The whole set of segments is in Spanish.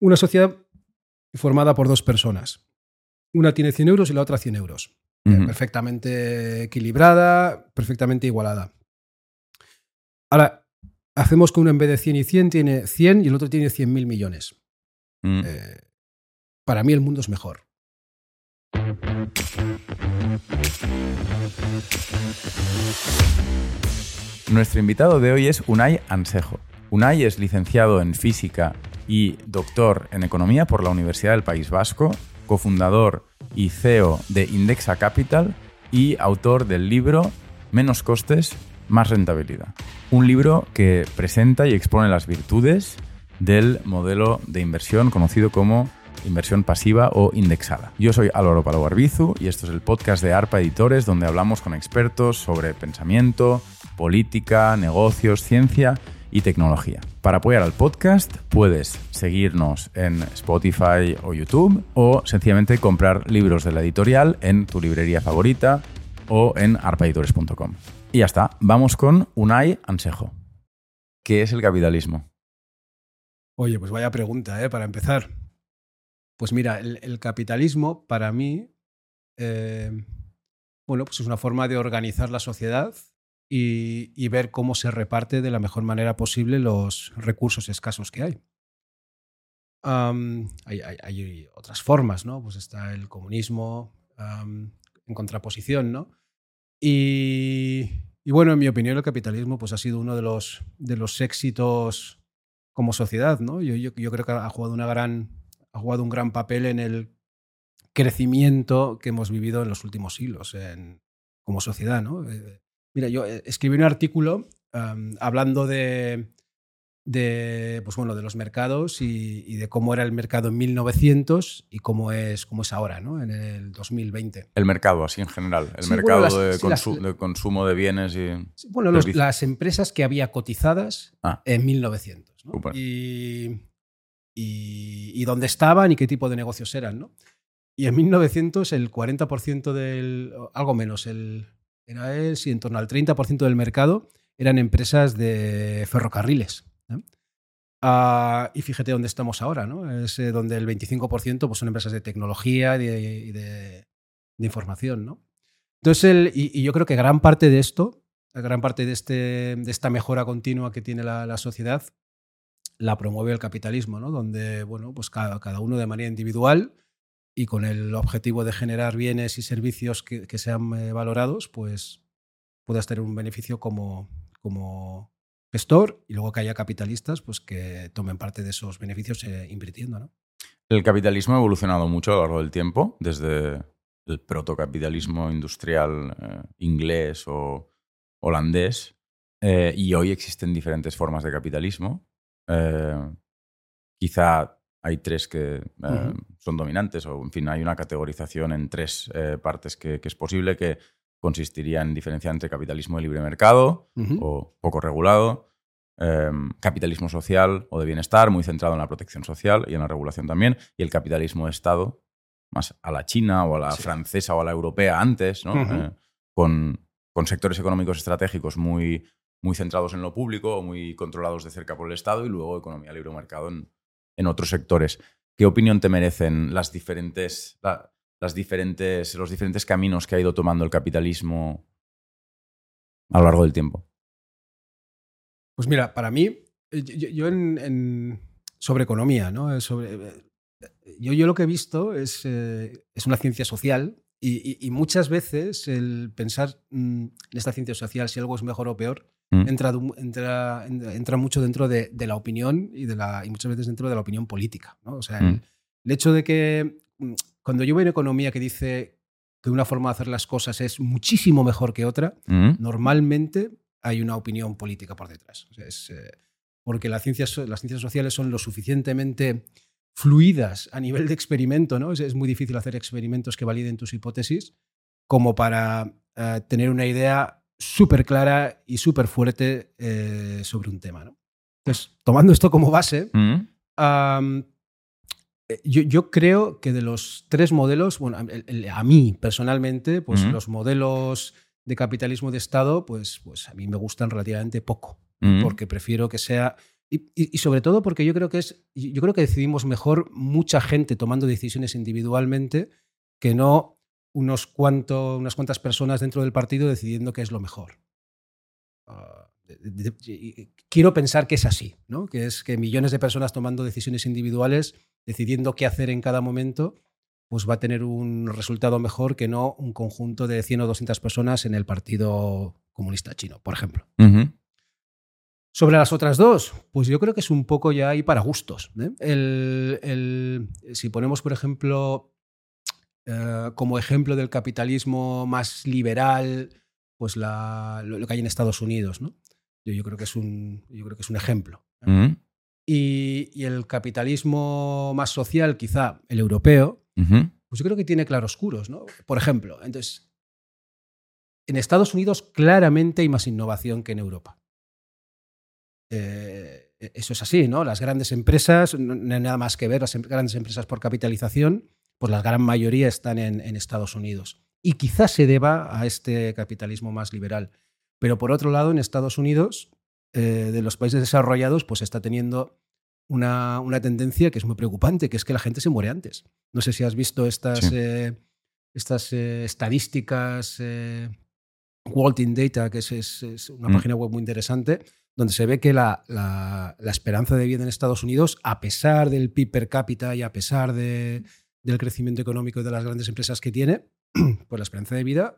una sociedad formada por dos personas. Una tiene 100 euros y la otra 100 euros. Perfectamente equilibrada, perfectamente igualada. Ahora, hacemos que uno en vez de 100 y 100 tiene 100 y el otro tiene 100.000 millones. Mm. Eh, para mí el mundo es mejor. Nuestro invitado de hoy es Unai Ansejo. Unai es licenciado en física y doctor en economía por la Universidad del País Vasco, cofundador y CEO de Indexa Capital y autor del libro Menos costes, más rentabilidad. Un libro que presenta y expone las virtudes del modelo de inversión conocido como inversión pasiva o indexada. Yo soy Álvaro Palau Arbizu y esto es el podcast de ARPA Editores donde hablamos con expertos sobre pensamiento, política, negocios, ciencia y tecnología. Para apoyar al podcast puedes seguirnos en Spotify o YouTube o sencillamente comprar libros de la editorial en tu librería favorita o en arpaeditores.com. Y ya está, vamos con Unai Ansejo. ¿Qué es el capitalismo? Oye, pues vaya pregunta, ¿eh? Para empezar. Pues mira, el, capitalismo para mí, eh, bueno, pues es una forma de organizar la sociedad y, ver cómo se reparte de la mejor manera posible los recursos escasos que hay. Am, hay, otras formas, ¿no? Pues está el comunismo en contraposición, ¿no? Y, bueno, en mi opinión, el capitalismo pues, ha sido uno de los, de los éxitos como sociedad, ¿no? Yo, yo- yo creo que ha jugado, una gran, ha jugado un gran papel en el crecimiento que hemos vivido en los últimos siglos en- como sociedad, ¿no? Eh, mira, yo eh, escribí un artículo hablando de, de, pues bueno, de los mercados y, y de cómo era el mercado en 1900 y cómo es, cómo es ahora, ¿no? En el 2020. El mercado, así en general. El Sí, bueno, mercado las- de, sí, las- consu- de consumo de bienes y... Bueno, los- las empresas que había cotizadas Ah. en 1900. ¿no? Y, y, y dónde estaban y qué tipo de negocios eran. ¿no? Y en 1900 el 40% del... algo menos, el, era el, sí, en torno al 30% del mercado eran empresas de ferrocarriles. Ah, y fíjate dónde estamos ahora, ¿no? Es eh, donde el 25% pues, son empresas de tecnología y de, y de- de información, ¿no? Entonces, el- y, y yo creo que gran parte de esto, gran parte de, este, de esta mejora continua que tiene la, la sociedad, la promueve el capitalismo, ¿no? Donde, bueno, pues cada, cada uno de manera individual y con el objetivo de generar bienes y servicios que, sean eh, valorados, pues puedas tener un beneficio como, como gestor y luego que haya capitalistas pues que tomen parte de esos beneficios eh, invirtiendo, ¿no? El capitalismo ha evolucionado mucho a lo largo del tiempo, desde el protocapitalismo industrial eh, inglés o holandés, y hoy existen diferentes formas de capitalismo. Quizá hay tres que eh, son dominantes, o en fin, hay una categorización en tres eh, partes que, que es posible, que consistiría en diferenciar entre capitalismo de libre mercado, o poco regulado, eh, capitalismo social o de bienestar, muy centrado en la protección social y en la regulación también, y el capitalismo de Estado, más a la china o a la Sí. francesa o a la europea antes. Eh, con, con sectores económicos estratégicos muy, muy centrados en lo público o muy controlados de cerca por el Estado y luego economía libre mercado en, en otros sectores. ¿Qué opinión te merecen las diferentes, la- las diferentes, los diferentes caminos que ha ido tomando el capitalismo a lo largo del tiempo? Pues mira, para mí, eh, yo, en, sobre economía, ¿no? Eh, Sobre, eh, yo, yo lo que he visto es, es una ciencia social y muchas veces el pensar mm, en esta ciencia social si algo es mejor o peor Mm. entra, entra, entra mucho dentro de, de la opinión y, de la, y muchas veces dentro de la opinión política. ¿no? O sea, el, Mm. el hecho de que mm, cuando yo veo en economía que dice que una forma de hacer las cosas es muchísimo mejor que otra, Mm. normalmente hay una opinión política por detrás. O sea, es, eh, porque las ciencias, las ciencias sociales son lo suficientemente fluidas a nivel de experimento, ¿no? Es, es muy difícil hacer experimentos que validen tus hipótesis como para eh, tener una idea súper clara y súper fuerte eh, sobre un tema, ¿no? Entonces, tomando esto como base, Mm. Eh, yo, yo creo que de los tres modelos, bueno, a- mí personalmente, pues Ujú. los modelos de capitalismo de Estado, pues, pues a mí me gustan relativamente poco, Mm. porque prefiero que sea Y, sobre todo porque yo creo que es, yo creo que decidimos mejor mucha gente tomando decisiones individualmente que no unos cuantos, unas cuantas personas dentro del partido decidiendo qué es lo mejor. Ah, quiero pensar que es así, ¿no? que es que millones de personas tomando decisiones individuales, decidiendo qué hacer en cada momento, pues va a tener un resultado mejor que no un conjunto de 100 o 200 personas en el Partido Comunista Chino, por ejemplo. Sobre las otras dos, pues yo creo que es un poco ya ahí para gustos. ¿eh? si ponemos, por ejemplo, eh, como ejemplo del capitalismo más liberal, pues lo, que hay en Estados Unidos, ¿no? Yo, creo, que es un, yo creo que es un ejemplo. y, el capitalismo más social, quizá el europeo, pues yo creo que tiene claroscuros. ¿no? Por ejemplo, entonces, en Estados Unidos claramente hay más innovación que en Europa. Eh, e, eso es así, ¿no? Las grandes empresas, no, hay nada más que ver, las em, grandes empresas por capitalización, pues la gran mayoría están en, Estados Unidos. Y quizás se deba a este capitalismo más liberal. Pero por otro lado, en Estados Unidos, eh, de los países desarrollados, pues está teniendo una, una, tendencia que es muy preocupante, que es que la gente se muere antes. No sé si has visto estas, eh, estas estadísticas, Walting Data, que es, una mm. página web muy interesante, donde se ve que la, la, esperanza de vida en Estados Unidos, a pesar del PIB per cápita y a pesar de, del crecimiento económico de las grandes empresas que tiene, pues la esperanza de vida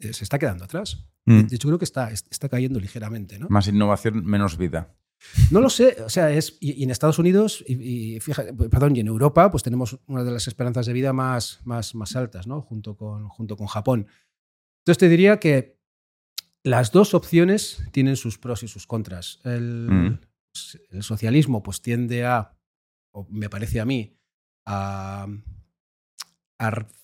eh, se está quedando atrás. Mm. De hecho, creo que está, está cayendo ligeramente. ¿no? Más innovación, menos vida. No lo sé, o sea, es, y, en Estados Unidos, y, fíjate, perdón, y en Europa, pues tenemos una de las esperanzas de vida más, más, más altas, ¿no? Junto con, junto con Japón. Entonces te diría que las dos opciones tienen sus pros y sus contras. El, mm. socialismo pues tiende a, o me parece a mí, a,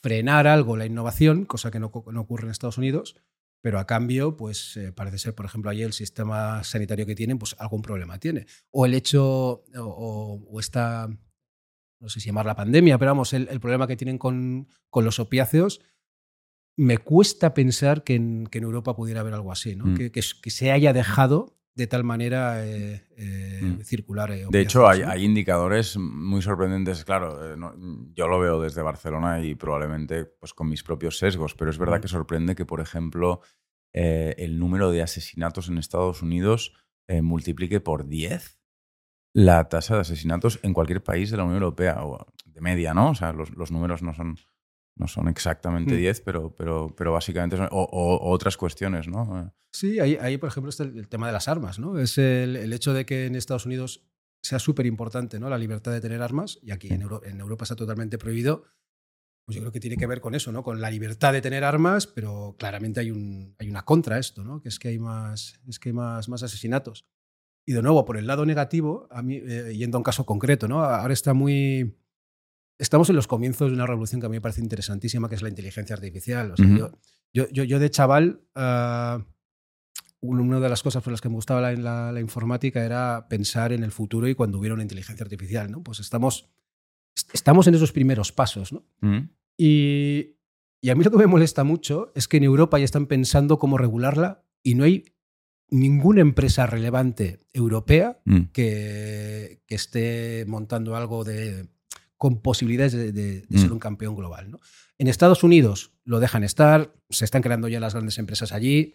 frenar algo la innovación, cosa que no, ocurre en Estados Unidos, pero a cambio, pues eh, parece ser, por ejemplo, allí el sistema sanitario que tienen, pues algún problema tiene. O el hecho, o, esta, no sé si llamar la pandemia, pero vamos, el, problema que tienen con, con los opiáceos, me cuesta pensar que en, Europa pudiera haber algo así, ¿no? Mm. que, se haya dejado de tal manera eh, eh, mm. circular. Eh, de hecho, hay, indicadores muy sorprendentes. Claro, yo lo veo desde Barcelona y probablemente pues, con mis propios sesgos, pero es verdad mm. que sorprende que, por ejemplo, el número de asesinatos en Estados Unidos multiplique por 10 la tasa de asesinatos en cualquier país de la Unión Europea, o de media, ¿no? O sea, los números no son no son exactamente 10, mm. pero, pero, pero básicamente son. O, otras cuestiones, ¿no? Sí, ahí, ahí por ejemplo, está el, tema de las armas, ¿no? Es el, el hecho de que en Estados Unidos sea súper importante, ¿no? La libertad de tener armas, y aquí en, en, Europa está totalmente prohibido. Pues yo creo que tiene que ver con eso, ¿no? Con la libertad de tener armas, pero claramente hay, un, hay una contra esto, ¿no? Que es que hay más, es que hay más, más asesinatos. Y de nuevo, por el lado negativo, a mí, eh, yendo a un caso concreto, ¿no? Ahora está muy estamos en los comienzos de una revolución que a mí me parece interesantísima, que es la inteligencia artificial. yo, yo, yo, de chaval, uh, una de las cosas por las que me gustaba la, la, informática era pensar en el futuro y cuando hubiera una inteligencia artificial. ¿no? Pues estamos, estamos en esos primeros pasos. ¿no? y, y a mí lo que me molesta mucho es que en Europa ya están pensando cómo regularla y no hay ninguna empresa relevante europea mm. que, que, esté montando algo de con posibilidades de, ser mm. un campeón global. ¿no? En Estados Unidos lo dejan estar, se están creando ya las grandes empresas allí,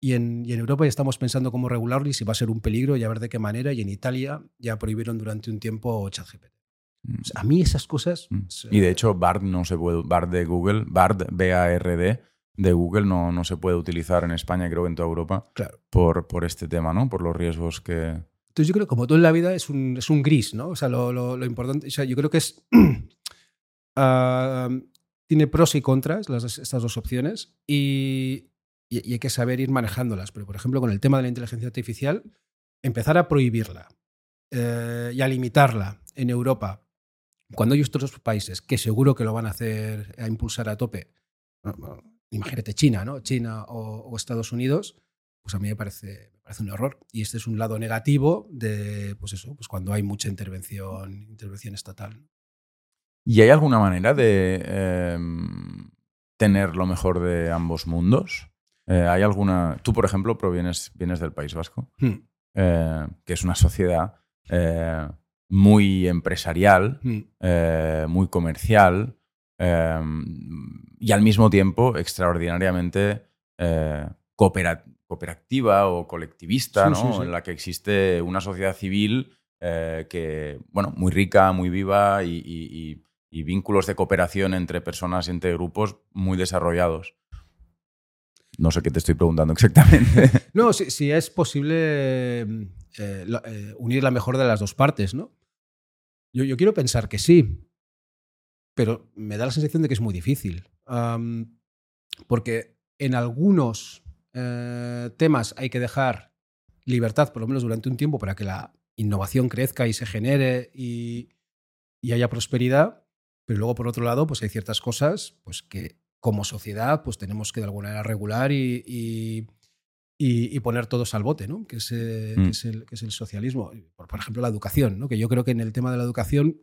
y en, Europa ya estamos pensando cómo regularlo y si va a ser un peligro y a ver de qué manera. Y en Italia ya prohibieron durante un tiempo ChatGPT. Mm. a mí esas cosas... Mm. Y de hecho, BARD no se puede, BARD de Google, BARD, B-A-R-D, de Google no, no se puede utilizar en España, creo que en toda Europa, claro. por, por este tema, ¿no? Por los riesgos que, entonces yo creo que como todo en la vida es un, es un gris, ¿no? O sea, lo, lo, importante, o sea, yo creo que es... Ah, tiene pros y contras las, estas dos opciones y, y, hay que saber ir manejándolas. Pero, por ejemplo, con el tema de la inteligencia artificial, empezar a prohibirla eh, y a limitarla en Europa, cuando hay otros países que seguro que lo van a hacer, a impulsar a tope, imagínate China, ¿no? China o, o Estados Unidos, pues a mí me parece, me parece un error. Y este es un lado negativo de, pues eso, pues cuando hay mucha intervención, intervención estatal. ¿Y hay alguna manera de em, tener lo mejor de ambos mundos? Eh, ¿Hay alguna... Tú, por ejemplo, provienes, vienes del País Vasco, hmm. eh, que es una sociedad eh, muy empresarial, Mm. eh, muy comercial eh, y al mismo tiempo extraordinariamente eh, coopera- cooperativa o colectivista, Sí, ¿no? sí, sí. en la que existe una sociedad civil eh, que, bueno, muy rica, muy viva y, y- y- y vínculos de cooperación entre personas y entre grupos muy desarrollados. No sé qué te estoy preguntando exactamente. No, si, si es posible eh, la- eh, unir la mejor de las dos partes, ¿no? Yo, yo quiero pensar que sí, pero me da la sensación de que es muy difícil. Porque en algunos eh, temas hay que dejar libertad, por lo menos durante un tiempo, para que la innovación crezca y se genere y, y haya prosperidad. Pero luego, por otro lado, pues hay ciertas cosas pues, que como sociedad pues tenemos que de alguna manera regular y, y- poner todos al bote, ¿no? que, es, eh, Mm. que, es el, que es el socialismo. Por, por ejemplo, la educación, ¿no? que yo creo que en el tema de la educación,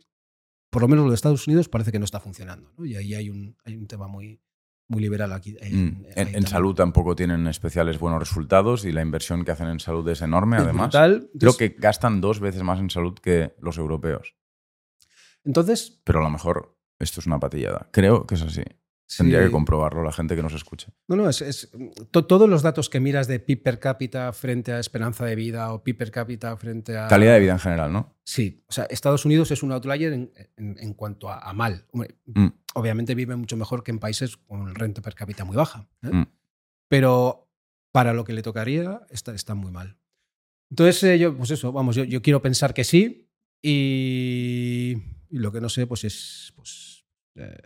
por lo menos lo de Estados Unidos, parece que no está funcionando. ¿no? Y ahí hay un, hay un tema muy, muy liberal aquí. Mm. En, en también. salud tampoco tienen especiales buenos resultados y la inversión que hacen en salud es enorme, Es además. brutal. Creo que gastan dos veces más en salud que los europeos. Entonces, Pero a lo mejor esto es una patillada. Creo que es así. Tendría sí. que comprobarlo la gente que nos escuche. No, no, es, es- to- todos los datos que miras de PIB per cápita frente a esperanza de vida o PIB per cápita frente a... Calidad de vida en general, ¿no? Sí, o sea, Estados Unidos es un outlier en, en- en cuanto a, a mal. Hombre, Mm. Obviamente vive mucho mejor que en países con renta per cápita muy baja. ¿eh? Mm. Pero para lo que le tocaría, está, está muy mal. Entonces, eh, yo, pues eso, vamos, yo, yo quiero pensar que sí y, y lo que no sé, pues es pues, eh,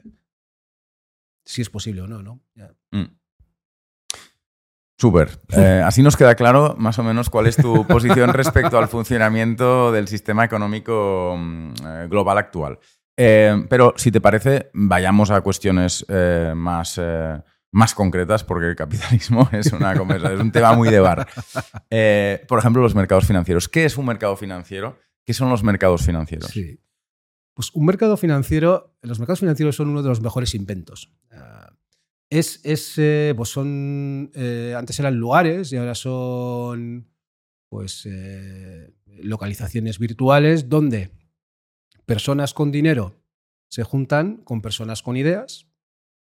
si es posible o no, ¿no? Ya. Mm. Súper. Eh, así nos queda claro más o menos cuál es tu posición respecto al funcionamiento del sistema económico mm, eh, global actual. Eh, pero si te parece, vayamos a cuestiones eh, más, más concretas, porque el capitalismo es, una conversa- es un tema muy de bar. Por ejemplo, los mercados financieros. ¿Qué es un mercado financiero? ¿Qué son los mercados financieros? Sí. Pues un mercado financiero, los mercados financieros son uno de los mejores inventos. Ah, es, es, eh, pues son, eh, antes eran lugares y ahora son pues, eh, localizaciones virtuales donde personas con dinero se juntan con personas con ideas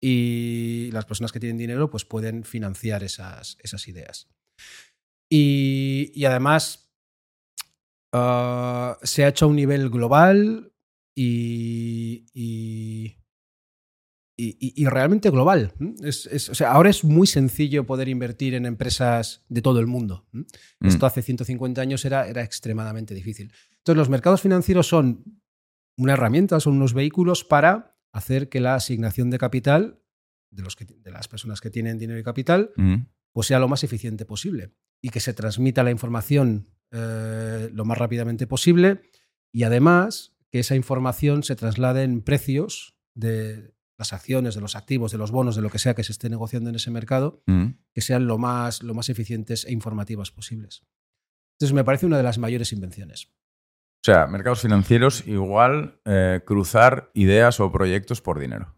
y las personas que tienen dinero pues pueden financiar esas, esas ideas. Y, y además ah, se ha hecho a un nivel global y, y, y- realmente global. Es- es- o sea, ahora es muy sencillo poder invertir en empresas de todo el mundo. ¿m? Mm. Esto hace 150 años era, era extremadamente difícil. Entonces, los mercados financieros son una herramienta, son unos vehículos para hacer que la asignación de capital de, los que, de las personas que tienen dinero y capital Mm. pues sea lo más eficiente posible y que se transmita la información eh, lo más rápidamente posible y además que esa información se traslade en precios de las acciones, de los activos, de los bonos, de lo que sea que se esté negociando en ese mercado, Mm. que sean lo más, lo más eficientes e informativas posibles. Entonces me parece una de las mayores invenciones. O sea, mercados financieros igual eh, cruzar ideas o proyectos por dinero.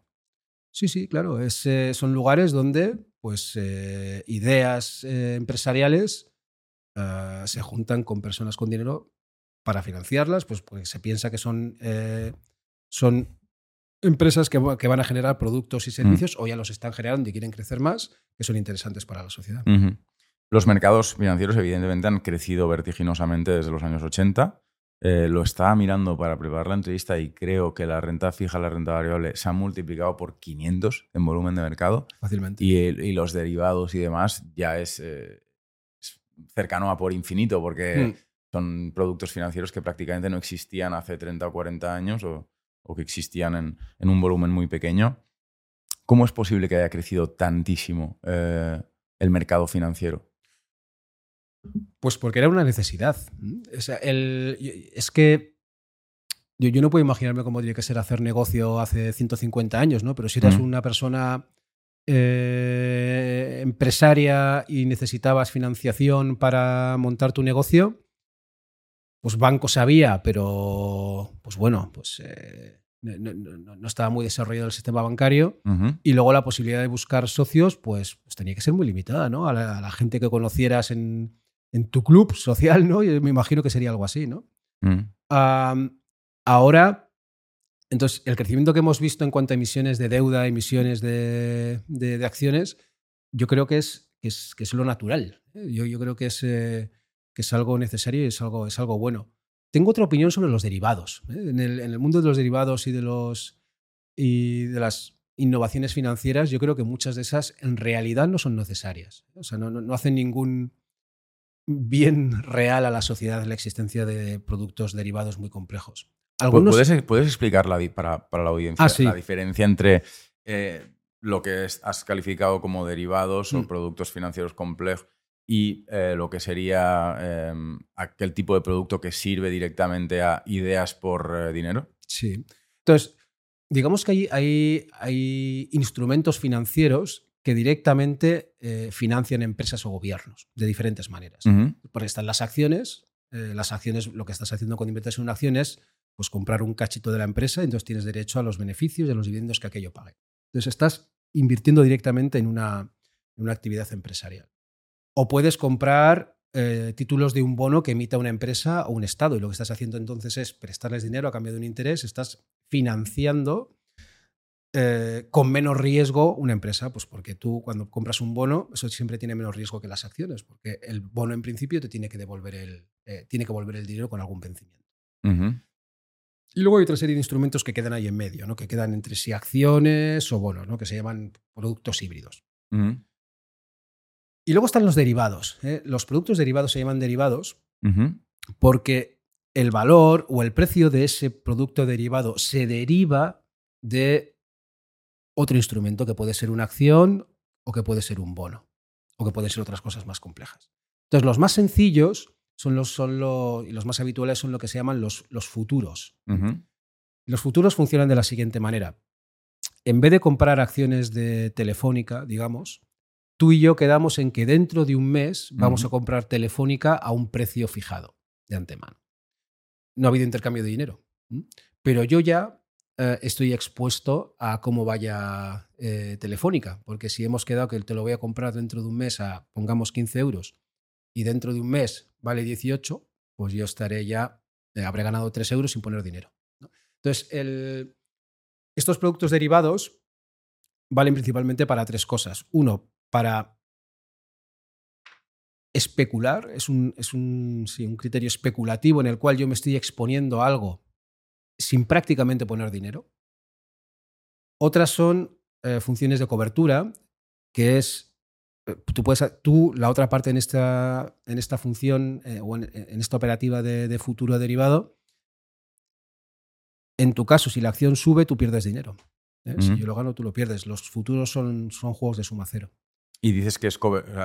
Sí, sí, claro. Es, eh, son lugares donde pues, eh, ideas empresariales eh, se juntan con personas con dinero para financiarlas, pues porque se piensa que son, eh, son empresas que, va- que van a generar productos y servicios o ya los están generando y quieren crecer más, que son interesantes para la sociedad. Los mercados financieros, evidentemente, han crecido vertiginosamente desde los años 80. Eh, lo estaba mirando para preparar la entrevista y creo que la renta fija, la renta variable, se han multiplicado por 500 en volumen de mercado Fácilmente. y, los derivados y demás ya es, eh, es cercano a por infinito porque Mm. Son productos financieros que prácticamente no existían hace 30 o 40 años o, o que existían en, en un volumen muy pequeño. ¿Cómo es posible que haya crecido tantísimo eh, el mercado financiero? Pues porque era una necesidad. ¿m? O sea, el- es que yo, yo no puedo imaginarme cómo tiene que ser hacer negocio hace 150 años, ¿no? Pero si eras Mm. una persona eh, empresaria y necesitabas financiación para montar tu negocio, pues bancos había, pero pues bueno, pues eh, no, no- no- no estaba muy desarrollado el sistema bancario. Y luego la posibilidad de buscar socios, pues, pues tenía que ser muy limitada, ¿no? A la, a la gente que conocieras en, en tu club social, ¿no? Yo me imagino que sería algo así, ¿no? Mm. ahora, entonces, el crecimiento que hemos visto en cuanto a emisiones de deuda, emisiones de, de, acciones, yo creo que es, que es, que es lo natural. ¿eh? Yo, yo, creo que es, eh, que es algo necesario y es algo, es algo bueno. Tengo otra opinión sobre los derivados. ¿eh? En, el, en, el, mundo de los derivados y de, los, y de las innovaciones financieras, yo creo que muchas de esas en realidad no son necesarias. O sea, no, no, hacen ningún bien real a la sociedad la existencia de productos derivados muy complejos. Algunos... ¿Puedes, ¿Puedes explicar la, para, para, la audiencia ah, la diferencia entre eh, lo que has calificado como derivados o mm. productos financieros complejos y eh, lo que sería em, aquel tipo de producto que sirve directamente a ideas por eh, dinero? Sí. Entonces, digamos que hay, hay, instrumentos financieros que directamente eh, financian empresas o gobiernos de diferentes maneras. Porque están las acciones. las acciones, lo que estás haciendo cuando inviertes en una acción es pues, comprar un cachito de la empresa y entonces tienes derecho a los beneficios y a los dividendos que aquello pague. Entonces estás invirtiendo directamente en una, en una actividad empresarial. O puedes comprar eh, títulos de un bono que emita una empresa o un Estado. Y lo que estás haciendo entonces es prestarles dinero a cambio de un interés, estás financiando eh, con menos riesgo una empresa, pues porque tú cuando compras un bono, eso siempre tiene menos riesgo que las acciones, porque el bono en principio te tiene que devolver el, eh, tiene que volver el dinero con algún vencimiento. Y luego hay otra serie de instrumentos que quedan ahí en medio, ¿no? que quedan entre sí acciones o bonos, ¿no? que se llaman productos híbridos. Y luego están los derivados. ¿eh? Los productos derivados se llaman derivados porque el valor o el precio de ese producto derivado se deriva de otro instrumento que puede ser una acción o que puede ser un bono o que pueden ser otras cosas más complejas. Entonces, los más sencillos son los, son y los más habituales son lo que se llaman los, los futuros. Los futuros funcionan de la siguiente manera. En vez de comprar acciones de Telefónica, digamos, tú y yo quedamos en que dentro de un mes vamos a comprar Telefónica a un precio fijado de antemano. No ha habido intercambio de dinero, pero yo ya eh, estoy expuesto a cómo vaya eh, Telefónica, porque si hemos quedado que te lo voy a comprar dentro de un mes a, pongamos, 15 euros y dentro de un mes vale 18, pues yo estaré ya, eh, habré ganado 3 euros sin poner dinero. Entonces, estos productos derivados valen principalmente para tres cosas. Uno, para especular, es un, es un, criterio especulativo en el cual yo me estoy exponiendo a algo sin prácticamente poner dinero. Otras son eh, funciones de cobertura, que es, eh, tú puedes, tú, la otra parte en esta, en esta función eh, o en, esta operativa de, futuro derivado, en tu caso, si la acción sube, tú pierdes dinero. Si yo lo gano, tú lo pierdes. Los futuros son, son juegos de suma cero. Y dices que es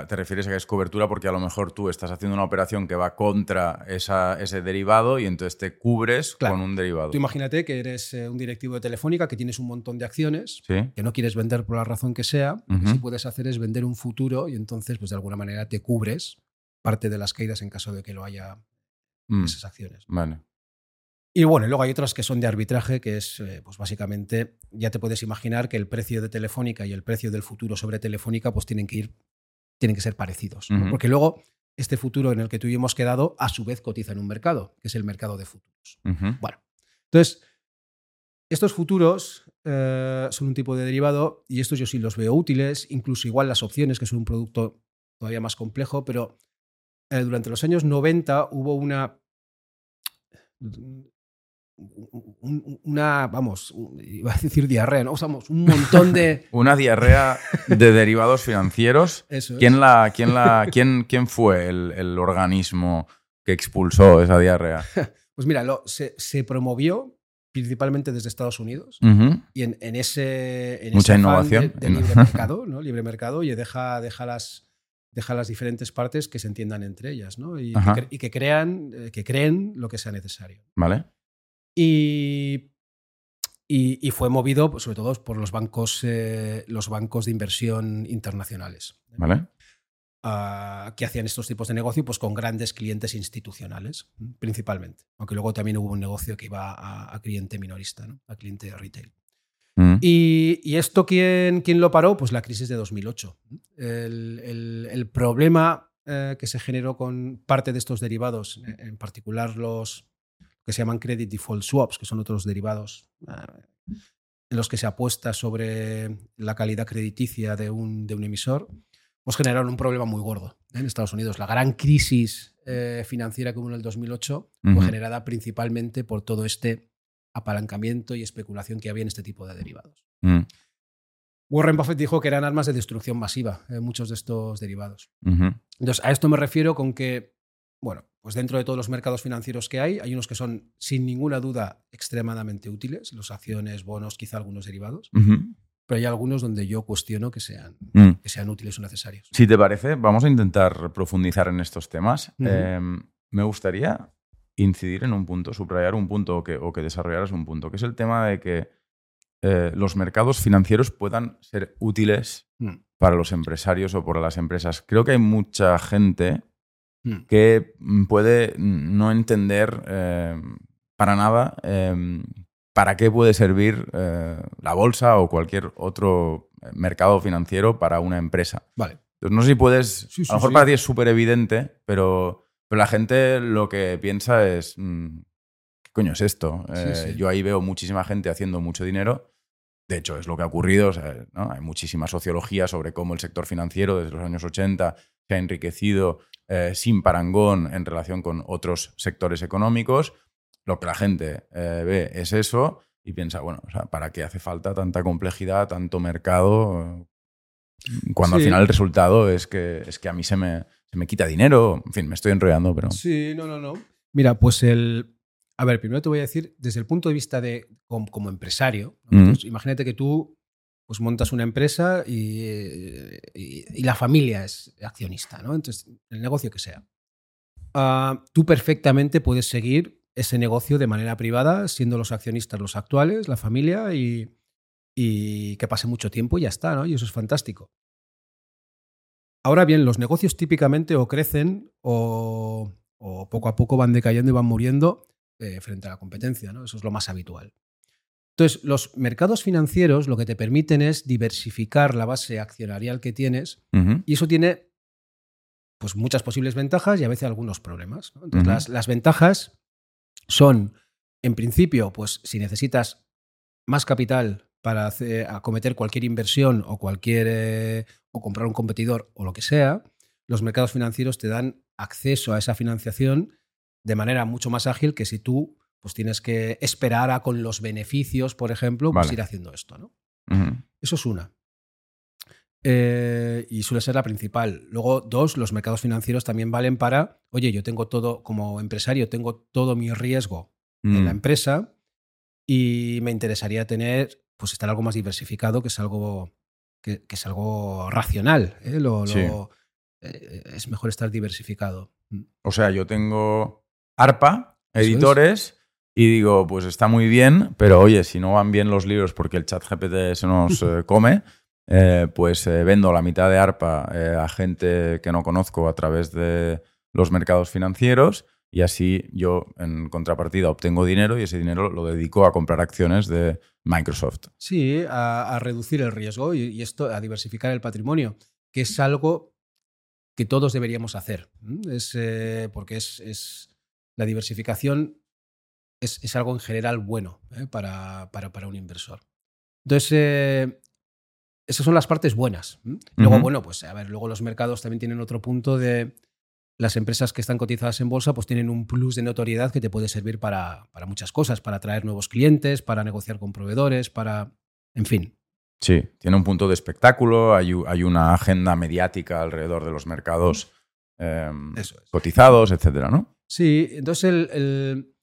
te refieres a que es cobertura porque a lo mejor tú estás haciendo una operación que va contra ese derivado y entonces te cubres con un derivado. Tú imagínate que eres eh, un directivo de Telefónica que tienes un montón de acciones que no quieres vender por la razón que sea. Lo que sí puedes hacer es vender un futuro y entonces pues de alguna manera te cubres parte de las caídas en caso de que lo haya mm. esas acciones. Vale. Y bueno, luego hay otras que son de arbitraje, que es, eh, pues básicamente, ya te puedes imaginar que el precio de Telefónica y el precio del futuro sobre Telefónica, pues tienen que ir, tienen que ser parecidos. Porque luego, este futuro en el que tú y hemos quedado, a su vez cotiza en un mercado, que es el mercado de futuros. Bueno, entonces, estos futuros eh, son un tipo de derivado y estos yo sí los veo útiles, incluso igual las opciones, que son un producto todavía más complejo, pero eh, durante los años 90 hubo una una, vamos, iba a decir diarrea, ¿no? Usamos un montón de... una diarrea de derivados financieros. ¿Quién, la, quién, la, quién, quién fue el, organismo que expulsó esa diarrea? Pues mira, lo, se, promovió principalmente desde Estados Unidos y en, ese... En Mucha innovación. De, libre mercado, ¿no? Libre mercado y deja, deja las deja las diferentes partes que se entiendan entre ellas ¿no? y, que, y que, crean, eh, que creen lo que sea necesario. Vale. Y, y, fue movido pues, sobre todo por los bancos, eh, los bancos de inversión internacionales. ¿Vale? Ah, que hacían estos tipos de negocio pues, con grandes clientes institucionales, principalmente. Aunque luego también hubo un negocio que iba a, cliente minorista, ¿no? a cliente retail. Mm. Y, esto, ¿quién, ¿quién, lo paró? Pues la crisis de 2008. El, el, problema eh, que se generó con parte de estos derivados, en particular los, que se llaman credit default swaps, que son otros derivados en los que se apuesta sobre la calidad crediticia de un, de un emisor, pues generaron un problema muy gordo en Estados Unidos. La gran crisis eh, financiera que hubo en el 2008 fue generada principalmente por todo este apalancamiento y especulación que había en este tipo de derivados. Mm. Warren Buffett dijo que eran armas de destrucción masiva, eh, muchos de estos derivados. Entonces, a esto me refiero con que, bueno, pues dentro de todos los mercados financieros que hay, hay unos que son sin ninguna duda extremadamente útiles, los acciones, bonos, quizá algunos derivados, pero hay algunos donde yo cuestiono que sean, Mm. que sean útiles o necesarios. Si te parece, vamos a intentar profundizar en estos temas. Eh, me gustaría incidir en un punto, subrayar un punto o que, o que desarrollaras un punto, que es el tema de que eh, los mercados financieros puedan ser útiles Mm. para los empresarios o para las empresas. Creo que hay mucha gente Mm. que mm, puede no entender eh, para nada eh, para qué puede servir eh, la bolsa o cualquier otro eh, mercado financiero para una empresa. Vale. Entonces, no sé si puedes. Sí, sí, a lo mejor sí. para ti es súper evidente, pero, pero la gente lo que piensa es. mm, ¿Qué coño es esto? Yo ahí veo muchísima gente haciendo mucho dinero. De hecho, es lo que ha ocurrido. o sea, ¿no? Hay muchísima sociología sobre cómo el sector financiero desde los años 80 se ha enriquecido eh, sin parangón en relación con otros sectores económicos. Lo que la gente eh, ve es eso y piensa, bueno, o sea, ¿para qué hace falta tanta complejidad, tanto mercado? Cuando al final el resultado es que, es que a mí se me, se me quita dinero. En fin, me estoy enrollando, pero. Sí, no, no, no. Mira, pues el. A ver, primero te voy a decir, desde el punto de vista de como, como empresario. Entonces, imagínate que tú pues, montas una empresa y, eh, y- la familia es accionista, ¿no? Entonces, el negocio que sea. Ah, tú perfectamente puedes seguir ese negocio de manera privada, siendo los accionistas los actuales, la familia, y, que pase mucho tiempo y ya está, ¿no? Y eso es fantástico. Ahora bien, los negocios típicamente o crecen o, o poco a poco van decayendo y van muriendo eh, frente a la competencia, ¿no? Eso es lo más habitual. Entonces, los mercados financieros lo que te permiten es diversificar la base accionarial que tienes y eso tiene pues, muchas posibles ventajas y a veces algunos problemas. ¿no? Entonces, las, las ventajas son, en principio, pues si necesitas más capital para hacer- acometer cualquier inversión o cualquier eh, o comprar un competidor o lo que sea, los mercados financieros te dan acceso a esa financiación de manera mucho más ágil que si tú pues tienes que esperar a con los beneficios, por ejemplo, pues Vale. ir haciendo esto, ¿no? Eso es una. Eh, y suele ser la principal. Luego, dos, los mercados financieros también valen para, oye, yo tengo todo, como empresario, tengo todo mi riesgo en la Mm, empresa y me interesaría tener, pues estar algo más diversificado, que es algo, que, que es algo racional. ¿eh? Lo- lo- Sí. eh, es mejor estar diversificado. O sea, yo tengo ARPA, editores, y digo, pues está muy bien, pero oye, si no van bien los libros porque el chat GPT se nos eh, come, eh, pues eh, vendo la mitad de ARPA a gente que no conozco a través de los mercados financieros y así yo en contrapartida obtengo dinero y ese dinero lo dedico a comprar acciones de Microsoft. Sí, a, a reducir el riesgo y, y esto, a diversificar el patrimonio, que es algo que todos deberíamos hacer. Es, eh, porque es, es- la diversificación es, es algo en general bueno ¿eh? para, para- para un inversor. Entonces, eh, esas son las partes buenas. Luego, bueno, pues a ver, luego los mercados también tienen otro punto de las empresas que están cotizadas en bolsa, pues tienen un plus de notoriedad que te puede servir para, para muchas cosas, para atraer nuevos clientes, para negociar con proveedores, para, en fin. Sí, tiene un punto de espectáculo, hay, hay una agenda mediática alrededor de los mercados eh, es. cotizados, etcétera, ¿no? Sí, entonces el, el-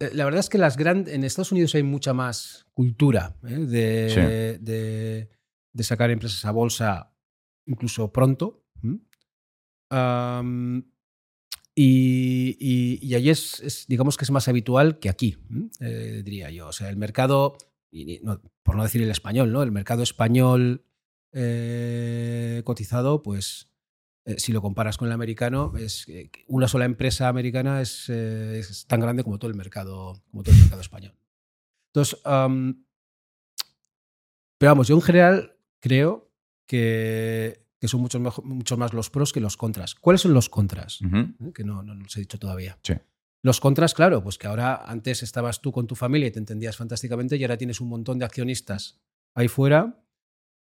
la verdad es que las grandes en Estados Unidos hay mucha más cultura ¿eh? de, Sí. de- de sacar empresas a bolsa incluso pronto. y, y, y allí es, es, digamos que es más habitual que aquí. Eh, diría yo. O sea, el mercado, y- y no- por no decir el español, ¿no? El mercado español eh, cotizado, pues eh, si lo comparas con el americano, es eh, una sola empresa americana es, eh, es tan grande como todo el mercado, como todo el mercado español. Entonces, am, pero vamos, yo en general creo que, que son mucho, mejo- mucho más los pros que los contras. ¿Cuáles son los contras? ¿Eh? Que no, no los he dicho todavía. Sí. Los contras, claro, pues que ahora antes estabas tú con tu familia y te entendías fantásticamente y ahora tienes un montón de accionistas ahí fuera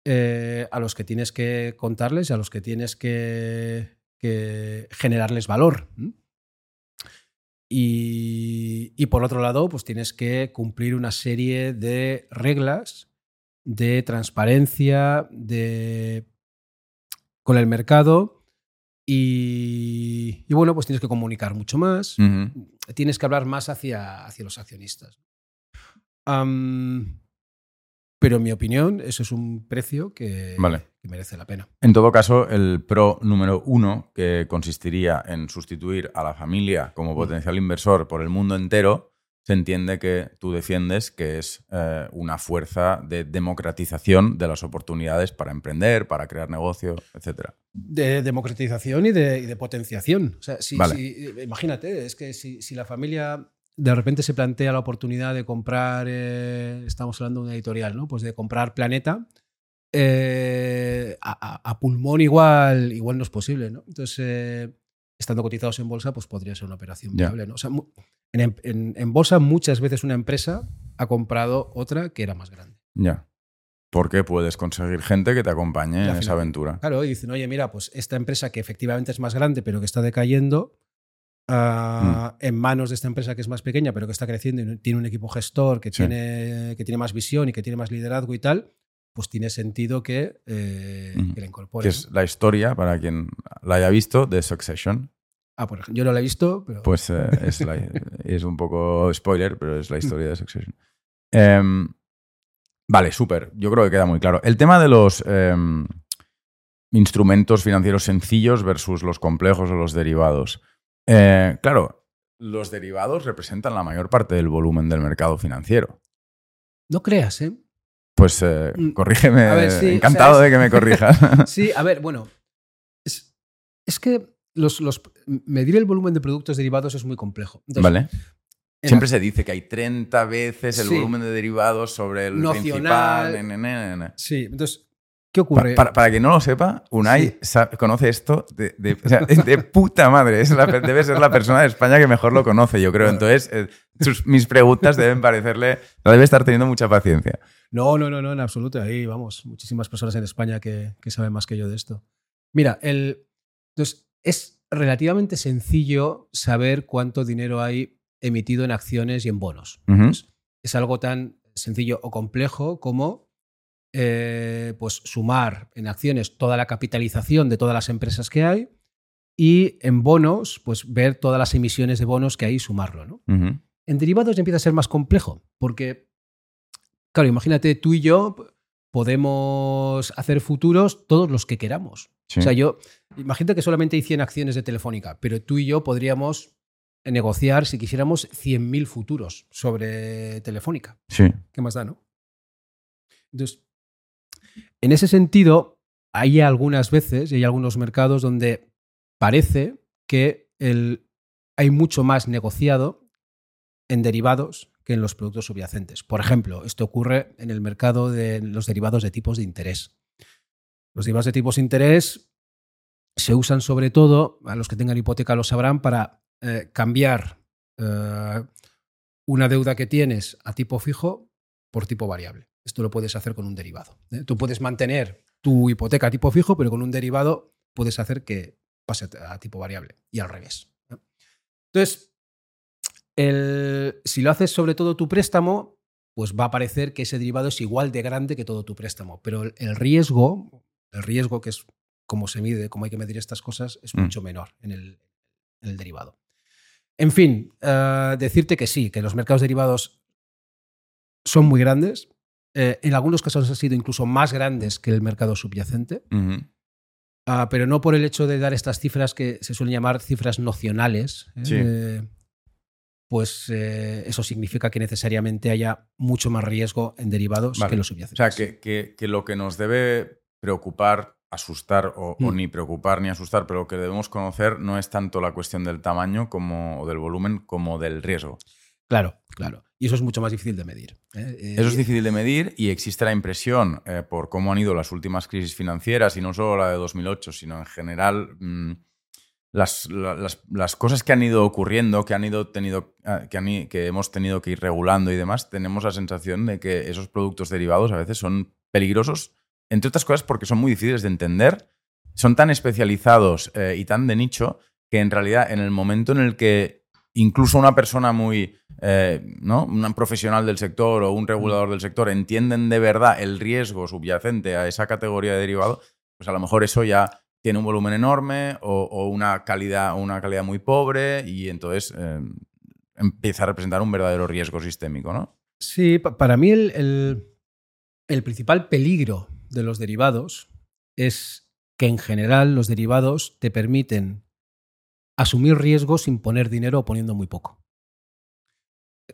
eh, a los que tienes que contarles y a los que tienes que, que generarles valor. Y, y, por otro lado, pues tienes que cumplir una serie de reglas de transparencia, de con el mercado y, bueno, pues tienes que comunicar mucho más, tienes que hablar más hacia, hacia los accionistas. Pero en mi opinión, eso es un precio que, que, merece la pena. En todo caso, el pro número uno, que consistiría en sustituir a la familia como mm. potencial inversor por el mundo entero, se entiende que tú defiendes que es eh, una fuerza de democratización de las oportunidades para emprender, para crear negocio, etc. De democratización y de, potenciación. O sea, imagínate, es que si, la familia de repente se plantea la oportunidad de comprar, eh, estamos hablando de una editorial, ¿no? Pues de comprar Planeta, eh, a, pulmón igual, igual no es posible, ¿no? Entonces, estando cotizados en bolsa, pues podría ser una operación viable, ¿no? O sea, en, bolsa muchas veces una empresa ha comprado otra que era más grande. Ya. Porque puedes conseguir gente que te acompañe en esa aventura. Claro, y dicen, oye, mira, pues esta empresa que efectivamente es más grande, pero que está decayendo, ah, mm. en manos de esta empresa que es más pequeña, pero que está creciendo y tiene un equipo gestor que, tiene, que tiene más visión y que tiene más liderazgo y tal, pues tiene sentido que, eh, que la incorpore. Que es la historia, para quien la haya visto, de Succession. Ah, por ejemplo, yo no la he visto, pero... Pues eh, es, un poco spoiler, pero es la historia de Succession. Em, vale, súper. Yo creo que queda muy claro. El tema de los em, instrumentos financieros sencillos versus los complejos o los derivados. Eh, claro, los derivados representan la mayor parte del volumen del mercado financiero. No creas, ¿eh? Pues eh, mm. corrígeme. Encantado de que me corrijas. sí, a ver, bueno. es que los, medir el volumen de productos derivados es muy complejo. vale. Siempre se dice que hay 30 veces el volumen de derivados sobre el Nocional. principal. Sí, entonces, ¿qué ocurre? para, para, quien no lo sepa, Unai conoce esto de, de, puta madre. Es debe ser la persona de España que mejor lo conoce, yo creo. Entonces, eh, mis preguntas deben parecerle. Debe estar teniendo mucha paciencia. No, no, no, no, en absoluto. Ahí vamos, muchísimas personas en España que, que saben más que yo de esto. Mira, el. Entonces, es relativamente sencillo saber cuánto dinero hay emitido en acciones y en bonos. es algo tan sencillo o complejo como eh, pues sumar en acciones toda la capitalización de todas las empresas que hay y en bonos, pues ver todas las emisiones de bonos que hay y sumarlo. ¿no? En derivados ya empieza a ser más complejo, porque, claro, imagínate tú y yo podemos hacer futuros todos los que queramos. O sea, yo, imagínate que solamente hay 100 acciones de Telefónica, pero tú y yo podríamos negociar, si quisiéramos, 100.000 futuros sobre Telefónica. Sí. ¿Qué más da, no? Entonces, en ese sentido, hay algunas veces y hay algunos mercados donde parece que hay mucho más negociado en derivados que en los productos subyacentes. Por ejemplo, esto ocurre en el mercado de los derivados de tipos de interés. Los derivados de tipos de interés se usan sobre todo, a los que tengan hipoteca lo sabrán, para eh, cambiar eh, una deuda que tienes a tipo fijo por tipo variable. Esto lo puedes hacer con un derivado. ¿eh? Tú puedes mantener tu hipoteca a tipo fijo, pero con un derivado puedes hacer que pase a tipo variable y al revés. Entonces, si lo haces sobre todo tu préstamo, pues va a parecer que ese derivado es igual de grande que todo tu préstamo, pero el riesgo, el riesgo que es cómo se mide, cómo hay que medir estas cosas, es mm. mucho menor en el, derivado. En fin, eh, decirte que sí, que los mercados derivados son muy grandes. Eh, en algunos casos han sido incluso más grandes que el mercado subyacente. Ah, pero no por el hecho de dar estas cifras que se suelen llamar cifras nocionales. ¿eh? pues eso significa que necesariamente haya mucho más riesgo en derivados que los subyacentes. O sea, que, lo que nos debe preocupar, asustar o, mm. ni preocupar ni asustar, pero lo que debemos conocer no es tanto la cuestión del tamaño como, o del volumen como del riesgo. Claro, claro. Y eso es mucho más difícil de medir. ¿eh? Eh, eso es difícil de medir y existe la impresión, eh, por cómo han ido las últimas crisis financieras, y no solo la de 2008, sino en general mm, las, las, las, cosas que han ido ocurriendo, que, han ido tenido, ah, que, han, que hemos tenido que ir regulando y demás, tenemos la sensación de que esos productos derivados a veces son peligrosos, entre otras cosas porque son muy difíciles de entender, son tan especializados eh, y tan de nicho que en realidad en el momento en el que incluso una persona muy, eh, ¿no? Un profesional del sector o un regulador del sector entienden de verdad el riesgo subyacente a esa categoría de derivado, pues a lo mejor eso ya tiene un volumen enorme o, una, calidad, una calidad muy pobre y entonces eh, empieza a representar un verdadero riesgo sistémico, ¿no? Sí, para mí el, el, principal peligro de los derivados es que en general los derivados te permiten asumir riesgos sin poner dinero o poniendo muy poco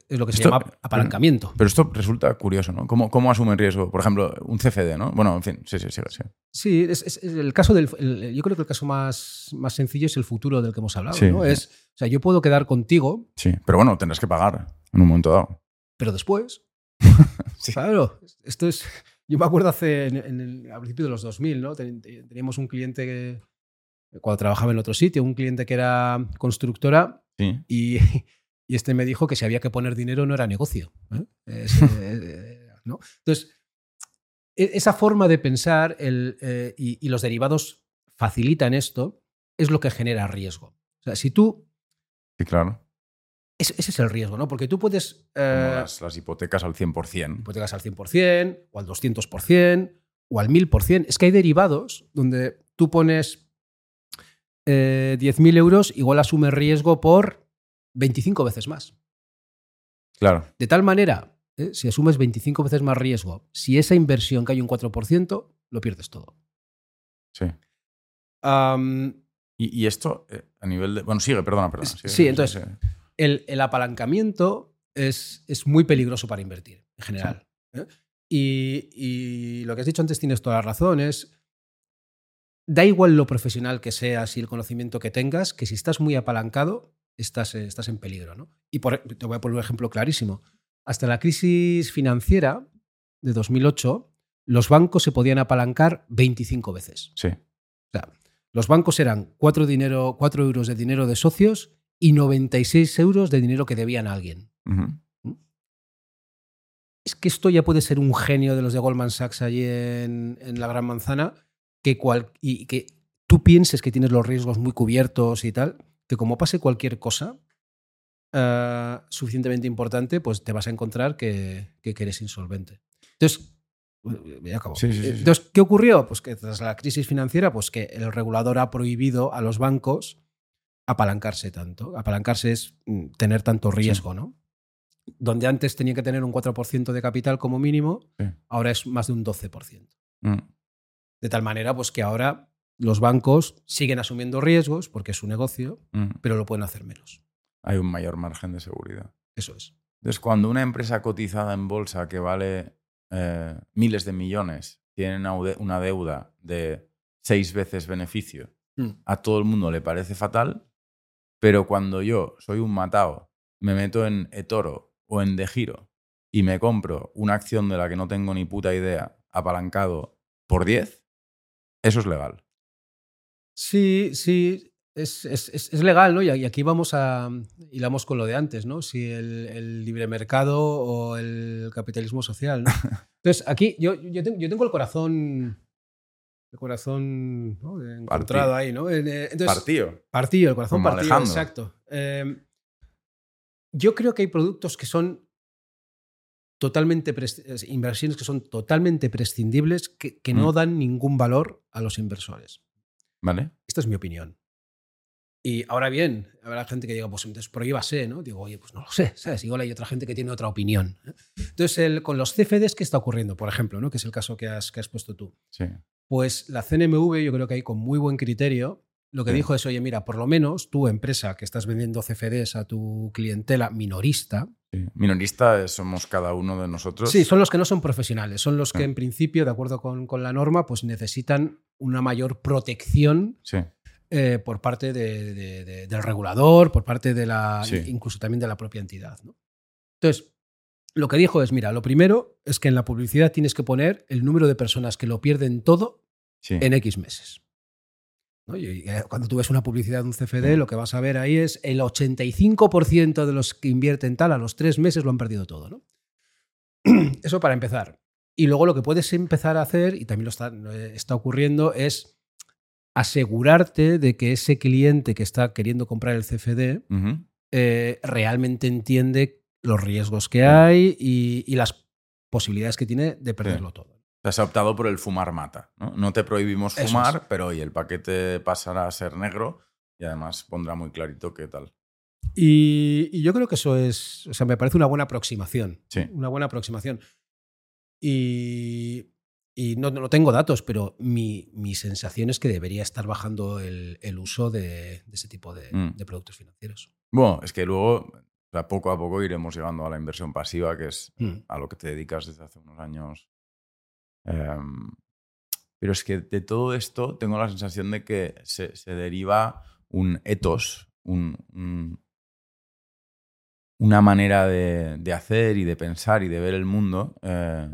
es lo que se llama apalancamiento. Pero, esto resulta curioso, ¿no? ¿Cómo, ¿Cómo asumen riesgo? Por ejemplo, un CFD, ¿no? Bueno, en fin, sí, sí, sí. Sí, sí es, el caso del. yo creo que el caso más, más sencillo es el futuro del que hemos hablado, ¿no? Es, o sea, yo puedo quedar contigo. Sí, pero bueno, tendrás que pagar en un momento dado. Pero después. Claro, esto es. Yo me acuerdo hace. En, el, a principios de los 2000, ¿no? Teníamos un cliente que. Cuando trabajaba en otro sitio, un cliente que era constructora. Sí. Y y este me dijo que si había que poner dinero no era negocio. ¿eh? Eh, eh, Entonces, e, esa forma de pensar y, los derivados facilitan esto, es lo que genera riesgo. O sea, si tú... Sí, claro. Ese, es el riesgo, ¿no? Porque tú puedes... las, hipotecas al 100%. Hipotecas al 100%, o al 200%, o al 1000%. Es que hay derivados donde tú pones 10.000 euros, igual asume riesgo por 25 veces más. Claro. De tal manera, ¿eh? si asumes 25 veces más riesgo, si esa inversión cae un 4%, lo pierdes todo. Sí. ¿Y, esto eh, a nivel de... Bueno, sigue, perdona, perdona. sí, entonces, El, apalancamiento es, es, muy peligroso para invertir, en general. ¿eh? Y, y, lo que has dicho antes tienes todas las razones. Da igual lo profesional que seas y el conocimiento que tengas, que si estás muy apalancado, estás, eh, estás en peligro. ¿no? Y por, te voy a poner un ejemplo clarísimo. Hasta la crisis financiera de 2008, los bancos se podían apalancar 25 veces. Sí. O sea, los bancos eran 4, dinero, euros de dinero de socios y 96 euros de dinero que debían a alguien. ¿Mm? Es que esto ya puede ser un genio de los de Goldman Sachs allí en, la Gran Manzana, que, cual, y que tú pienses que tienes los riesgos muy cubiertos y tal, que como pase cualquier cosa eh, suficientemente importante, pues te vas a encontrar que, eres insolvente. Entonces, ya acabo. Entonces, ¿qué ocurrió? Pues que tras la crisis financiera, pues que el regulador ha prohibido a los bancos apalancarse tanto. Apalancarse es mm, tener tanto riesgo, ¿no? Donde antes tenía que tener un 4% de capital como mínimo, ahora es más de un 12%. Mm. De tal manera, pues que ahora los bancos siguen asumiendo riesgos porque es su negocio, mm. pero lo pueden hacer menos. Hay un mayor margen de seguridad. Eso es. Entonces, cuando una empresa cotizada en bolsa que vale eh, miles de millones tiene una deuda de seis veces beneficio, mm. a todo el mundo le parece fatal, pero cuando yo soy un matao, me meto en eToro o en De Giro y me compro una acción de la que no tengo ni puta idea apalancado por 10, eso es legal. Sí, sí, es, es, legal, ¿no? Y aquí vamos a. hilamos con lo de antes, ¿no? Si el, libre mercado o el capitalismo social, ¿no? Entonces, aquí yo, yo, tengo, el corazón. El corazón encontrado ahí, ¿no? Eh, partido. Partido, el corazón partido, exacto. Em, yo creo que hay productos que son totalmente inversiones que son totalmente prescindibles, que, no mm. dan ningún valor a los inversores. Vale. Esta es mi opinión. Y ahora bien, habrá gente que diga, pues entonces prohíbase, ¿no? Digo, oye, pues no lo sé, ¿sabes? Igual hay otra gente que tiene otra opinión. Entonces, el, con los CFDs, ¿qué está ocurriendo? Por ejemplo, ¿no? Que es el caso que has, que has puesto tú. Sí. Pues la CNMV, yo creo que ahí con muy buen criterio, lo que dijo es, oye, mira, por lo menos tu empresa que estás vendiendo CFDs a tu clientela minorista. Sí. Minorista somos cada uno de nosotros. Sí, son los que no son profesionales, son los que en principio, de acuerdo con, con la norma, pues necesitan una mayor protección eh, por parte del regulador, por parte de la, incluso también de la propia entidad. Entonces, lo que dijo es, mira, lo primero es que en la publicidad tienes que poner el número de personas que lo pierden todo en X meses. Eh, cuando tú ves una publicidad de un CFD, lo que vas a ver ahí es el 85% de los que invierten tal a los tres meses lo han perdido todo. ¿no? Eso para empezar. Y luego lo que puedes empezar a hacer, y también lo está, eh, está ocurriendo, es asegurarte de que ese cliente que está queriendo comprar el CFD eh, realmente entiende los riesgos que hay y, las posibilidades que tiene de perderlo todo. Te has optado por el fumar mata. No, te prohibimos fumar, pero hoy el paquete pasará a ser negro y además pondrá muy clarito qué tal. Y, yo creo que eso es, o sea, me parece una buena aproximación. Sí. Una buena aproximación. Y, no, no, tengo datos, pero mi, sensación es que debería estar bajando el, uso de, ese tipo mm. de, productos financieros. Bueno, es que luego, poco a poco iremos llegando a la inversión pasiva, que es mm. a lo que te dedicas desde hace unos años Em, pero es que de todo esto tengo la sensación de que se, deriva un ethos, un, una manera de, hacer y de pensar y de ver el mundo eh,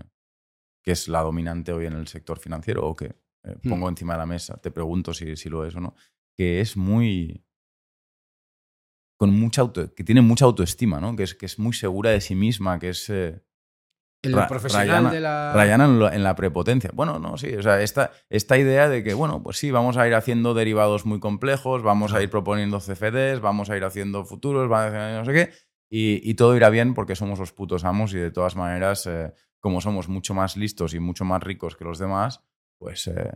que es la dominante hoy en el sector financiero o que eh, hmm. pongo encima de la mesa, te pregunto si, si, lo es o no, que es muy... Con mucha auto, que tiene mucha autoestima, ¿no? que, es, que es muy segura de sí misma, que es, eh, el profesional de la. Rayana en, la prepotencia. Bueno, no, sí. O sea, esta, esta idea de que, bueno, pues sí, vamos a ir haciendo derivados muy complejos, vamos a ir proponiendo CFDs, vamos a ir haciendo futuros, no sé qué, y, todo irá bien porque somos los putos amos y de todas maneras, eh, como somos mucho más listos y mucho más ricos que los demás, pues. Eh,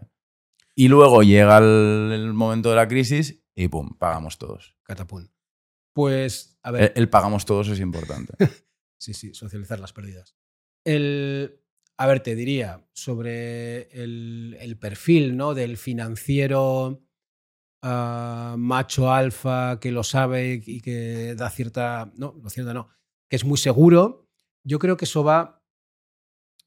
y luego llega el, momento de la crisis y pum, pagamos todos. Catapum. Pues, a ver. el pagamos todos es importante. sí, sí, socializar las pérdidas. El, a ver, te diría sobre el, perfil ¿no? del financiero ah, macho alfa que lo sabe y que da cierta. No, lo cierto no. Que es muy seguro. Yo creo que eso va.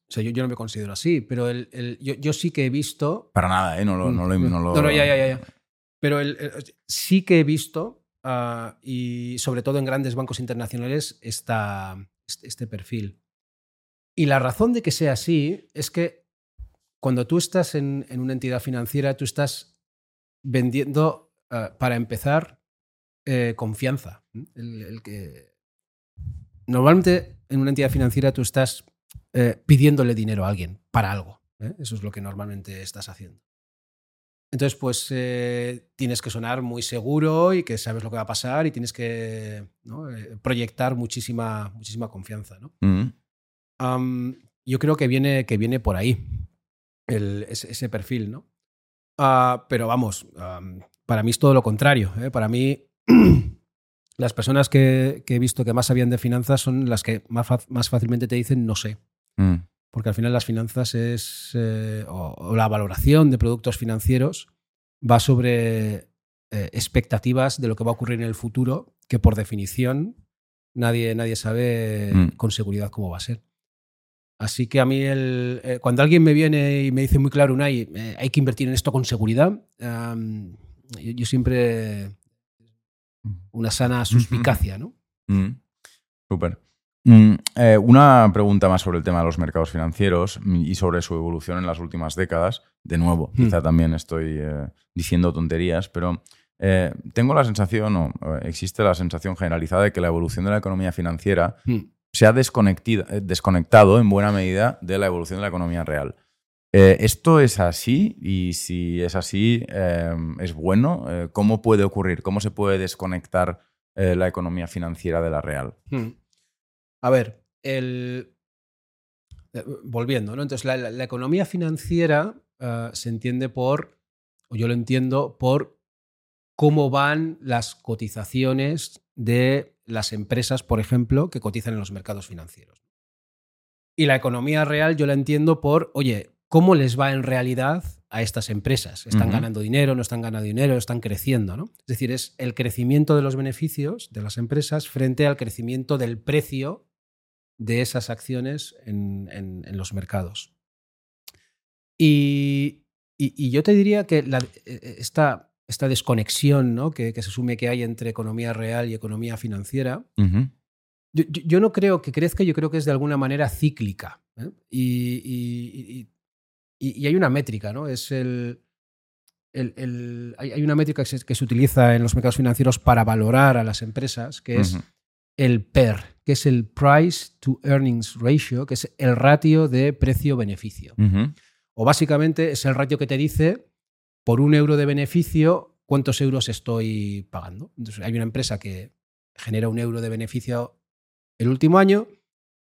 O sea, yo, yo no me considero así, pero el, yo, sí que he visto. Para nada, ¿eh? No lo. No, lo, no, lo... no, ya, ya, ya. Pero sí que he visto, ah, y sobre todo en grandes bancos internacionales, esta, este, este perfil. Y la razón de que sea así es que cuando tú estás en, una entidad financiera, tú estás vendiendo, eh, para empezar, eh, confianza. El, que... Normalmente en una entidad financiera tú estás eh, pidiéndole dinero a alguien para algo. Eso es lo que normalmente estás haciendo. Entonces, pues tienes que sonar muy seguro y que sabes lo que va a pasar y tienes que proyectar muchísima, muchísima confianza. ¿no? Mm yo creo que viene, que viene por ahí ese, perfil, ¿no? Ah, pero vamos, para mí es todo lo contrario. ¿eh? Para mí, las personas que, he visto que más sabían de finanzas son las que más, más fácilmente te dicen no sé. Mm. Porque al final las finanzas es, eh, o, la valoración de productos financieros va sobre eh, expectativas de lo que va a ocurrir en el futuro, que por definición nadie, nadie sabe mm. con seguridad cómo va a ser. Así que a mí, el, eh, cuando alguien me viene y me dice muy claro, Unai, eh, hay que invertir en esto con seguridad, yo, siempre una sana suspicacia, ¿no? Mm, súper. Mm, eh, una pregunta más sobre el tema de los mercados financieros y sobre su evolución en las últimas décadas. De nuevo, hmm. quizá también estoy diciendo tonterías, pero tengo la sensación, o existe la sensación generalizada de que la evolución de la economía financiera hmm se ha eh, desconectado en buena medida de la evolución de la economía real. Eh, ¿Esto es así? Y si es así, em, ¿es bueno? Eh, ¿Cómo puede ocurrir? ¿Cómo se puede desconectar la economía financiera de la real? Hmm. A ver, el... volviendo, ¿no? Entonces, la, economía financiera se entiende por, o yo lo entiendo, por cómo van las cotizaciones de las empresas, por ejemplo, que cotizan en los mercados financieros. Y la economía real yo la entiendo por, oye, ¿cómo les va en realidad a estas empresas? ¿Están ganando dinero? ¿No están ganando dinero? ¿Están creciendo? ¿no? Es decir, es el crecimiento de los beneficios de las empresas frente al crecimiento del precio de esas acciones en, los mercados. Y, yo te diría que la, e, e, esta, esta desconexión ¿no? que, se asume que hay entre economía real y economía financiera, yo, no creo que crezca, yo creo que es de alguna manera cíclica. ¿eh? Y, hay una métrica, ¿no? Es el. el- el- hay, una métrica que se, que se utiliza en los mercados financieros para valorar a las empresas, que es el PER, que es el Price to Earnings Ratio, que es el ratio de precio-beneficio. O básicamente es el ratio que te dice por un euro de beneficio cuántos euros estoy pagando. Entonces, hay una empresa que genera un euro de beneficio el último año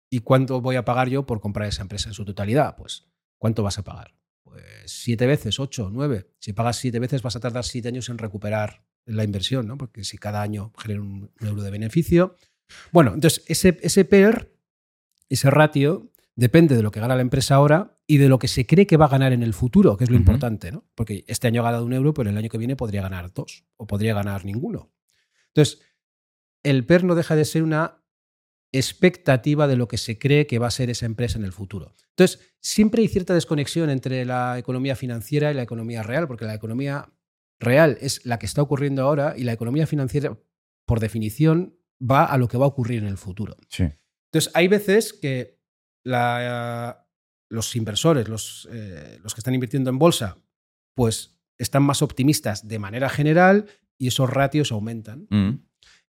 y cuánto voy a pagar yo por comprar esa empresa en su totalidad. Pues, ¿cuánto vas a pagar? Pues siete veces, ocho, nueve. Si pagas siete veces vas a tardar siete años en recuperar la inversión, ¿no? Porque si cada año genera un, euro de beneficio. Bueno, entonces ese, ese PER, ese ratio, depende de lo que gana la empresa ahora y de lo que se cree que va a ganar en el futuro, que es lo importante, ¿no? Porque este año ha ganado un euro, pero el año que viene podría ganar dos o podría ganar ninguno. Entonces, el PER no deja de ser una expectativa de lo que se cree que va a ser esa empresa en el futuro. Entonces, siempre hay cierta desconexión entre la economía financiera y la economía real, porque la economía real es la que está ocurriendo ahora y la economía financiera, por definición, va a lo que va a ocurrir en el futuro. Sí. Entonces, hay veces que la- los inversores, los, eh, los que están invirtiendo en bolsa, pues están más optimistas de manera general y esos ratios aumentan. Mm.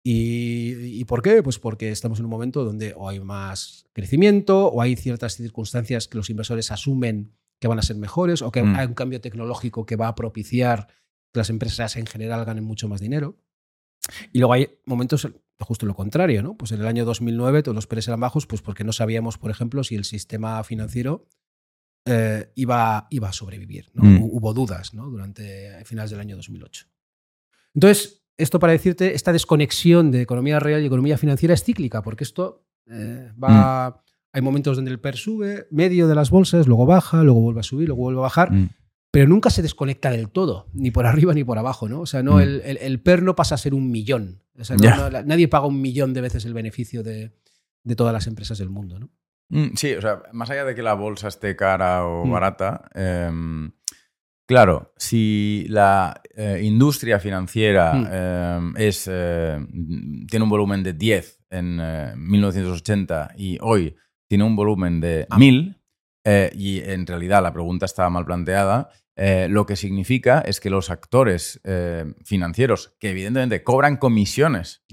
¿Y, y por qué? Pues porque estamos en un momento donde o hay más crecimiento o hay ciertas circunstancias que los inversores asumen que van a ser mejores o que Mm. hay un cambio tecnológico que va a propiciar que las empresas en general ganen mucho más dinero. Y luego hay momentos justo lo contrario, ¿no? Pues en el año 2009 todos los precios eran bajos pues porque no sabíamos, por ejemplo, si el sistema financiero eh, iba, iba a sobrevivir. ¿no? Mm. Hu- Hubo dudas ¿no? durante finales del año 2008. Entonces, esto para decirte, esta desconexión de economía real y economía financiera es cíclica, porque esto eh, va... Hay momentos donde el PER sube, medio de las bolsas, luego baja, luego vuelve a subir, luego vuelve a bajar, Mm. Pero nunca se desconecta del todo, ni por arriba ni por abajo, ¿no? O sea, no, Mm. el, el- el PER no pasa a ser un millón. O sea, no- Ya. no- la- nadie paga un millón de veces el beneficio de, de todas las empresas del mundo, ¿no? Mm, Sí, o sea, más allá de que la bolsa esté cara o Mm. barata, em, claro, si la eh, industria financiera em, es, eh, tiene un volumen de 10 en eh, 1980 y hoy tiene un volumen de Ah. 1000, eh, y en realidad la pregunta estaba mal planteada, eh, lo que significa es que los actores eh, financieros, que evidentemente cobran comisiones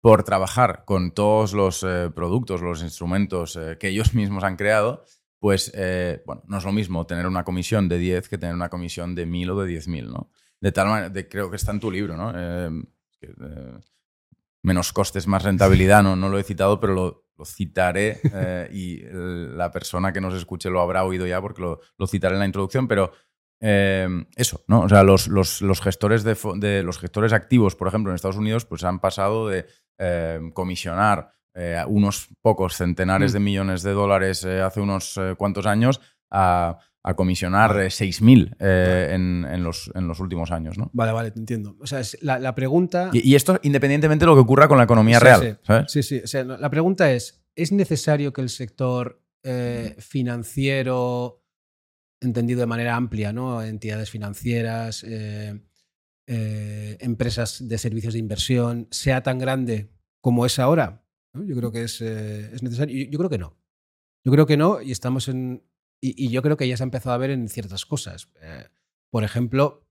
por trabajar con todos los eh, productos, los instrumentos que ellos mismos han creado, pues bueno, no es lo mismo tener una comisión de 10 que tener una comisión de 1000 o de 10.000, ¿no? De tal manera, de- creo que está en tu libro, ¿no? Que, eh, menos costes, más rentabilidad, no, no lo he citado, pero lo, lo citaré y el- la persona que nos escuche lo habrá oído ya porque lo, lo citaré en la introducción, pero eh, eso, ¿no? O sea, los, los- los gestores de, los gestores activos, por ejemplo, en Estados Unidos, pues han pasado de eh, comisionar eh, unos pocos centenares Mm. de millones de dólares eh, hace unos eh, cuantos años a, a comisionar eh, 6.000 eh, en, en los, en los últimos años, ¿no? Vale, vale, te entiendo. O sea, es- la, la pregunta... Y, y esto independientemente de lo que ocurra con la economía Sí, real, sí. ¿sabes? Sí, sí. O sea, la pregunta es, ¿es necesario que el sector eh, financiero, entendido de manera amplia, ¿no? entidades financieras, eh, eh, empresas de servicios de inversión, sea tan grande como es ahora? ¿No? Yo creo que es, eh, es necesario. Yo, yo creo que no. Yo creo que no y estamos en... Y, y yo creo que ya se ha empezado a ver en ciertas cosas. Por ejemplo,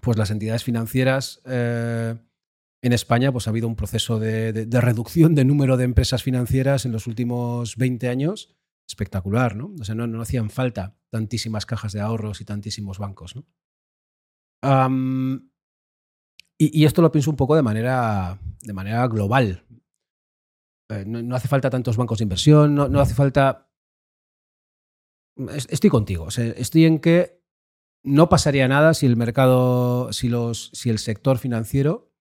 pues las entidades financieras... en España pues, ha habido un proceso de, de- de reducción de número de empresas financieras en los últimos 20 años espectacular, ¿no? O sea, no, no hacían falta tantísimas cajas de ahorros y tantísimos bancos, ¿no? Y, y esto lo pienso un poco de manera, de manera global. Eh, no, no hace falta tantos bancos de inversión, no, no hace falta... Es- Estoy contigo, o sea, estoy en que no pasaría nada si el mercado, si, los, si el sector financiero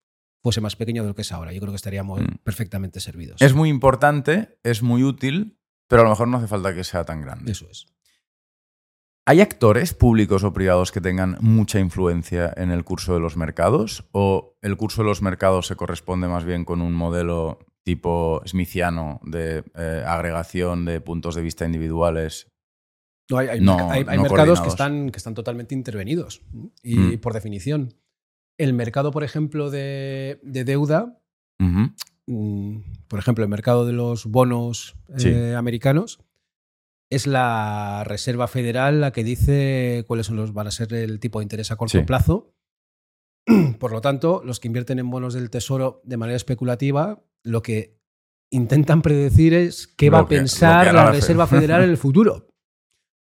fuese más pequeño de lo que es ahora. Yo creo que estaríamos Mm. perfectamente servidos. Es muy importante, es muy útil, pero a lo mejor no hace falta que sea tan grande. Eso es. ¿Hay actores públicos o privados que tengan mucha influencia en el curso de los mercados? ¿O el curso de los mercados se corresponde más bien con un modelo tipo smithiano de eh, agregación de puntos de vista individuales? No, hay hay No- hay, hay no mercados que están, que están totalmente intervenidos. Y Mm. por definición, el mercado, por ejemplo, de, de deuda, por ejemplo, el mercado de los bonos Sí. eh, americanos, es la Reserva Federal la que dice cuáles son los, van a ser el tipo de interés a corto Sí. plazo. Por lo tanto, los que invierten en bonos del tesoro de manera especulativa, lo que intentan predecir es qué Lo va a que- pensar la Reserva Fed. Federal en el futuro.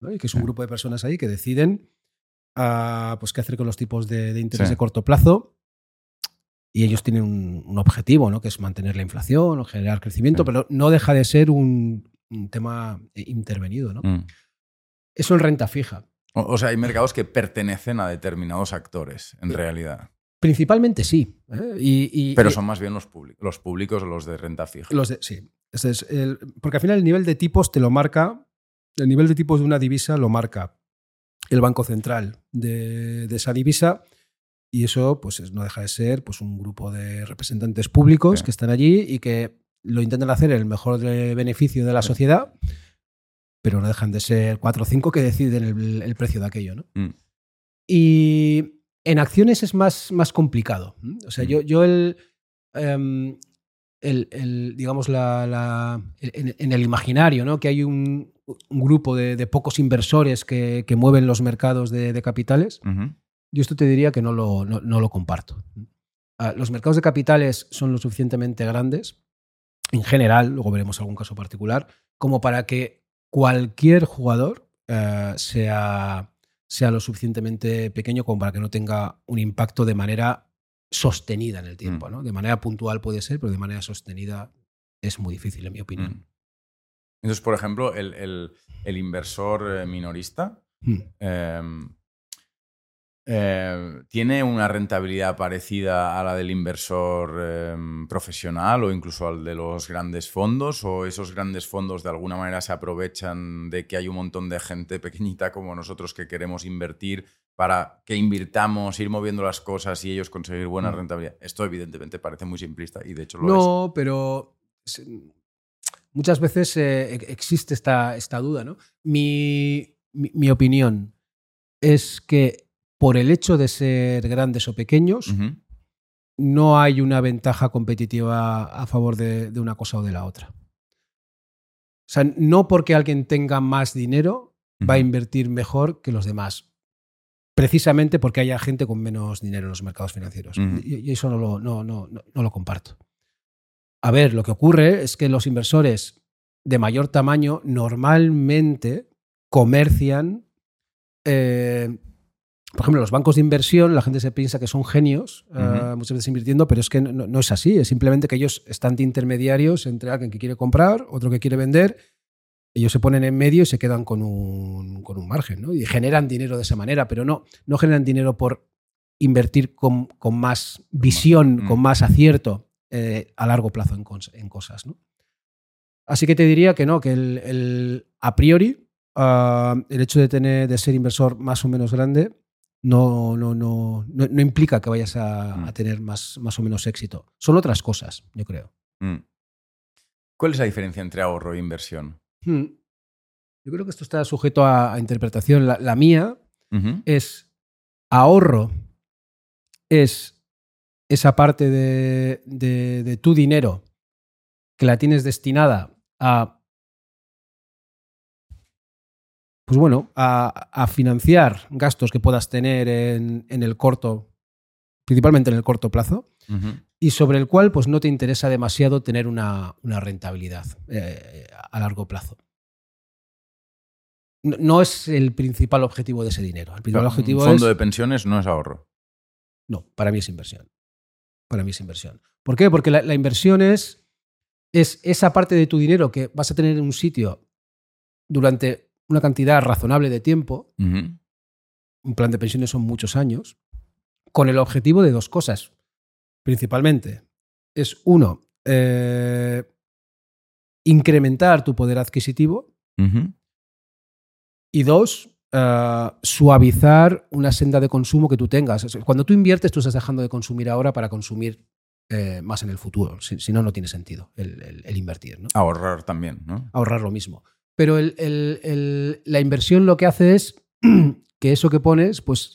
¿no? Y que es un grupo de personas ahí que deciden ah, pues, qué hacer con los tipos de, de interés Sí. de corto plazo. Y ellos tienen un, un objetivo, ¿no? que es mantener la inflación o generar crecimiento, Sí. pero no deja de ser un, un tema eh, intervenido. ¿no? Mm. Eso en renta fija. O, o sea, hay mercados que pertenecen a determinados actores, en realidad. Principalmente sí. ¿eh? Y, y- Pero y- son más bien los, públicos, los públicos o los de renta fija. Los de- sí. Es el- porque al final el nivel de tipos te lo marca, el nivel de tipos de una divisa lo marca el Banco Central de, de esa divisa y eso pues es- no deja de ser pues, un grupo de representantes públicos Sí. que están allí y que lo intentan hacer en el mejor de- beneficio de la Sí. sociedad, pero no dejan de ser cuatro o cinco que deciden el, el precio de aquello. ¿no? Mm. Y en acciones es más, más complicado. O sea, Mm. yo, yo el, em, el, el, digamos, la, la- en, en el imaginario, ¿no? que hay un, un grupo de, de pocos inversores que, que mueven los mercados de, de capitales. Yo esto te diría que no lo, no, no lo comparto. Ah, los mercados de capitales son lo suficientemente grandes, en general, luego veremos algún caso particular, como para que cualquier jugador eh, sea, sea lo suficientemente pequeño como para que no tenga un impacto de manera sostenida en el tiempo. Mm. ¿no? De manera puntual puede ser, pero de manera sostenida es muy difícil, en mi opinión. Mm. Entonces, por ejemplo, el, el- el inversor eh, minorista Mm. eh, eh, tiene una rentabilidad parecida a la del inversor eh, profesional o incluso al de los grandes fondos o esos grandes fondos de alguna manera se aprovechan de que hay un montón de gente pequeñita como nosotros que queremos invertir para que invirtamos, ir moviendo las cosas y ellos conseguir buena Mm. rentabilidad. Esto evidentemente parece muy simplista y de hecho lo es. No, pero muchas veces eh, e- existe esta, esta duda. ¿no? Mi, mi- mi opinión es que por el hecho de ser grandes o pequeños, no hay una ventaja competitiva a favor de, de una cosa o de la otra. O sea, no porque alguien tenga más dinero va a invertir mejor que los demás. Precisamente porque haya gente con menos dinero en los mercados financieros. Y, y eso no lo, no, no, no, no lo comparto. A ver, lo que ocurre es que los inversores de mayor tamaño normalmente comercian. eh, por ejemplo, los bancos de inversión, la gente se piensa que son genios eh, muchas veces invirtiendo, pero es que no, no es así. Es simplemente que ellos están de intermediarios entre alguien que quiere comprar, otro que quiere vender. Ellos se ponen en medio y se quedan con un, con un margen, ¿no? Y generan dinero de esa manera, pero no, no generan dinero por invertir con, con más visión, con más acierto eh, a largo plazo en, cosas, ¿no? Así que te diría que no, que el, el- a priori ah, el hecho de tener de ser inversor más o menos grande no, no, no, no, no implica que vayas a, Mm. a tener más, más o menos éxito. Son otras cosas, yo creo. Mm. ¿Cuál es la diferencia entre ahorro e inversión? Hmm. Yo creo que esto está sujeto a, a interpretación. La, la mía es ahorro, es esa parte de, de- de tu dinero que la tienes destinada a, pues bueno, a, a financiar gastos que puedas tener en, en el corto, principalmente en el corto plazo, y sobre el cual pues no te interesa demasiado tener una, una rentabilidad eh, a largo plazo. No, no es el principal objetivo de ese dinero. El principal Un objetivo fondo es... de pensiones no es ahorro. No, para mí es inversión. Para mí es inversión. ¿Por qué? Porque la, la inversión es, es esa parte de tu dinero que vas a tener en un sitio durante una cantidad razonable de tiempo. Un plan de pensiones son muchos años. Con el objetivo de dos cosas. Principalmente. Es uno, eh, incrementar tu poder adquisitivo. Y dos, eh, suavizar una senda de consumo que tú tengas. Cuando tú inviertes, tú estás dejando de consumir ahora para consumir eh, más en el futuro. Si, si no, no tiene sentido el, el- el invertir. ¿no? Ahorrar también, ¿no? Ahorrar lo mismo. Pero el- el- el- la inversión lo que hace es que eso que pones, pues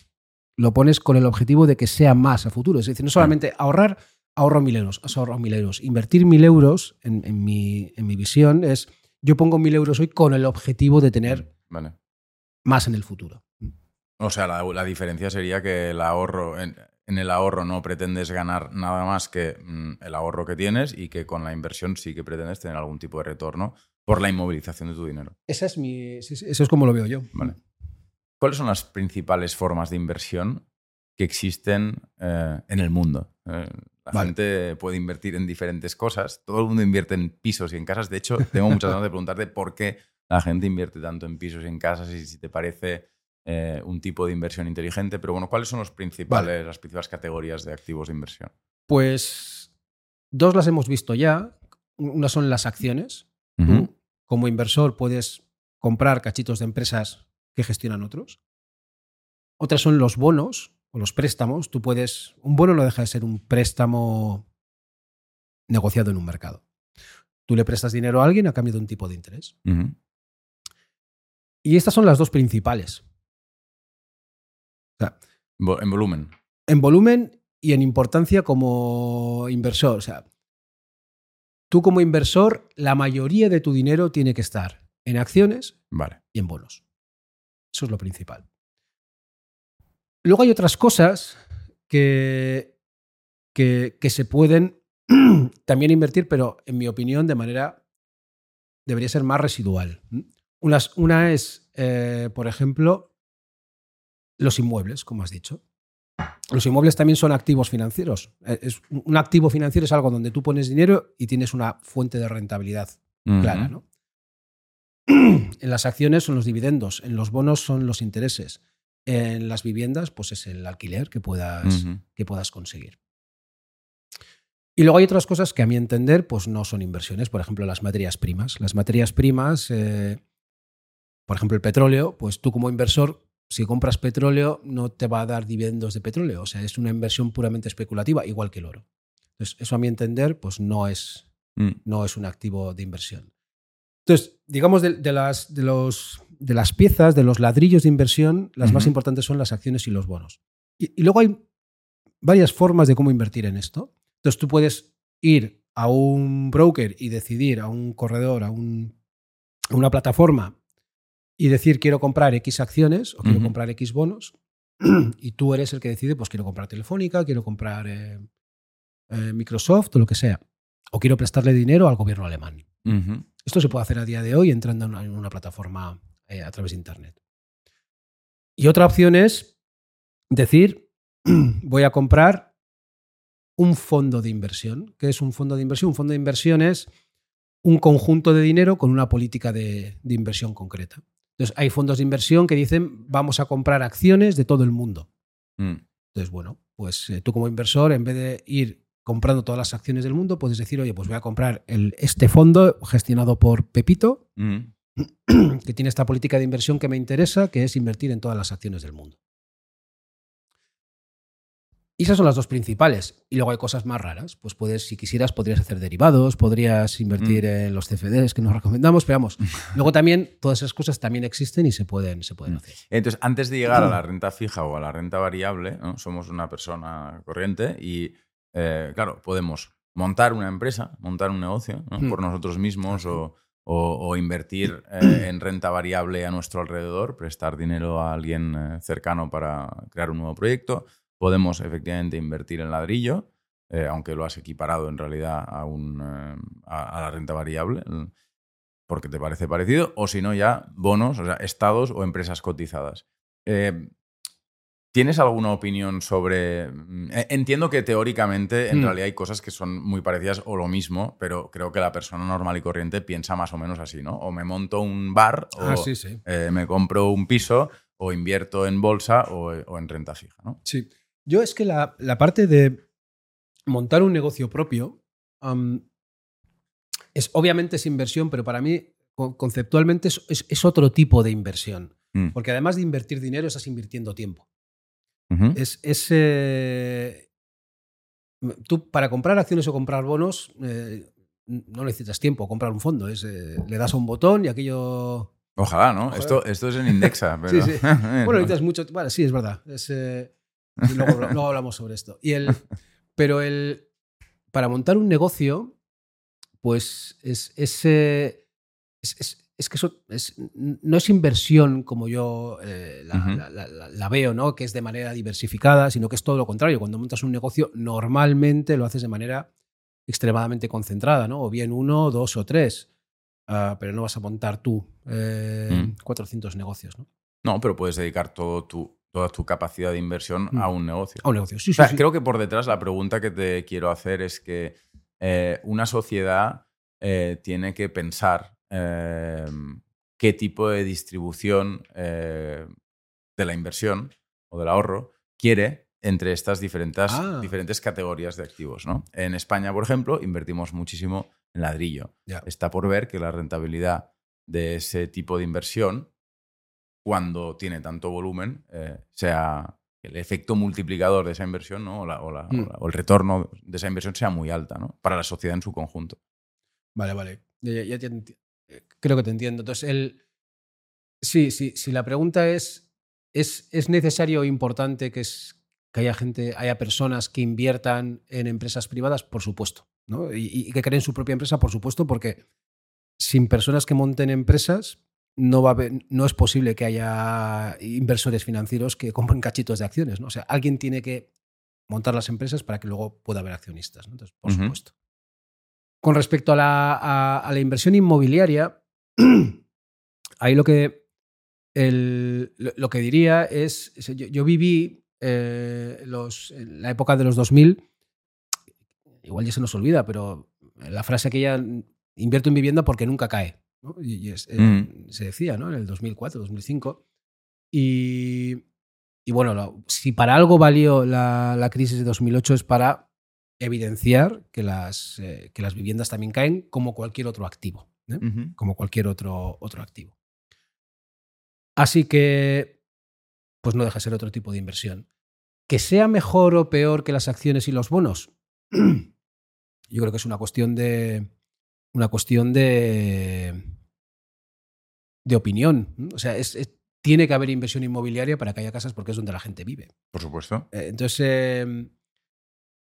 lo pones con el objetivo de que sea más a futuro. Es decir, no solamente ahorrar, ahorro mil euros, has ahorrado mil euros. Invertir mil euros, en, en mi, en mi visión, es yo pongo mil euros hoy con el objetivo de tener Vale. más en el futuro. O sea, la, la diferencia sería que el ahorro, en, en el ahorro no pretendes ganar nada más que mm, el ahorro que tienes y que con la inversión sí que pretendes tener algún tipo de retorno por la inmovilización de tu dinero. Esa es mi, eso es como lo veo yo. Vale. ¿Cuáles son las principales formas de inversión que existen eh, en el mundo? Eh, la Vale. gente puede invertir en diferentes cosas. Todo el mundo invierte en pisos y en casas. De hecho, tengo muchas ganas de preguntarte por qué la gente invierte tanto en pisos y en casas y si te parece eh, un tipo de inversión inteligente. Pero bueno, ¿cuáles son los principales, las principales categorías de activos de inversión? Pues dos las hemos visto ya. Una son las acciones. Como inversor, puedes comprar cachitos de empresas que gestionan otros. Otras son los bonos o los préstamos. Tú puedes. Un bono no deja de ser un préstamo negociado en un mercado. Tú le prestas dinero a alguien a cambio de un tipo de interés. Y estas son las dos principales. Vo- En volumen. En volumen y en importancia como inversor. O sea, tú como inversor, la mayoría de tu dinero tiene que estar en acciones Vale. y en bonos. Eso es lo principal. Luego hay otras cosas que, que, que se pueden también invertir, pero en mi opinión de manera debería ser más residual. Una es, eh, por ejemplo, los inmuebles, como has dicho. Los inmuebles también son activos financieros. Eh, Es, un activo financiero es algo donde tú pones dinero y tienes una fuente de rentabilidad clara. ¿no? En las acciones son los dividendos, en los bonos son los intereses, en las viviendas pues es el alquiler que puedas, que puedas conseguir. Y luego hay otras cosas que a mi entender pues no son inversiones, por ejemplo las materias primas. Las materias primas, eh, por ejemplo el petróleo, pues tú como inversor, si compras petróleo no te va a dar dividendos de petróleo, o sea, es una inversión puramente especulativa, igual que el oro. Entonces, eso a mi entender pues no es, Mm. no es un activo de inversión. Entonces, digamos, de, de las, de, los, de las piezas, de los ladrillos de inversión, las más importantes son las acciones y los bonos. Y, y luego hay varias formas de cómo invertir en esto. Entonces, tú puedes ir a un broker y decidir, a un corredor, a, un- a una plataforma y decir quiero comprar X acciones o quiero comprar X bonos. Y tú eres el que decide, pues quiero comprar Telefónica, quiero comprar eh, eh, Microsoft o lo que sea. O quiero prestarle dinero al gobierno alemán. Esto se puede hacer a día de hoy entrando en una, en una plataforma eh, a través de Internet. Y otra opción es decir, voy a comprar un fondo de inversión. ¿Qué es un fondo de inversión? Un fondo de inversión es un conjunto de dinero con una política de, de inversión concreta. Entonces, hay fondos de inversión que dicen, vamos a comprar acciones de todo el mundo. Mm. Entonces, bueno, pues eh, tú como inversor, en vez de ir comprando todas las acciones del mundo, puedes decir, oye, pues voy a comprar el, este fondo gestionado por Pepito, Mm. que tiene esta política de inversión que me interesa, que es invertir en todas las acciones del mundo. Y esas son las dos principales. Y luego hay cosas más raras. Pues puedes, si quisieras, podrías hacer derivados, podrías invertir en los CFDs que nos recomendamos, pero vamos. luego también, todas esas cosas también existen y se pueden, se pueden Mm. hacer. Entonces, antes de llegar a la renta fija o a la renta variable, ¿no? somos una persona corriente y, eh, claro, podemos montar una empresa, montar un negocio ¿no? Mm. por nosotros mismos o, o- o invertir eh, en renta variable a nuestro alrededor, prestar dinero a alguien eh, cercano para crear un nuevo proyecto. Podemos efectivamente invertir en ladrillo, eh, aunque lo has equiparado en realidad a, un, eh, a, a la renta variable porque te parece parecido, o si no ya bonos, o sea, estados o empresas cotizadas. Eh, ¿Tienes alguna opinión sobre...? mm, eh, Entiendo que teóricamente en Hmm. realidad hay cosas que son muy parecidas o lo mismo, pero creo que la persona normal y corriente piensa más o menos así, ¿no? O me monto un bar, o Ah, sí, sí. me compro un piso, o invierto en bolsa o, o en renta fija, ¿no? Sí. Yo es que la, la parte de montar un negocio propio es obviamente es inversión, pero para mí co- conceptualmente es, es- es otro tipo de inversión. Mm. Porque además de invertir dinero, estás invirtiendo tiempo. Es, es, eh, tú para comprar acciones o comprar bonos eh, no necesitas tiempo, comprar un fondo. Es, eh, le das a un botón y aquello... Ojalá, ¿no? Esto, esto es en Indexa, pero... Sí, sí. Bueno, necesitas mucho. Vale, sí, es verdad. Es, eh, y luego, luego hablamos sobre esto. Y el, pero el, para montar un negocio, pues es, es, eh, es, que eso no es inversión como yo eh, la, veo, ¿no? que es de manera diversificada, sino que es todo lo contrario. Cuando montas un negocio, normalmente lo haces de manera extremadamente concentrada, ¿no? o bien uno, dos o tres. Ah, pero no vas a montar tú 400 mm. negocios. ¿no? no, pero puedes dedicar todo tu, toda tu capacidad de inversión a mm. un negocio. A un negocio, sí, Creo que por detrás la pregunta que te quiero hacer es que eh, una sociedad eh, tiene que pensar em, qué tipo de distribución eh, de la inversión o del ahorro quiere entre estas diferentes, ah. diferentes categorías de activos. ¿no? En España, por ejemplo, invertimos muchísimo en ladrillo. Está por ver que la rentabilidad de ese tipo de inversión, cuando tiene tanto volumen, sea el efecto multiplicador de esa inversión ¿no? Mm. o, el retorno de esa inversión sea muy alta ¿no? para la sociedad en su conjunto. Vale, vale. Ya, eh, creo que te entiendo. Entonces, el, sí, sí, si la pregunta es, ¿es, ¿es necesario o importante que, es, que haya gente, haya personas que inviertan en empresas privadas? Por supuesto. ¿no? Y, y que creen su propia empresa, por supuesto, porque sin personas que monten empresas, no, va no es posible que haya inversores financieros que compren cachitos de acciones. ¿no? O sea, alguien tiene que montar las empresas para que luego pueda haber accionistas. Entonces, por supuesto. Con respecto a la, inversión inmobiliaria, ahí lo que, lo que diría es, yo, viví eh, los, en la época de los 2000, igual ya se nos olvida, pero la frase que ya invierto en vivienda porque nunca cae. Y, eh, mm. se decía, ¿no? En el 2004, 2005. Y, y bueno, si para algo valió la, crisis de 2008 es para evidenciar que las, eh, que las viviendas también caen como cualquier otro activo, ¿eh? como cualquier otro, otro activo. Así que, pues no deja de ser otro tipo de inversión. Que sea mejor o peor que las acciones y los bonos, yo creo que es una cuestión de, una cuestión de, de opinión. O sea, es, tiene que haber inversión inmobiliaria para que haya casas porque es donde la gente vive. Por supuesto. Eh, entonces, em,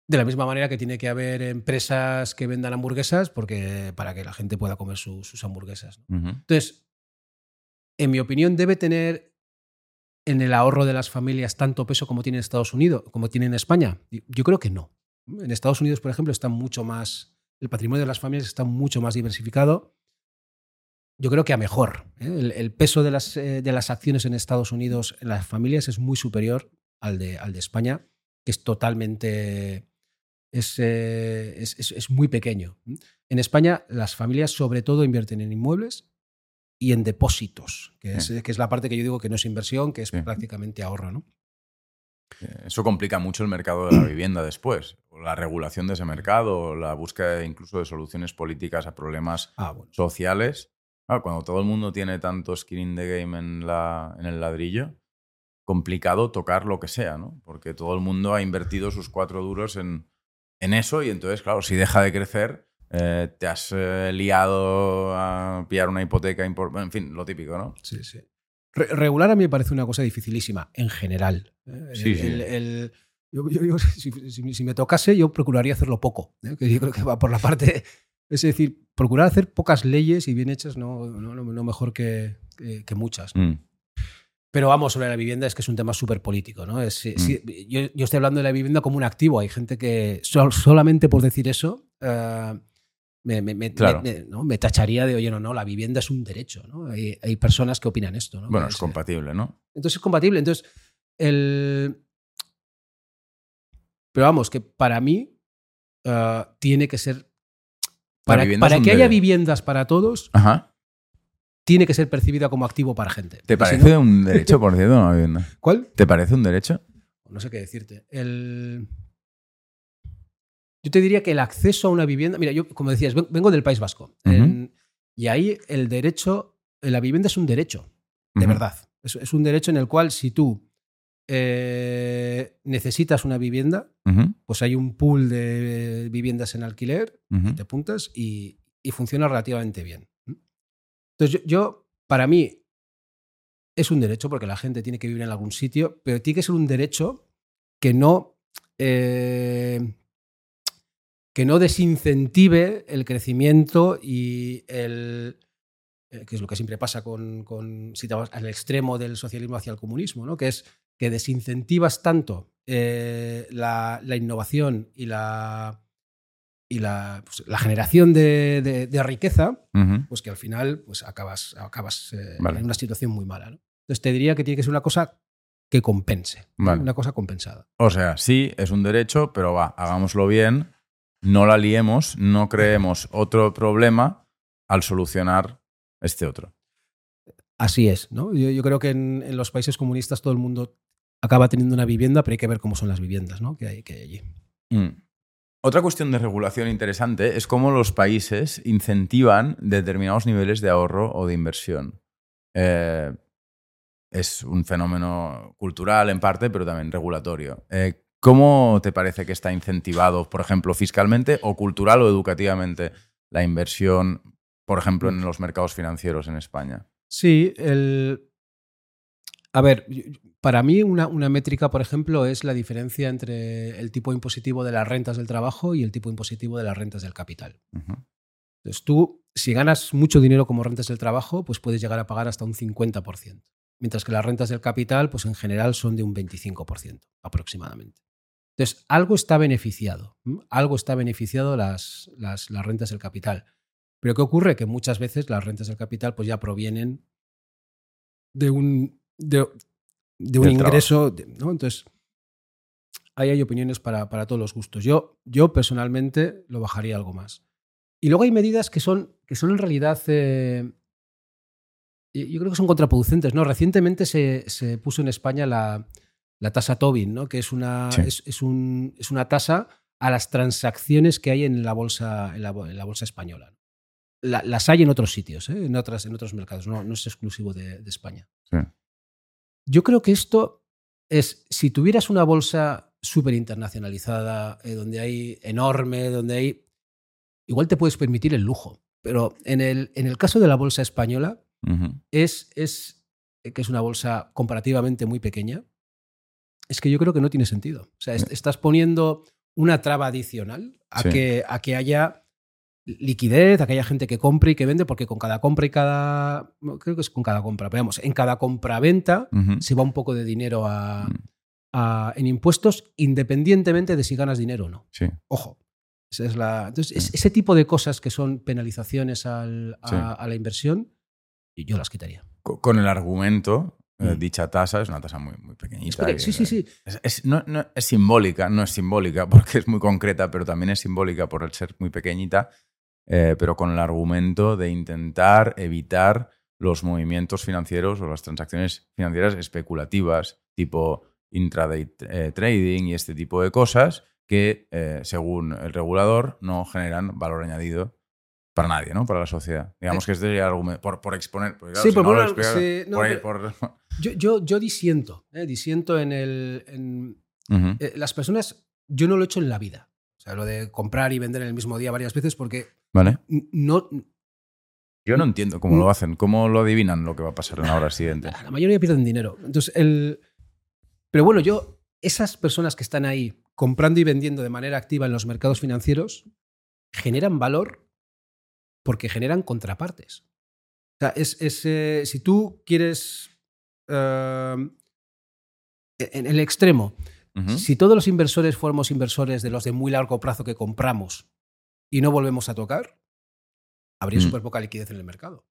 de la misma manera que tiene que haber empresas que vendan hamburguesas porque, para que la gente pueda comer sus hamburguesas. Entonces, en mi opinión, debe tener en el ahorro de las familias tanto peso como tiene en Estados Unidos, como tiene en España. Yo creo que no. En Estados Unidos, por ejemplo, está mucho más el patrimonio de las familias está mucho más diversificado. Yo creo que a mejor. ¿eh? El, peso de las, eh, de las, acciones en Estados Unidos en las familias es muy superior al de, al de España, que es totalmente. Es, eh, es, muy pequeño. En España, las familias sobre todo invierten en inmuebles y en depósitos, que, es, que es la parte que yo digo que no es inversión, que es prácticamente ahorro. ¿no? Eso complica mucho el mercado de la vivienda después. La regulación de ese mercado, la búsqueda incluso de soluciones políticas a problemas ah, sociales. cuando todo el mundo tiene tanto skin in the game en, la, en el ladrillo, complicado tocar lo que sea, ¿no? Porque todo el mundo ha invertido sus cuatro duros en, en eso y entonces, claro, si deja de crecer, eh, te has eh, liado a pillar una hipoteca, en fin, lo típico, ¿no? Sí, sí regular a mí me parece una cosa dificilísima, en general. ¿eh? si, me tocase, yo procuraría hacerlo poco. ¿eh? Que yo creo que va por la parte. Es decir, procurar hacer pocas leyes y bien hechas, no, no, mejor que, que, muchas. Mm. Pero vamos, sobre la vivienda es que es un tema súper político. ¿no? Es, mm. yo, estoy hablando de la vivienda como un activo. Hay gente que solamente por decir eso. Eh, me, me, tacharía de, oye, no, no, la vivienda es un derecho. ¿no? Hay, hay personas que opinan esto. ¿no? Bueno, es compatible, ¿no? Entonces es compatible. Entonces, el... Pero vamos, que para mí ah, tiene que ser... Para, para que haya viviendas para todos, tiene que ser percibida como activo para gente. ¿Te parece un derecho, por cierto, una vivienda? ¿Cuál? ¿Te parece un derecho? No sé qué decirte. El... Yo te diría que el acceso a una vivienda, mira, yo como decías, vengo del País Vasco y ahí el derecho, la vivienda es un derecho, de verdad. Es, un derecho en el cual si tú eh, necesitas una vivienda, pues hay un pool de viviendas en alquiler, te apuntas y, funciona relativamente bien. Entonces yo, para mí, es un derecho porque la gente tiene que vivir en algún sitio, pero tiene que ser un derecho que no... Eh, que no desincentive el crecimiento y el, eh, que es lo que siempre pasa con, con, si te vas al extremo del socialismo hacia el comunismo, ¿no? que es que desincentivas tanto eh, la, la, innovación y la, y la, pues, la generación de, de, de riqueza, Uh -huh. pues que al final pues acabas, acabas eh, Vale. en una situación muy mala. ¿no? Entonces te diría que tiene que ser una cosa que compense, una cosa compensada. O sea, sí, es un derecho, pero va, hagámoslo bien, no la liemos, no creemos otro problema al solucionar este otro. Así es, ¿no? Yo, yo creo que en, en los países comunistas todo el mundo acaba teniendo una vivienda, pero hay que ver cómo son las viviendas ¿no? que, hay, que hay allí. Mm. Otra cuestión de regulación interesante es cómo los países incentivan determinados niveles de ahorro o de inversión. Eh, es un fenómeno cultural en parte, pero también regulatorio. Eh, ¿Cómo te parece que está incentivado, por ejemplo, fiscalmente o cultural o educativamente la inversión, por ejemplo, en los mercados financieros en España? Sí, el... A ver, para mí una, una, métrica, por ejemplo, es la diferencia entre el tipo impositivo de las rentas del trabajo y el tipo impositivo de las rentas del capital. Uh -huh. Entonces tú, si ganas mucho dinero como rentas del trabajo, pues puedes llegar a pagar hasta un 50%, mientras que las rentas del capital, pues en general son de un 25% aproximadamente. Entonces, algo está beneficiado, ¿m? algo está beneficiado las, las, las rentas del capital. Pero ¿qué ocurre? Que muchas veces las rentas del capital pues ya provienen de un, de, de un ingreso. De, ¿no? Entonces, ahí hay opiniones para, para, todos los gustos. Yo, yo personalmente lo bajaría algo más. Y luego hay medidas que son, que son en realidad, eh, yo creo que son contraproducentes. ¿no? Recientemente se, se puso en España la, la tasa Tobin, ¿no? que es una, Sí. es, es un- es una tasa a las transacciones que hay en la bolsa, en la, bo- en la bolsa española. La- las hay en otros sitios, ¿eh? en, otras, en otros mercados, no, no es exclusivo de, de España. Sí. Yo creo que esto es, si tuvieras una bolsa súper internacionalizada, eh, donde hay enorme, donde hay, igual te puedes permitir el lujo. Pero en el, en el caso de la bolsa española, es, es eh, que es una bolsa comparativamente muy pequeña, es que yo creo que no tiene sentido. O sea, est- estás poniendo una traba adicional a, Sí. que, a que haya liquidez, a que haya gente que compre y que vende, porque con cada compra y cada. Creo que es con cada compra, pero vamos, en cada compra-venta se va un poco de dinero a- Mm. a- en impuestos, independientemente de si ganas dinero o no. Sí. Ojo. Esa es la, entonces, es- Mm. ese tipo de cosas que son penalizaciones al- a, a la inversión, yo las quitaría. Co- Con el argumento, Mm. dicha tasa es una tasa muy, muy pequeñita. peque- que- sí, sí, sí. Es, es- no- no- es simbólica, no es simbólica porque es muy concreta, pero también es simbólica por el ser muy pequeñita, eh, pero con el argumento de intentar evitar los movimientos financieros o las transacciones financieras especulativas, tipo intraday eh, trading y este tipo de cosas que, eh, según el regulador, no generan valor añadido para nadie, ¿no? Para la sociedad. Digamos que este sería el argumento, por, por exponer. claro, Sí, si por no lo poner- explica- sí, no, por ahí- pero- por- Yo, yo, yo disiento, ¿eh? disiento en el. en- eh, las personas, yo no lo he hecho en la vida. O sea, lo de comprar y vender en el mismo día varias veces, porque ¿Vale? no, Yo no entiendo cómo lo hacen, cómo lo adivinan lo que va a pasar en la hora siguiente. la mayoría pierden dinero. Entonces, el. Pero bueno, yo, esas personas que están ahí comprando y vendiendo de manera activa en los mercados financieros, generan valor porque generan contrapartes. O sea, es, es, eh, si tú quieres. eh, en el extremo. Si todos los inversores fuéramos inversores de los de muy largo plazo que compramos y no volvemos a tocar, habría Mm. súper poca liquidez en el mercado.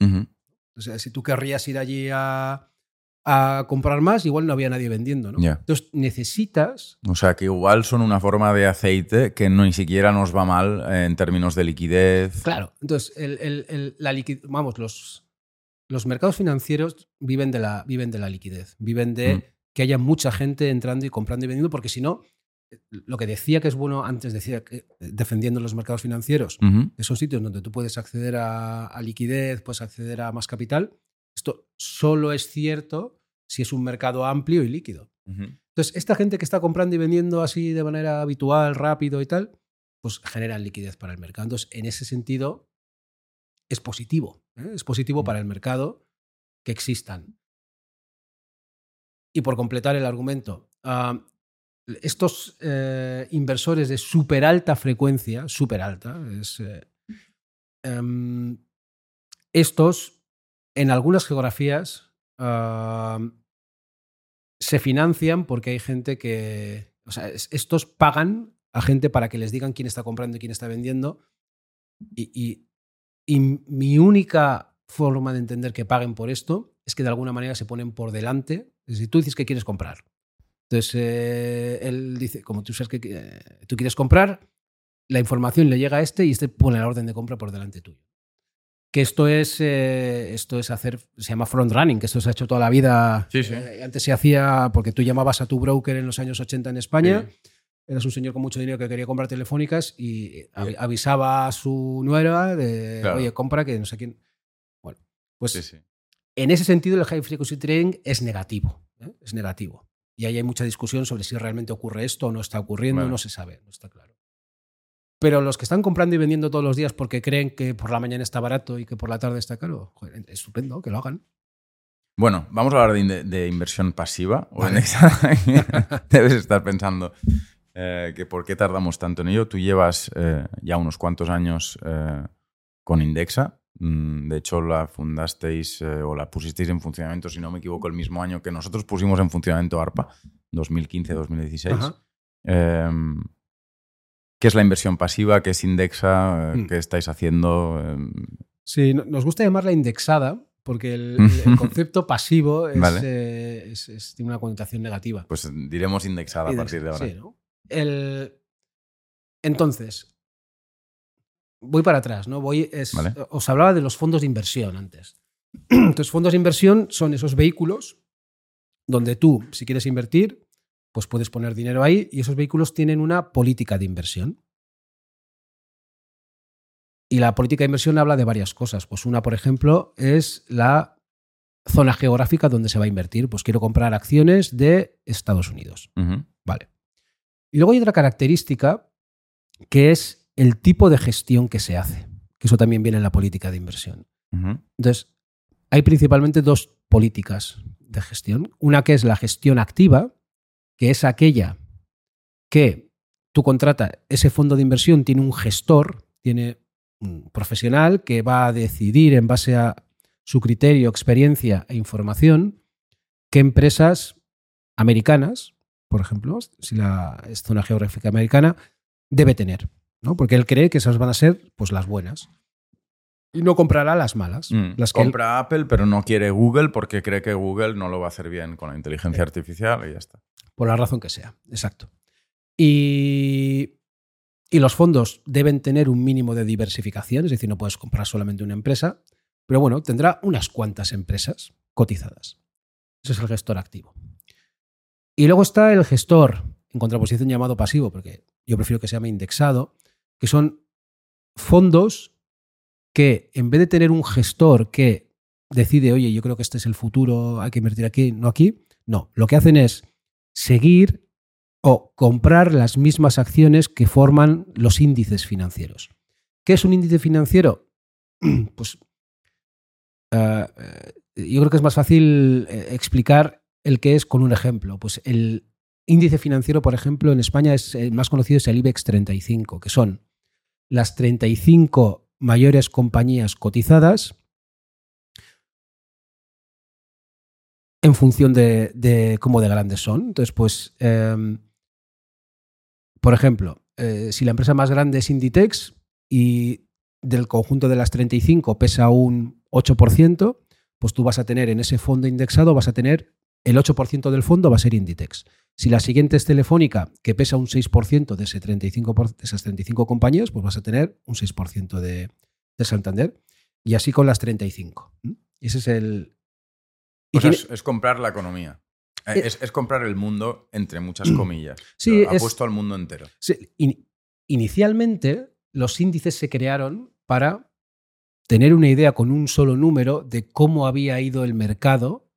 O sea, si tú querrías ir allí a, a comprar más, igual no había nadie vendiendo. ¿no? Entonces necesitas. O sea, que igual son una forma de aceite que no ni siquiera nos va mal eh, en términos de liquidez. Claro, entonces el, el- el- la vamos, los, los mercados financieros viven de, la, viven de la liquidez, viven de Mm. que haya mucha gente entrando y comprando y vendiendo, porque si no, lo que decía que es bueno antes, decía que defendiendo los mercados financieros, esos sitios donde tú puedes acceder a, a liquidez, puedes acceder a más capital, esto solo es cierto si es un mercado amplio y líquido. Entonces, esta gente que está comprando y vendiendo así de manera habitual, rápido y tal, pues generan liquidez para el mercado. Entonces, en ese sentido, es positivo. ¿eh? Es positivo para el mercado que existan. Y por completar el argumento, ah, estos eh, inversores de súper alta frecuencia, súper alta, es, eh, em, estos en algunas geografías se financian porque hay gente que. O sea, es- estos pagan a gente para que les digan quién está comprando y quién está vendiendo. Y, mi única forma de entender que paguen por esto es que de alguna manera se ponen por delante. Decir, tú dices que quieres comprar. Entonces, eh, él dice, como tú sabes que tú quieres comprar, la información le llega a este y este pone la orden de compra por delante tuyo. Que esto es, eh, esto es hacer, se llama front running, que esto se ha hecho toda la vida. Sí, sí. Eh, antes se hacía porque tú llamabas a tu broker en los años 80 en España, eras un señor con mucho dinero que quería comprar telefónicas y avi- avisaba a su nuera de, Claro. oye, compra que no sé quién. Bueno, pues en ese sentido, el high frequency trading es negativo. ¿eh? Es negativo. Y ahí hay mucha discusión sobre si realmente ocurre esto o no está ocurriendo, Vale. no se sabe, no está claro. Pero los que están comprando y vendiendo todos los días porque creen que por la mañana está barato y que por la tarde está caro, joder, estupendo, que lo hagan. Bueno, vamos a hablar de, in- de inversión pasiva Vale. Debes estar pensando eh, que por qué tardamos tanto en ello. Tú llevas eh, ya unos cuantos años eh, con Indexa. Mm, De hecho, la fundasteis o la pusisteis en funcionamiento, si no me equivoco, el mismo año que nosotros pusimos en funcionamiento ARPA, 2015-2016. ¿Qué es la inversión pasiva? ¿Qué es Indexa? Eh, Mm. ¿Qué estáis haciendo? Em, Sí, no- nos gusta llamarla indexada porque el, el- el concepto pasivo es, Vale. eh, es- es- tiene una connotación negativa. pues diremos indexada a partir de ahora. Sí, ¿no? El- Entonces, voy para atrás, ¿no? Voy, es- Vale. Os hablaba de los fondos de inversión antes. Entonces, fondos de inversión son esos vehículos donde tú, si quieres invertir, pues puedes poner dinero ahí y esos vehículos tienen una política de inversión. Y la política de inversión habla de varias cosas. Pues una, por ejemplo, es la zona geográfica donde se va a invertir. Pues quiero comprar acciones de Estados Unidos. Vale. Y luego hay otra característica que es el tipo de gestión que se hace, que eso también viene en la política de inversión. Entonces, hay principalmente dos políticas de gestión. Una que es la gestión activa, que es aquella que tú contratas, ese fondo de inversión tiene un gestor, tiene un profesional que va a decidir en base a su criterio, experiencia e información qué empresas americanas, por ejemplo, si la zona geográfica americana, debe tener, ¿no? Porque él cree que esas van a ser pues las buenas. Y no comprará las malas. Mm. Las que él- Compra Apple, pero no quiere Google porque cree que Google no lo va a hacer bien con la inteligencia artificial y ya está. Por la razón que sea, exacto. Y, y los fondos deben tener un mínimo de diversificación, es decir, no puedes comprar solamente una empresa, pero bueno, tendrá unas cuantas empresas cotizadas. Ese es el gestor activo. Y luego está el gestor, en contraposición llamado pasivo, porque yo prefiero que se llame indexado, que son fondos que en vez de tener un gestor que decide, oye, yo creo que este es el futuro, hay que invertir aquí, no aquí, no, lo que hacen es seguir o comprar las mismas acciones que forman los índices financieros. ¿Qué es un índice financiero? Pues eh, eh, yo creo que es más fácil eh, explicar el que es con un ejemplo. Pues el índice financiero, por ejemplo, en España es el más conocido es el IBEX 35, que son las 35 mayores compañías cotizadas en función de, cómo de grandes son. Entonces, pues, eh, por ejemplo, eh, si la empresa más grande es Inditex y del conjunto de las 35 pesa un 8%, pues tú vas a tener en ese fondo indexado, vas a tener el 8% del fondo va a ser Inditex. Si la siguiente es Telefónica, que pesa un 6% de, ese 35 por- de esas 35 compañías, pues vas a tener un 6% de, de Santander. Y así con las 35. ¿m? Ese es el... y O sea, tiene- es, es comprar la economía. Eh, Eh, Es, es comprar el mundo, entre muchas comillas. Sí, Ha es- puesto al mundo entero. Sí, in- inicialmente los índices se crearon para tener una idea con un solo número de cómo había ido el mercado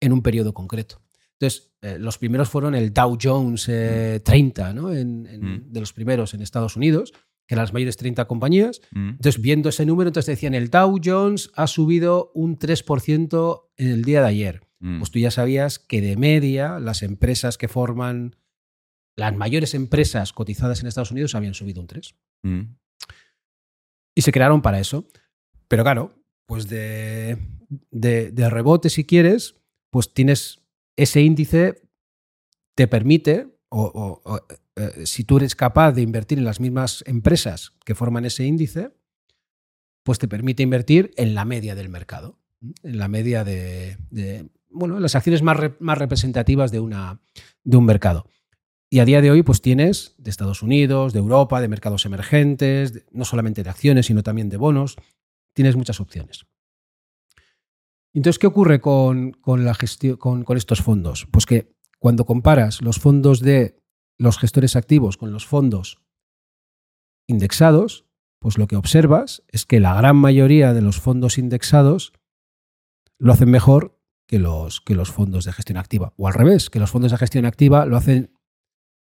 en un periodo concreto. Entonces, eh, los primeros fueron el Dow Jones eh, 30, ¿no? En- en- Mm. de los primeros en Estados Unidos, que eran las mayores 30 compañías. Mm. Entonces, viendo ese número, entonces decían, el Dow Jones ha subido un 3% en el día de ayer Mm. pues tú ya sabías que de media las empresas que forman las mayores empresas cotizadas en Estados Unidos habían subido un 3. Mm. Y se crearon para eso. Pero claro, pues de, de, rebote, si quieres, pues tienes ese índice, te permite, o, eh, si tú eres capaz de invertir en las mismas empresas que forman ese índice, pues te permite invertir en la media del mercado, en la media de, bueno, las acciones más, más representativas de, una, de un mercado. Y a día de hoy, pues tienes de Estados Unidos, de Europa, de mercados emergentes, no solamente de acciones, sino también de bonos. Tienes muchas opciones. Entonces, ¿qué ocurre con, con, estos fondos? Pues que cuando comparas los fondos de los gestores activos con los fondos indexados, pues lo que observas es que la gran mayoría de los fondos indexados lo hacen mejor que los, que los fondos de gestión activa. O al revés, que los fondos de gestión activa lo hacen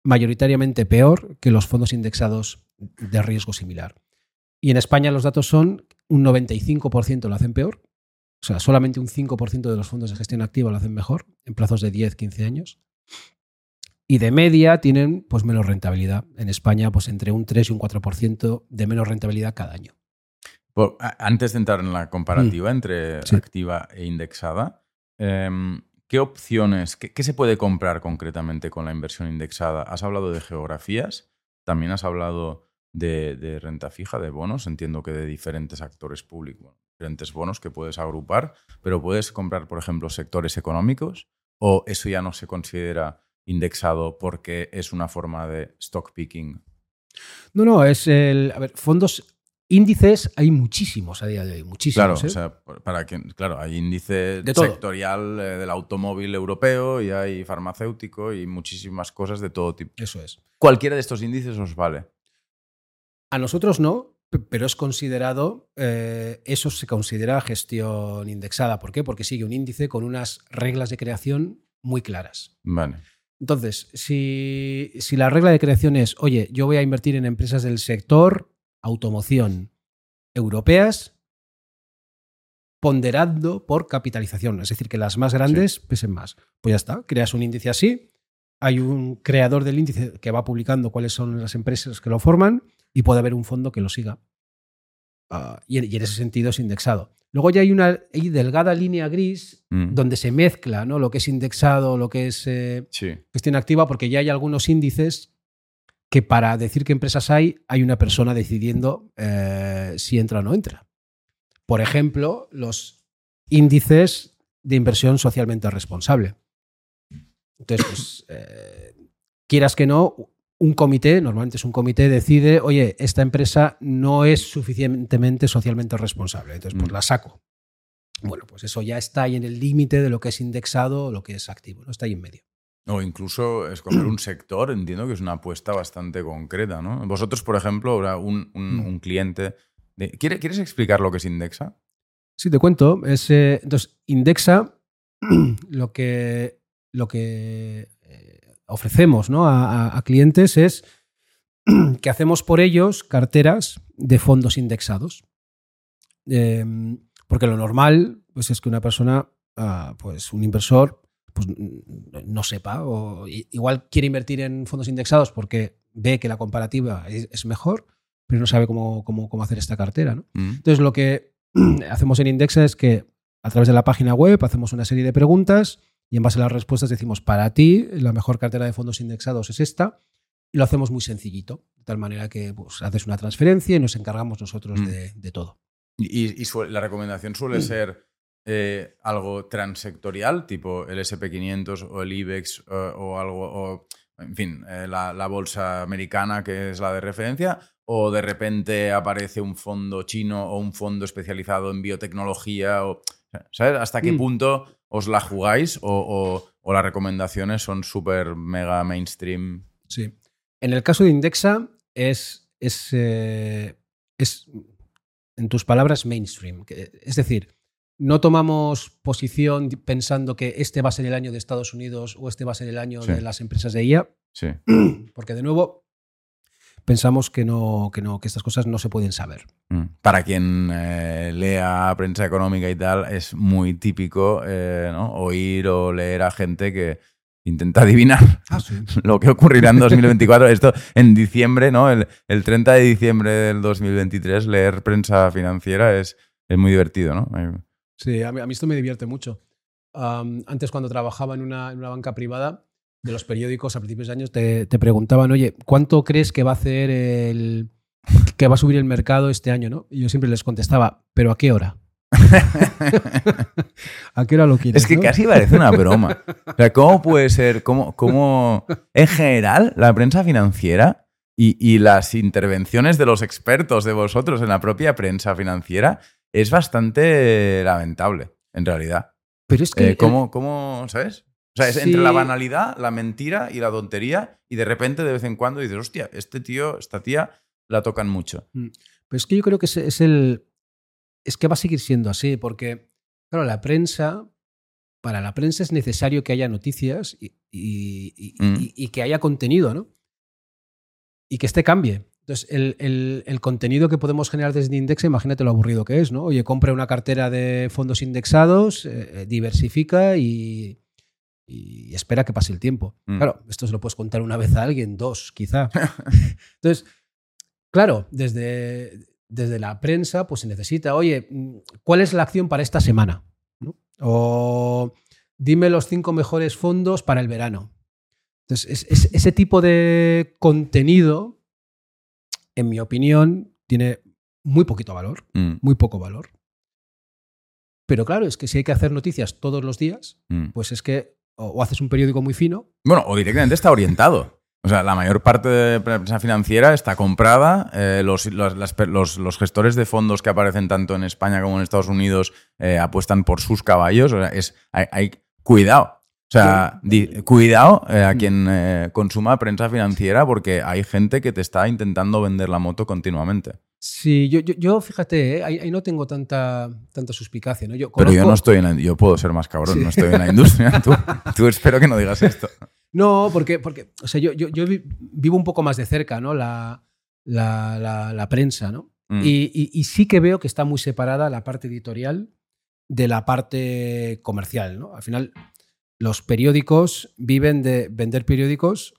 mayoritariamente peor que los fondos indexados de riesgo similar. Y en España los datos son un 95% lo hacen peor, o sea, solamente un 5% de los fondos de gestión activa lo hacen mejor en plazos de 10, 15 años. Y de media tienen pues menos rentabilidad. En España, pues entre un 3 y un 4% de menos rentabilidad cada año. antes de entrar en la comparativa mm. entre activa e indexada, em, ¿Qué opciones, qué, se puede comprar concretamente con la inversión indexada? Has hablado de geografías, también has hablado de, renta fija, de bonos, entiendo que de diferentes actores públicos, diferentes bonos que puedes agrupar, pero puedes comprar, por ejemplo, sectores económicos o eso ya no se considera indexado porque es una forma de stock picking. No, no, es el. A ver, fondos Índices hay muchísimos a día de hoy, muchísimos. Claro, o ¿eh? sea, para quien, claro, hay índice sectorial eh, del automóvil europeo y hay farmacéutico y muchísimas cosas de todo tipo. Eso es. Cualquiera de estos índices os vale. A nosotros no, pero es considerado, eh, eso se considera gestión indexada. ¿Por qué? Porque sigue un índice con unas reglas de creación muy claras. Vale. Entonces, si, si la regla de creación es, oye, yo voy a invertir en empresas del sector automoción europeas ponderando por capitalización, es decir, que las más grandes pesen más. Pues ya está, creas un índice así, hay un creador del índice que va publicando cuáles son las empresas que lo forman y puede haber un fondo que lo siga. Ah, y, en, ese sentido es indexado. Luego ya hay una delgada línea gris mm. donde se mezcla ¿no? lo que es indexado, lo que es eh, gestión activa, porque ya hay algunos índices que para decir qué empresas hay, hay una persona decidiendo eh, si entra o no entra. Por ejemplo, los índices de inversión socialmente responsable. Entonces, pues, eh, quieras que no, un comité, normalmente es un comité, decide, oye, esta empresa no es suficientemente socialmente responsable, entonces pues mm. la saco. Bueno, pues eso ya está ahí en el límite de lo que es indexado o lo que es activo, ¿no? Está ahí en medio. O incluso escoger un sector, entiendo que es una apuesta bastante concreta, ¿no? Vosotros, por ejemplo, un, un, mm. cliente... ¿Quieres explicar lo que es Indexa? Sí, te cuento. Es, eh, entonces, Indexa, lo que, lo que ofrecemos ¿no? a, clientes es que hacemos por ellos carteras de fondos indexados. Em, porque lo normal pues, es que una persona, ah, pues un inversor, pues no sepa o igual quiere invertir en fondos indexados porque ve que la comparativa es, mejor, pero no sabe cómo, cómo, hacer esta cartera. ¿no? Mm. Entonces lo que hacemos en Indexa es que a través de la página web hacemos una serie de preguntas y en base a las respuestas decimos, para ti la mejor cartera de fondos indexados es esta y lo hacemos muy sencillito, de tal manera que pues, haces una transferencia y nos encargamos nosotros mm. de, todo. Y, la recomendación suele mm. ser eh, algo transectorial, tipo el SP500 o el IBEX eh, o algo, o, en fin, eh, la, bolsa americana que es la de referencia, o de repente aparece un fondo chino o un fondo especializado en biotecnología, o, ¿sabes? ¿Hasta qué mm. punto os la jugáis o, las recomendaciones son súper mega mainstream? Sí. En el caso de Indexa es, es, es en tus palabras, mainstream. Es decir, no tomamos posición pensando que este va a ser el año de Estados Unidos o este va a ser el año de las empresas de IA. Sí. Porque de nuevo pensamos que no, que no, que estas cosas no se pueden saber. Mm. Para quien eh, lea prensa económica y tal, es muy típico eh, oír o leer a gente que intenta adivinar ah, lo que ocurrirá en 2024. Esto en diciembre, ¿no? El, el 30 de diciembre del 2023, leer prensa financiera es es muy divertido, ¿no? Sí, a mí, esto me divierte mucho. antes, cuando trabajaba en una, en una, banca privada, de los periódicos a principios de años te, te, preguntaban, oye, ¿cuánto crees que va a hacer el. que va a subir el mercado este año, ¿no? Y yo siempre les contestaba, ¿pero a qué hora? ¿A qué hora lo quieres? Es que casi parece una broma. O sea, ¿cómo puede ser? ¿Cómo, cómo... En general, la prensa financiera y, y, las intervenciones de los expertos de vosotros en la propia prensa financiera es bastante lamentable, en realidad. Pero es que. Eh, ¿cómo, ¿Cómo, sabes? O sea, es entre la banalidad, la mentira y la tontería, y de repente de vez en cuando dices, hostia, este tío, esta tía la tocan mucho. Mm. Pero es que yo creo que es el, es que va a seguir siendo así, porque, claro, la prensa, para la prensa es necesario que haya noticias y, mm. que haya contenido, ¿no? Y que este cambie. Entonces, el, contenido que podemos generar desde Indexa, imagínate lo aburrido que es, ¿no? Oye, compra una cartera de fondos indexados, eh, eh, diversifica y, espera que pase el tiempo. Mm. Claro, esto se lo puedes contar una vez a alguien, dos, quizá. Entonces, claro, desde, desde la prensa, pues se necesita, oye, mm, ¿cuál es la acción para esta semana? O dime los cinco mejores fondos para el verano. Entonces, ese tipo de contenido, en mi opinión, tiene muy poquito valor, mm. muy poco valor. Pero claro, es que si hay que hacer noticias todos los días, mm. pues es que o, haces un periódico muy fino. Bueno, o directamente está orientado. O sea, la mayor parte de la prensa financiera está comprada. Eh, los, los, gestores de fondos que aparecen tanto en España como en Estados Unidos eh, apuestan por sus caballos. O sea, es, hay, cuidado. O sea, cuidado eh, a mm. quien consuma prensa financiera porque hay gente que te está intentando vender la moto continuamente. Sí, yo, yo, fíjate, ahí, no tengo tanta, tanta suspicacia. ¿no? Pero yo no estoy en la, Yo puedo ser más cabrón, no estoy en la industria. tú, tú espero que no digas esto. No, porque, porque o sea, yo, yo, vivo un poco más de cerca, ¿no? La, la, prensa, ¿no? Mm. Y, sí que veo que está muy separada la parte editorial de la parte comercial, ¿no? Al final, los periódicos viven de vender periódicos.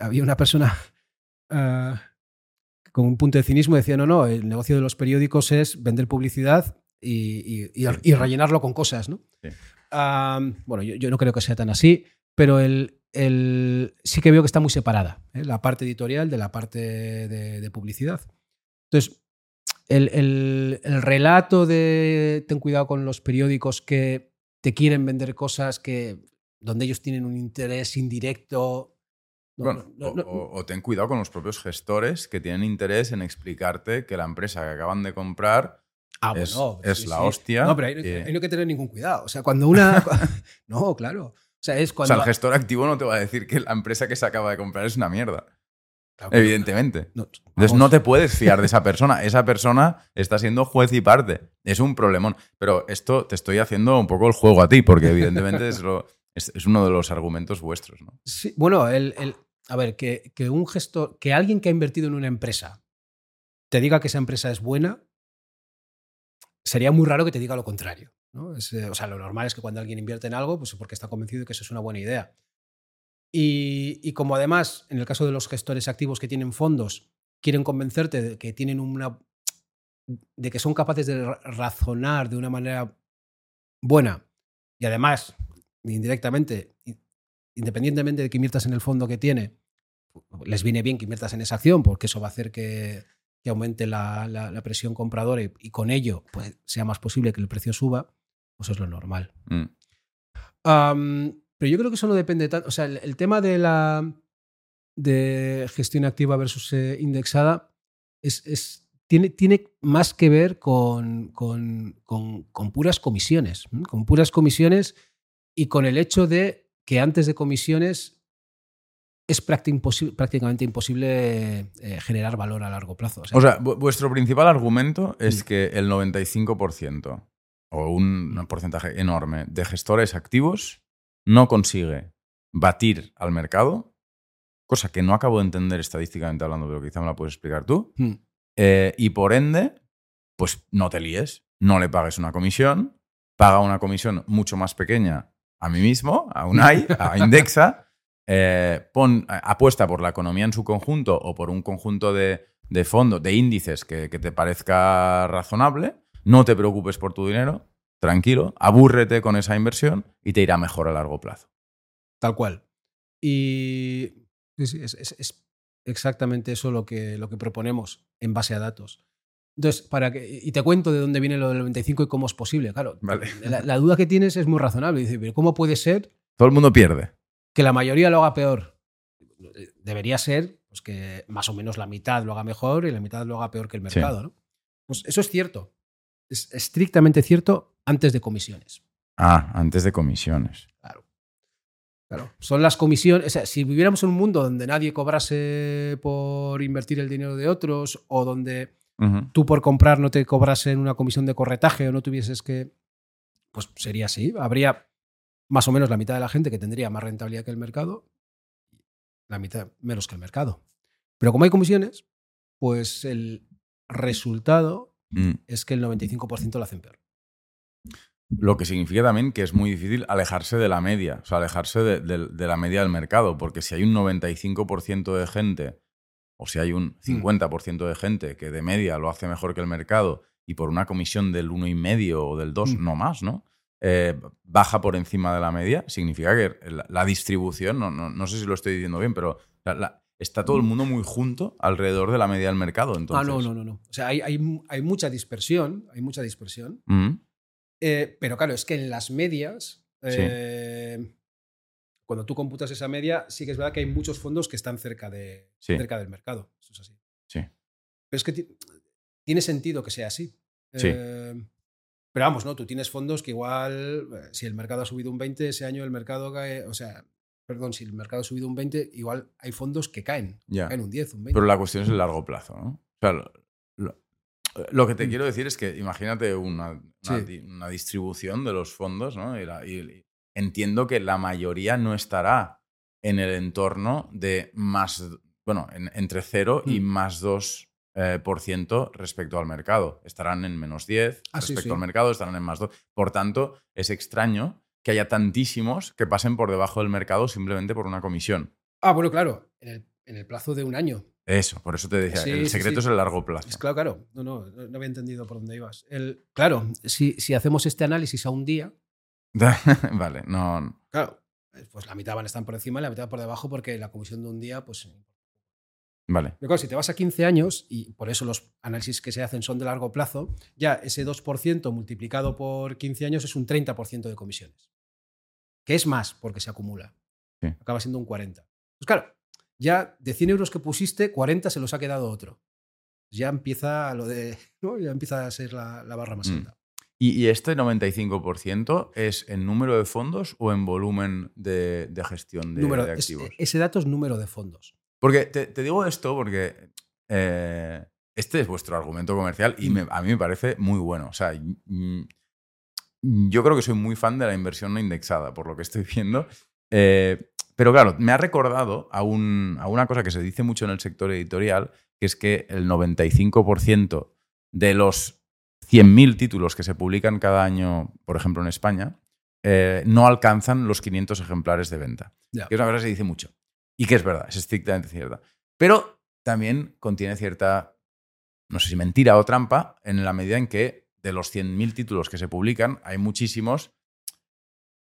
Había una persona ah, con un punto de cinismo decía, no, no, el negocio de los periódicos es vender publicidad y, y, rellenarlo con cosas, ¿no? Bueno, yo, yo, no creo que sea tan así, pero el, sí que veo que está muy separada, ¿eh? la parte editorial de la parte de, publicidad. Entonces, el, relato de ten cuidado con los periódicos que te quieren vender cosas que donde ellos tienen un interés indirecto. O, ten cuidado con los propios gestores que tienen interés en explicarte que la empresa que acaban de comprar ah, es, es la hostia. No, pero ahí, no hay que tener ningún cuidado. O sea, cuando una. no, claro. O sea, es cuando... el gestor activo no te va a decir que la empresa que se acaba de comprar es una mierda. Evidentemente. Entonces no te puedes fiar de esa persona. Esa persona está siendo juez y parte. Es un problemón. Pero esto te estoy haciendo un poco el juego a ti, porque evidentemente es, es, uno de los argumentos vuestros. ¿no? Sí, bueno, el, a ver, que, que, un gestor, que alguien que ha invertido en una empresa te diga que esa empresa es buena, sería muy raro que te diga lo contrario. Eh, o sea, lo normal es que cuando alguien invierte en algo, pues porque está convencido de que eso es una buena idea. Y, como además, en el caso de los gestores activos que tienen fondos, quieren convencerte de que tienen una. de que son capaces de razonar de una manera buena y además, indirectamente, independientemente de que inviertas en el fondo que tiene, les viene bien que inviertas en esa acción porque eso va a hacer que, aumente la, presión compradora y, con ello pues, sea más posible que el precio suba, eso es lo normal. Mm. pero yo creo que eso no depende tanto. O sea, el, tema de la de gestión activa versus eh, indexada es, tiene, tiene, más que ver con, con, puras comisiones. Con puras comisiones y con el hecho de que antes de comisiones es prácticamente imposible eh, generar valor a largo plazo. O sea, vuestro principal argumento es que el 95% o un porcentaje enorme de gestores activos no consigue batir al mercado, cosa que no acabo de entender estadísticamente hablando, pero quizá me la puedes explicar tú, hmm. eh, y por ende, pues no te líes, no le pagues una comisión, paga una comisión mucho más pequeña a mí mismo, a Unai, a Indexa, eh, pon, apuesta por la economía en su conjunto o por un conjunto de, fondos, de índices que, que te parezca razonable no te preocupes por tu dinero, tranquilo, abúrrete con esa inversión y te irá mejor a largo plazo. Tal cual. Y es, exactamente eso lo que, lo que proponemos en base a datos. Entonces, para que, y te cuento de dónde viene lo del 95 y cómo es posible. Claro, la, duda que tienes es muy razonable. Dice, pero ¿cómo puede ser? Todo el mundo pierde. Que la mayoría lo haga peor. Debería ser pues, que más o menos la mitad lo haga mejor y la mitad lo haga peor que el mercado. ¿no? Pues eso es cierto. Es estrictamente cierto antes de comisiones. Ah, antes de comisiones. Claro. Claro. Son las comisiones. O sea, si viviéramos en un mundo donde nadie cobrase por invertir el dinero de otros o donde tú por comprar no te cobrasen una comisión de corretaje o no tuvieses que. Pues sería así. Habría más o menos la mitad de la gente que tendría más rentabilidad que el mercado, la mitad menos que el mercado. Pero como hay comisiones, pues el resultado mm. es que el 95% lo hacen peor. Lo que significa también que es muy difícil alejarse de la media, o sea, alejarse de la media del mercado, porque si hay un 95% de gente o si hay un 50% mm. de gente que de media lo hace mejor que el mercado y por una comisión del 1,5 o del 2, mm. no más, ¿no? Eh, baja por encima de la media, significa que la, distribución, no, no, sé si lo estoy diciendo bien, pero está todo el mm. mundo muy junto alrededor de la media del mercado. Entonces. Ah, no, no, no, no. O sea, hay, hay, mucha dispersión, hay mucha dispersión. Eh, pero claro, es que en las medias, eh, cuando tú computas esa media, sí que es verdad que hay muchos fondos que están cerca, de, cerca del mercado. Eso es así. Sí. Pero es que tiene sentido que sea así. Sí. Eh, pero vamos, ¿no? Tú tienes fondos que igual, eh, si el mercado ha subido un 20, ese año el mercado cae, o sea, perdón, si el mercado ha subido un 20, igual hay fondos que caen, caen un 10, un 20. Pero la cuestión es el largo plazo, ¿no? O sea, lo, que te mm. quiero decir es que imagínate una, una, distribución de los fondos, ¿no? Y, y, entiendo que la mayoría no estará en el entorno de más, bueno, entre 0 y mm. más 2 eh, por ciento respecto al mercado. Estarán en menos 10 ah, respecto al mercado, estarán en más 2. Por tanto, es extraño que haya tantísimos que pasen por debajo del mercado simplemente por una comisión. Ah, bueno, claro, en el, plazo de un año. Eso, por eso te decía, el secreto es el largo plazo. Es claro, claro, no, no, no había entendido por dónde ibas. El, claro, si, si hacemos este análisis a un día, vale, no. Claro, pues la mitad van a estar por encima y la mitad por debajo porque la comisión de un día, pues. Vale. Pero si te vas a 15 años, y por eso los análisis que se hacen son de largo plazo, ya ese 2% multiplicado por 15 años es un 30% de comisiones. Que es más porque se acumula. Acaba siendo un 40%. Pues claro, ya de 100 euros que pusiste, 40 se los ha quedado otro. Ya empieza lo de. Ya empieza a ser la, barra más mm. Alta. ¿Y, este 95% es en número de fondos o en volumen de, gestión de, activos? ese dato es número de fondos. Porque te, digo esto porque eh, este es vuestro argumento comercial y mm. a mí me parece muy bueno. O sea, yo creo que soy muy fan de la inversión no indexada, por lo que estoy viendo. Eh, pero claro, me ha recordado a, a, una cosa que se dice mucho en el sector editorial, que es que el 95% de los 100.000 títulos que se publican cada año, por ejemplo, en España, eh, no alcanzan los 500 ejemplares de venta. Que es una cosa que se dice mucho. Y que es verdad, es estrictamente cierta. Pero también contiene cierta, no sé si mentira o trampa, en la medida en que de los 100.000 títulos que se publican, hay muchísimos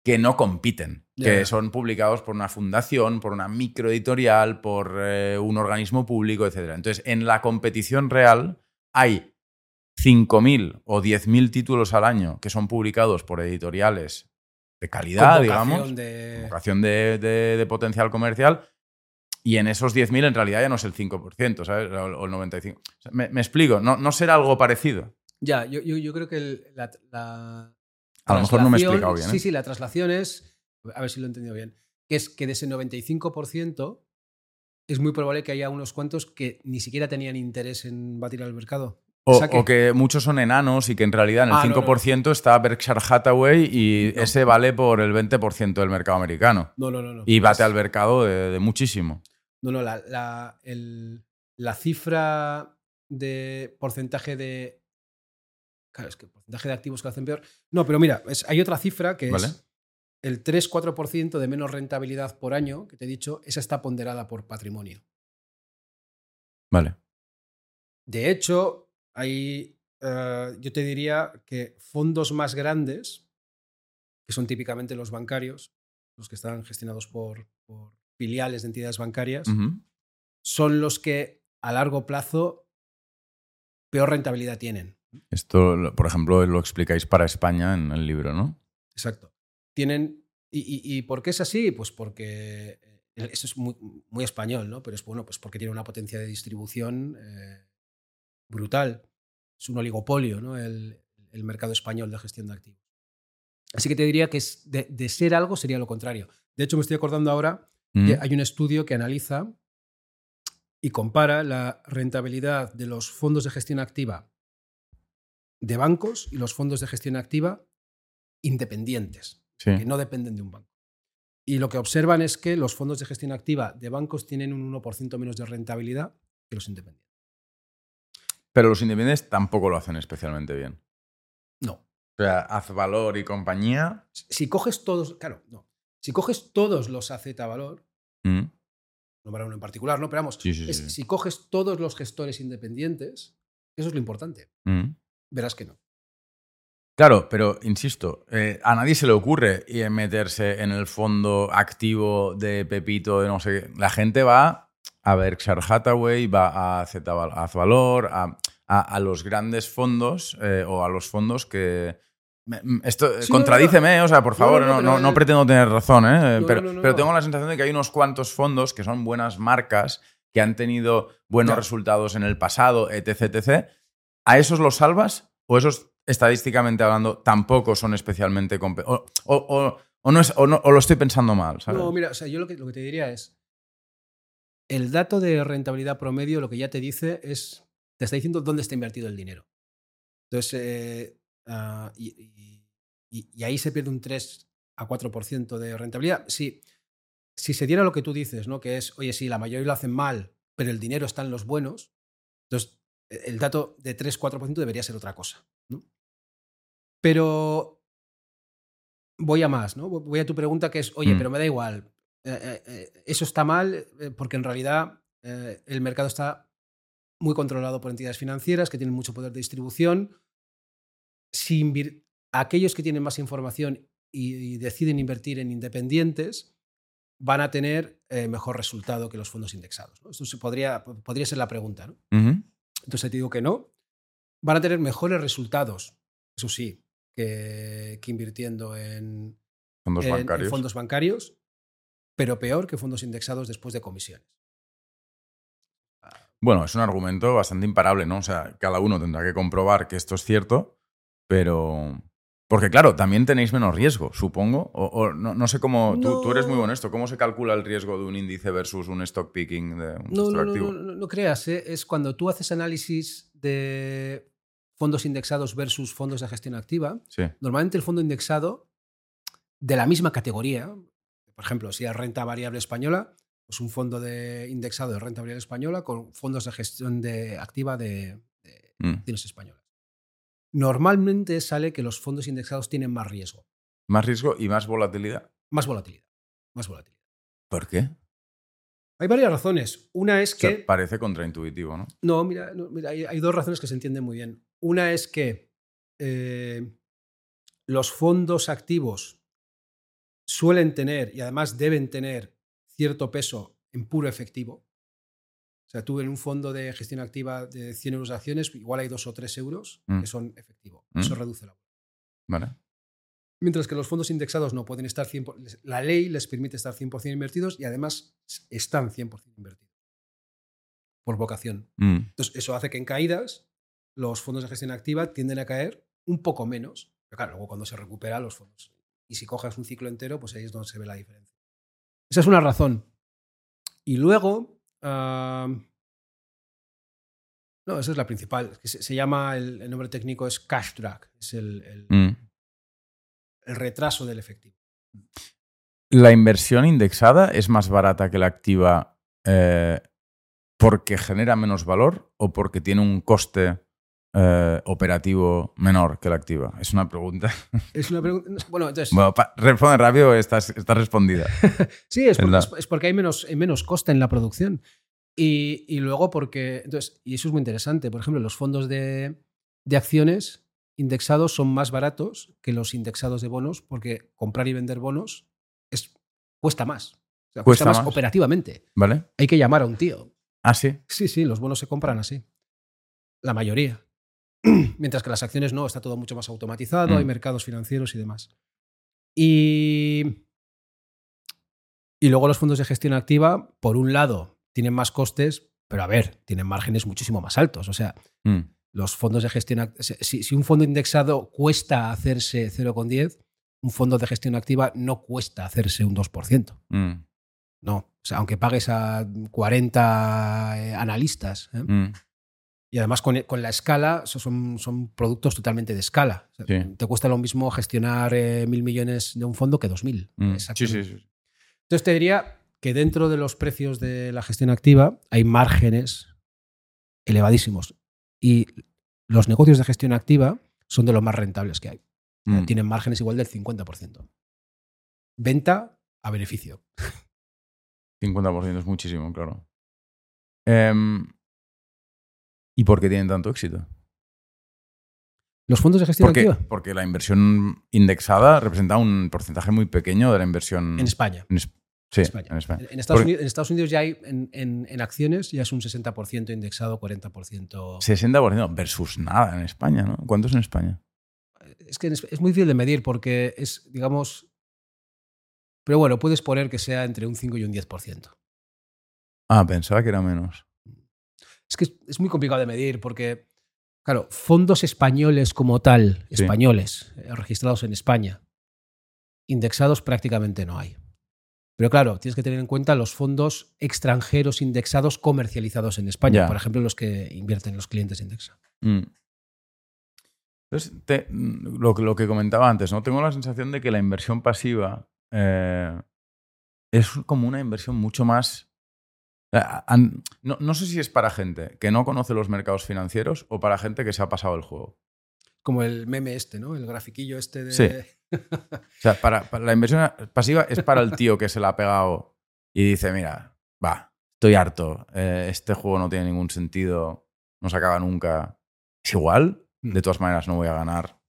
que no compiten, que son publicados por una fundación, por una microeditorial, por eh, un organismo público, etc. Entonces, en la competición real hay 5.000 o 10.000 títulos al año que son publicados por editoriales de calidad, digamos, de... vocación de, potencial comercial, y en esos 10.000 en realidad ya no es el 5%, ¿sabes? O el 95%. me, explico, ¿No, ¿no, será algo parecido? Ya, yo, yo, creo que la, A lo mejor no me he explicado bien. Sí, ¿eh? sí, la traslación es, a ver si lo he entendido bien, que es que de ese 95% es muy probable que haya unos cuantos que ni siquiera tenían interés en batir al mercado. O, que... muchos son enanos y que en realidad en el 5% ah, está Berkshire Hathaway y ese vale por el 20% del mercado americano. No, no, no. Y bate al mercado de, muchísimo. No, no, la, la, cifra de porcentaje de. Claro, es que porcentaje de activos que hacen peor. No, pero mira, hay otra cifra que es el 3-4% de menos rentabilidad por año, que te he dicho, esa está ponderada por patrimonio. Vale. De hecho, hay eh, yo te diría que fondos más grandes, que son típicamente los bancarios, los que están gestionados por, por filiales de entidades bancarias, son los que a largo plazo peor rentabilidad tienen. Esto, por ejemplo, lo explicáis para España en el libro, ¿no? Exacto. Tienen. ¿Y, y- y por qué es así? Pues porque. eh, Eso es muy, muy español, ¿no? Pero es bueno, pues porque tiene una potencia de distribución eh, brutal. Es un oligopolio, ¿no? El, el mercado español de gestión de activos. Así que te diría que de, de ser algo sería lo contrario. De hecho, me estoy acordando ahora Mm. que hay un estudio que analiza y compara la rentabilidad de los fondos de gestión activa de bancos y los fondos de gestión activa independientes, Sí. que no dependen de un banco. Y lo que observan es que los fondos de gestión activa de bancos tienen un 1% menos de rentabilidad que los independientes. Pero los independientes tampoco lo hacen especialmente bien. No. O sea, Azvalor y compañía. Si coges todos, claro, no. Si coges todos los AZ valor, Mm. nombrar uno en particular, ¿no? Pero vamos, Sí, sí, es- sí. si coges todos los gestores independientes, eso es lo importante. Mm. Verás que no. Claro, pero insisto, eh, a nadie se le ocurre meterse en el fondo activo de Pepito, de no sé qué. La gente va a Berkshire Hathaway, va a Z a Azvalor, a, a- a los grandes fondos eh, o a los fondos que. Esto, Sí, no, no, contradíceme, o sea, por favor, no, no, pretendo tener razón, ¿eh? pero, pero tengo la sensación de que hay unos cuantos fondos que son buenas marcas, que han tenido buenos resultados en el pasado, etc, etc. ¿A esos los salvas? ¿O esos, estadísticamente hablando, tampoco son especialmente... O, o- o- o no es, o, no- o lo estoy pensando mal, ¿sabes? No, mira, o sea, yo lo que, lo que te diría es, el dato de rentabilidad promedio lo que ya te dice es, te está diciendo dónde está invertido el dinero. Entonces, eh, ah, y, y- y- y ahí se pierde un 3 a 4% de rentabilidad. Si, si se diera lo que tú dices, ¿no? que es, oye, sí, la mayoría lo hacen mal, pero el dinero está en los buenos, entonces eh, el dato de 3-4% debería ser otra cosa. ¿no? Pero voy a más, ¿no? Voy a tu pregunta que es, oye, Mm. pero me da igual, eh, eh, eh, eso está mal porque en realidad el mercado está muy controlado por entidades financieras que tienen mucho poder de distribución. Si aquellos que tienen más información y, y deciden invertir en independientes van a tener mejor resultado que los fondos indexados. ¿no? Esto se podría, podría ser la pregunta. ¿no? Ujú. Entonces te digo que no. Van a tener mejores resultados, eso sí, que, que invirtiendo en, Fondos en- en bancarios. fondos bancarios, pero peor que fondos indexados después de comisiones. Bueno, es un argumento bastante imparable, ¿no? O sea, cada uno tendrá que comprobar que esto es cierto, pero... Porque claro, también tenéis menos riesgo, supongo. O, o no, no sé cómo... Tú, tú eres muy honesto. ¿Cómo se calcula el riesgo de un índice versus un stock picking de un No, activo? no, no, no creas, ¿eh? es cuando tú haces análisis de fondos indexados versus fondos de gestión activa. Sí. Normalmente el fondo indexado de la misma categoría, por ejemplo, si es renta variable española, pues un fondo de indexado de renta variable española con fondos de gestión de activa de, de Mm. acciones españolas. Normalmente sale que los fondos indexados tienen más riesgo, Más riesgo y más volatilidad. más volatilidad, más volatilidad. ¿Por qué? Hay varias razones. Una es O sea, que parece contraintuitivo, ¿no? No, mira, no, mira, hay, hay dos razones que se entienden muy bien. Una es que eh, los fondos activos suelen tener y además deben tener cierto peso en puro efectivo. O sea, tú en un fondo de gestión activa de 100 euros de acciones, igual hay dos o tres euros Mm. que son efectivo. Mm. Eso reduce la Vale. Mientras que los fondos indexados no pueden estar 100%, les- la ley les permite estar 100% invertidos y además están 100% invertidos por vocación. Mm. Entonces, eso hace que en caídas los fondos de gestión activa tienden a caer un poco menos. Pero claro, luego cuando se recupera los fondos. Y si coges un ciclo entero, pues ahí es donde se ve la diferencia. Esa es una razón. Y luego, ah, no, esa es la principal. que se, se llama, el, el nombre técnico es cash drag, es el, el- Mm. el retraso del efectivo. ¿La inversión indexada es más barata que la activa eh, porque genera menos valor o porque tiene un coste eh, operativo menor que la activa? Es una pregunta. Es una pregunta. Bueno, entonces. Bueno, responde rápido, estás, está respondida. Sí, es porque, es- es porque hay, menos, hay menos coste en la producción. Y, y luego porque, entonces, y eso es muy interesante, por ejemplo, los fondos de, de acciones indexados son más baratos que los indexados de bonos porque comprar y vender bonos es, cuesta más. O sea, cuesta, Cuesta más, más. operativamente. ¿Vale? Hay que llamar a un tío. Ah, sí. Sí, sí, los bonos se compran así. La mayoría. Mientras que las acciones no, está todo mucho más automatizado, Mm. hay mercados financieros y demás. Y, y luego los fondos de gestión activa, por un lado, tienen más costes, pero a ver, tienen márgenes muchísimo más altos. O sea, Mm, los fondos de gestión activa, si, si un fondo indexado cuesta hacerse 0,10, un fondo de gestión activa no cuesta hacerse un 2%. mm, No. O sea, aunque pagues a 40 eh, analistas. ¿eh? mm. Y además con, con la escala, so- son, son productos totalmente de escala. O sea, Sí. Te cuesta lo mismo gestionar eh, mil millones de un fondo que dos mil. Mm. Sí, sí, sí. Entonces te diría que dentro de los precios de la gestión activa hay márgenes elevadísimos. Y los negocios de gestión activa son de los más rentables que hay. Mm. Tienen márgenes igual del 50%. Venta a beneficio. 50% es muchísimo, claro. Em, ¿Y por qué tienen tanto éxito? Los fondos de gestión Porque, activa porque la inversión indexada representa un porcentaje muy pequeño de la inversión. en España. en sí, España. en España. En Estados, Porque- Unidos, en Estados Unidos ya hay en, acciones ya es un 60% indexado, 40%. 60% versus nada en España, ¿no? ¿Cuánto es en España? Es que es muy difícil de medir porque es, digamos. Pero bueno, puedes poner que sea entre un 5 y un 10%. Ah, pensaba que era menos. Es que es, muy complicado de medir porque, claro, fondos españoles como tal, Sí. españoles, eh, registrados en España, indexados prácticamente no hay. Pero claro, tienes que tener en cuenta los fondos extranjeros indexados comercializados en España, por ejemplo, los que invierten los clientes Indexa. Mm. Entonces, te- lo, que- lo que comentaba antes, ¿no? Tengo la sensación de que la inversión pasiva eh, es como una inversión mucho más. Eh, No, no sé si es para gente que no conoce los mercados financieros o para gente que se ha pasado el juego. Como el meme este, ¿no? El grafiquillo este de. Sí. O sea, para, para la inversión pasiva es para el tío que se la ha pegado y dice, mira, va, estoy harto, eh, este juego no tiene ningún sentido, no se acaba nunca. ¿Es igual? Mm. De todas maneras no voy a ganar.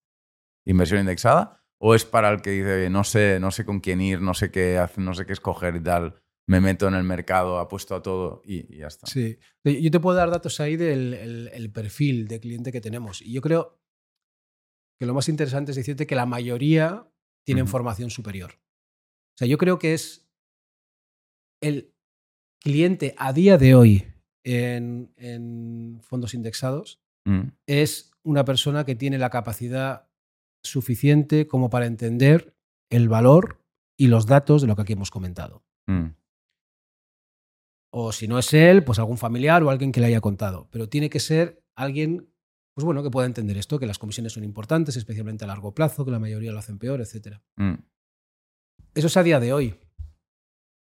¿Inversión indexada? ¿O es para el que dice, "Oye, no sé, no sé con quién ir, no sé qué hacer, no sé qué escoger y tal? Me meto en el mercado, apuesto a todo y, y ya está. Sí. Yo te puedo dar datos ahí del el- el perfil de cliente que tenemos. Y yo creo que lo más interesante es decirte que la mayoría tienen formación superior. O sea, yo creo que es el cliente a día de hoy en, en fondos indexados Mm, es una persona que tiene la capacidad suficiente como para entender el valor y los datos de lo que aquí hemos comentado. mm, O si no es él, pues algún familiar o alguien que le haya contado. Pero tiene que ser alguien, pues bueno, que pueda entender esto, que las comisiones son importantes, especialmente a largo plazo, que la mayoría lo hacen peor, etc. mm. Eso es a día de hoy.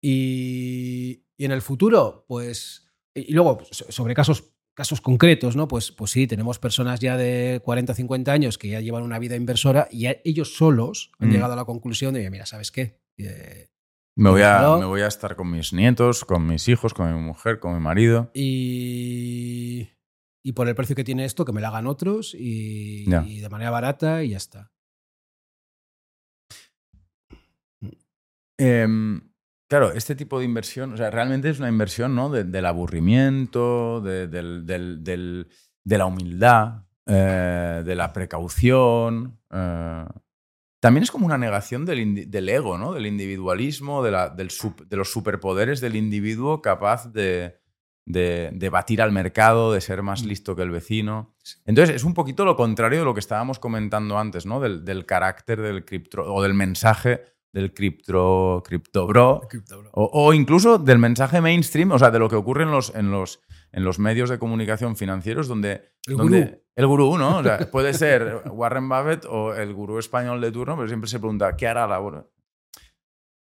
Y, y en el futuro, pues. Y y luego, so- sobre casos, casos concretos, ¿no? Pues, pues sí, tenemos personas ya de 40, 50 años que ya llevan una vida inversora y ellos solos han Mm. llegado a la conclusión de, mira, ¿sabes qué? Eh, Me, voy a, me voy a estar con mis nietos, con mis hijos, con mi mujer, con mi marido. y, y por el precio que tiene esto, que me lo hagan otros y, de manera barata y ya está. Em, claro, este tipo de inversión, o sea, realmente es una inversión ¿no? de- del aburrimiento, de, del- del- del- de la humildad, eh, de la precaución. eh. También es como una negación del, ego, ¿no? del individualismo, de, la- del sup- de los superpoderes del individuo capaz de, de- de batir al mercado, de ser más Mm. listo que el vecino. Entonces, es un poquito lo contrario de lo que estábamos comentando antes, ¿no? Del, del carácter del cripto o del mensaje del cripto, cripto bro. O, o incluso del mensaje mainstream, o sea, de lo que ocurre en los, en los, en los medios de comunicación financieros donde... El donde- gurú. El gurú, ¿no? O sea, puede ser Warren Buffett o el gurú español de turno, pero siempre se pregunta, ¿qué hará la bueno?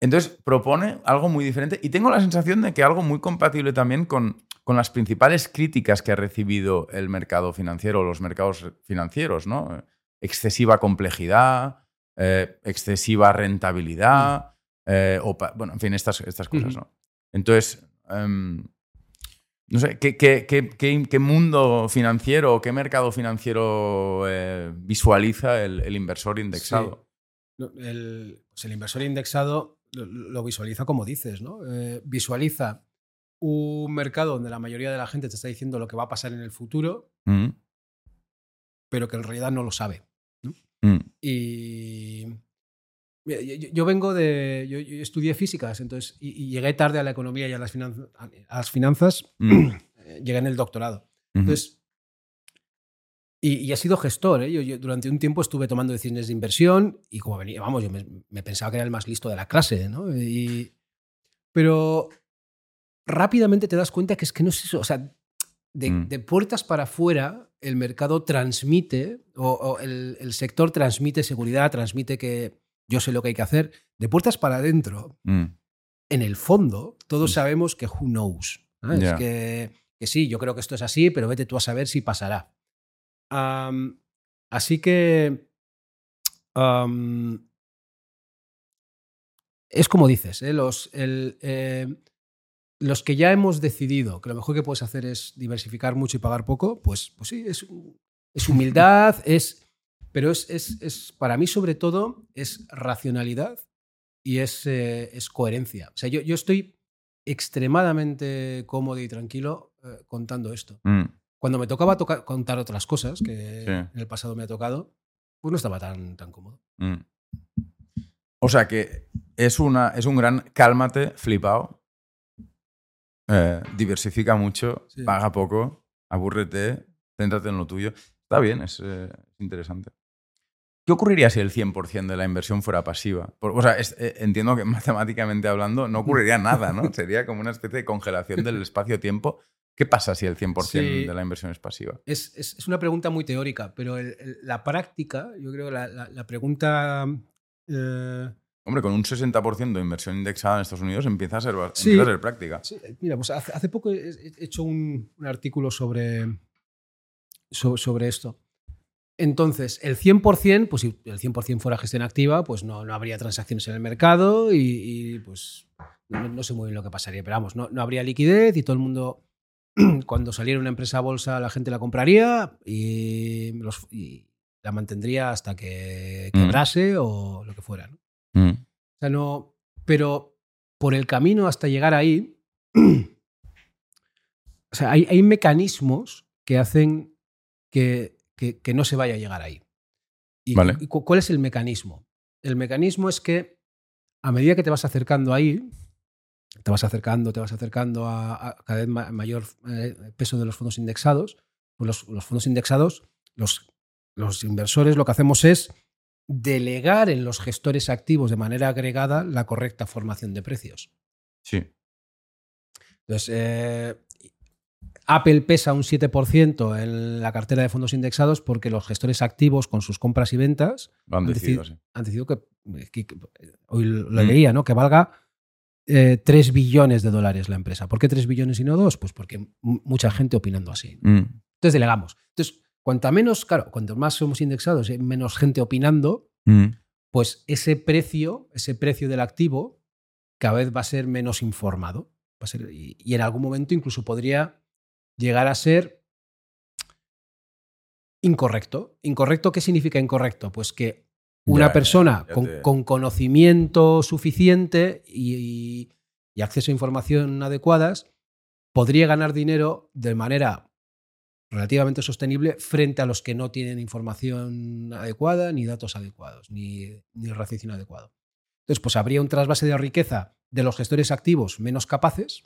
Entonces, propone algo muy diferente y tengo la sensación de que algo muy compatible también con, con las principales críticas que ha recibido el mercado financiero o los mercados financieros, ¿no? Excesiva complejidad, eh, excesiva rentabilidad, eh, opa- bueno, en fin, estas, estas cosas. ¿no? Entonces, em, No sé, ¿qué, qué, qué, qué mundo financiero, qué mercado financiero eh, visualiza el, el, inversor indexado? El, pues el, inversor indexado lo, visualiza como dices, ¿no? Eh, visualiza un mercado donde la mayoría de la gente te está diciendo lo que va a pasar en el futuro, mm. pero que en realidad no lo sabe. Mm. Y yo, vengo de. Yo, estudié físicas, entonces, y, llegué tarde a la economía y a las, finanzas, a las finanzas. Mm. llegué en el doctorado. Entonces. Y, he sido gestor. ¿eh? Yo, durante un tiempo estuve tomando decisiones de inversión y como venía, vamos, yo me, pensaba que era el más listo de la clase, ¿no? Y, pero rápidamente te das cuenta que es que no es eso. O sea, de, mm. puertas para afuera, el mercado transmite, o, el, el, sector transmite seguridad, transmite que yo sé lo que hay que hacer. De puertas para adentro, mm. en el fondo, todos mm. sabemos que who knows. Que, sí, yo creo que esto es así, pero vete tú a saber si pasará. así que es como dices, ¿eh? los, eh, los que ya hemos decidido que lo mejor que puedes hacer es diversificar mucho y pagar poco, pues, pues sí, es, es humildad, es pero es, es, para mí, sobre todo, es racionalidad y es, eh, es coherencia. O sea, yo, yo, estoy extremadamente cómodo y tranquilo eh, contando esto. Mm. Cuando me tocaba contar otras cosas, que en el pasado me ha tocado, pues no estaba tan, tan cómodo. Mm. O sea que es, una, es un gran cálmate, flipado. Eh, diversifica mucho, paga poco, abúrrete, céntrate en lo tuyo. Está bien, es interesante. ¿Qué ocurriría si el 100% de la inversión fuera pasiva? o sea, eh, entiendo que matemáticamente hablando no ocurriría nada, ¿no? Sería como una especie de congelación del espacio-tiempo. ¿Qué pasa si el 100% de la inversión es pasiva? Es, es, una pregunta muy teórica, pero la práctica, yo creo que la, la, pregunta... Eh, Hombre, con un 60% de inversión indexada en Estados Unidos empieza a ser, empieza a ser práctica. Sí, mira, pues hace, hace poco he hecho un, un artículo sobre, sobre esto. Entonces, el 100%, pues si el 100% fuera gestión activa, pues no, no, habría transacciones en el mercado y, pues no, sé muy bien lo que pasaría, pero vamos, no, no habría liquidez y todo el mundo, cuando saliera una empresa a bolsa, la gente la compraría y, la mantendría hasta que mm. quebrase o lo que fuera. ¿no? Mm. O sea, no, pero por el camino hasta llegar ahí, o sea, hay, hay mecanismos que hacen que que, no se vaya a llegar ahí. ¿Y, cuál es el mecanismo? El mecanismo es que a medida que te vas acercando ahí, te vas acercando, te vas acercando a, cada vez mayor eh, peso de los fondos indexados, pues los, fondos indexados, los, los inversores lo que hacemos es delegar en los gestores activos de manera agregada la correcta formación de precios. Sí. Entonces, eh, Apple pesa un 7% en la cartera de fondos indexados porque los gestores activos con sus compras y ventas han, decidido, que, hoy lo mm. leía, ¿no? que valga 3 eh, billones de dólares la empresa. ¿Por qué 3 billones y no 2? Pues porque mucha gente opinando así. Mm. Entonces delegamos. Entonces, cuanto menos, claro, cuanto más somos indexados y menos gente opinando, mm. pues ese precio, ese precio del activo, cada vez va a ser menos informado. Va a ser, y en algún momento incluso podría llegar a ser incorrecto. ¿Incorrecto qué significa incorrecto? Pues que una persona con, conocimiento suficiente y, acceso a información adecuadas podría ganar dinero de manera relativamente sostenible frente a los que no tienen información adecuada, ni datos adecuados, ni, ni raciocinio adecuado. Entonces, pues habría un trasvase de riqueza de los gestores activos menos capaces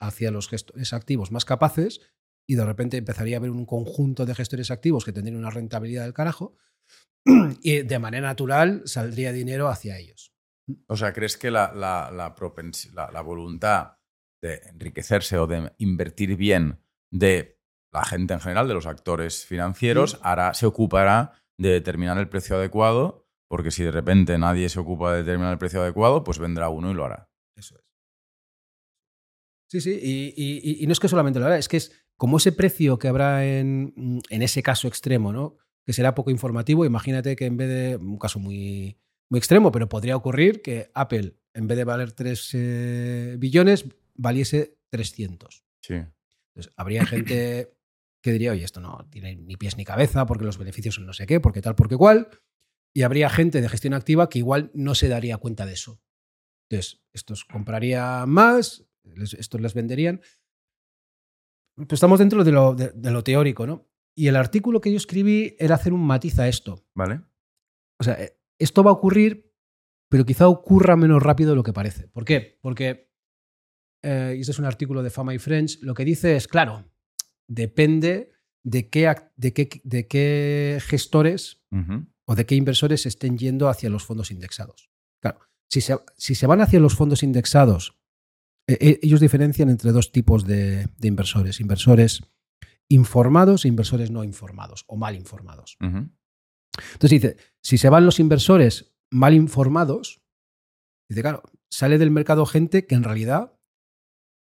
hacia los gestores activos más capaces y de repente empezaría a haber un conjunto de gestores activos que tendrían una rentabilidad del carajo y de manera natural saldría dinero hacia ellos. O sea, ¿crees que la, la, la, voluntad de enriquecerse o de invertir bien de la gente en general, de los actores financieros, hará, se ocupará de determinar el precio adecuado? Porque si de repente nadie se ocupa de determinar el precio adecuado, pues vendrá uno y lo hará. Sí, sí, y, no es que solamente lo hará, es que es como ese precio que habrá en, en, ese caso extremo, ¿no? que será poco informativo, imagínate que en vez de, un caso muy, muy extremo, pero podría ocurrir que Apple, en vez de valer 3 eh, billones, valiese 300. Sí. Entonces, habría gente que diría, oye, esto no tiene ni pies ni cabeza porque los beneficios son no sé qué, porque tal, porque cual. Y habría gente de gestión activa que igual no se daría cuenta de eso. Entonces, estos comprarían más, estos les venderían. Pues estamos dentro de lo, de lo teórico, ¿no? Y el artículo que yo escribí era hacer un matiz a esto. Vale. O sea, eh, esto va a ocurrir, pero quizá ocurra menos rápido de lo que parece. ¿Por qué? Porque, eh, y este es un artículo de Fama y Friends, lo que dice es, claro, depende de qué, de qué, de qué gestores o de qué inversores estén yendo hacia los fondos indexados. Claro, si se, si se van hacia los fondos indexados, eh, ellos diferencian entre dos tipos de, de inversores. Inversores informados e inversores no informados o mal informados. Entonces dice, si se van los inversores mal informados, dice, claro, sale del mercado gente que en realidad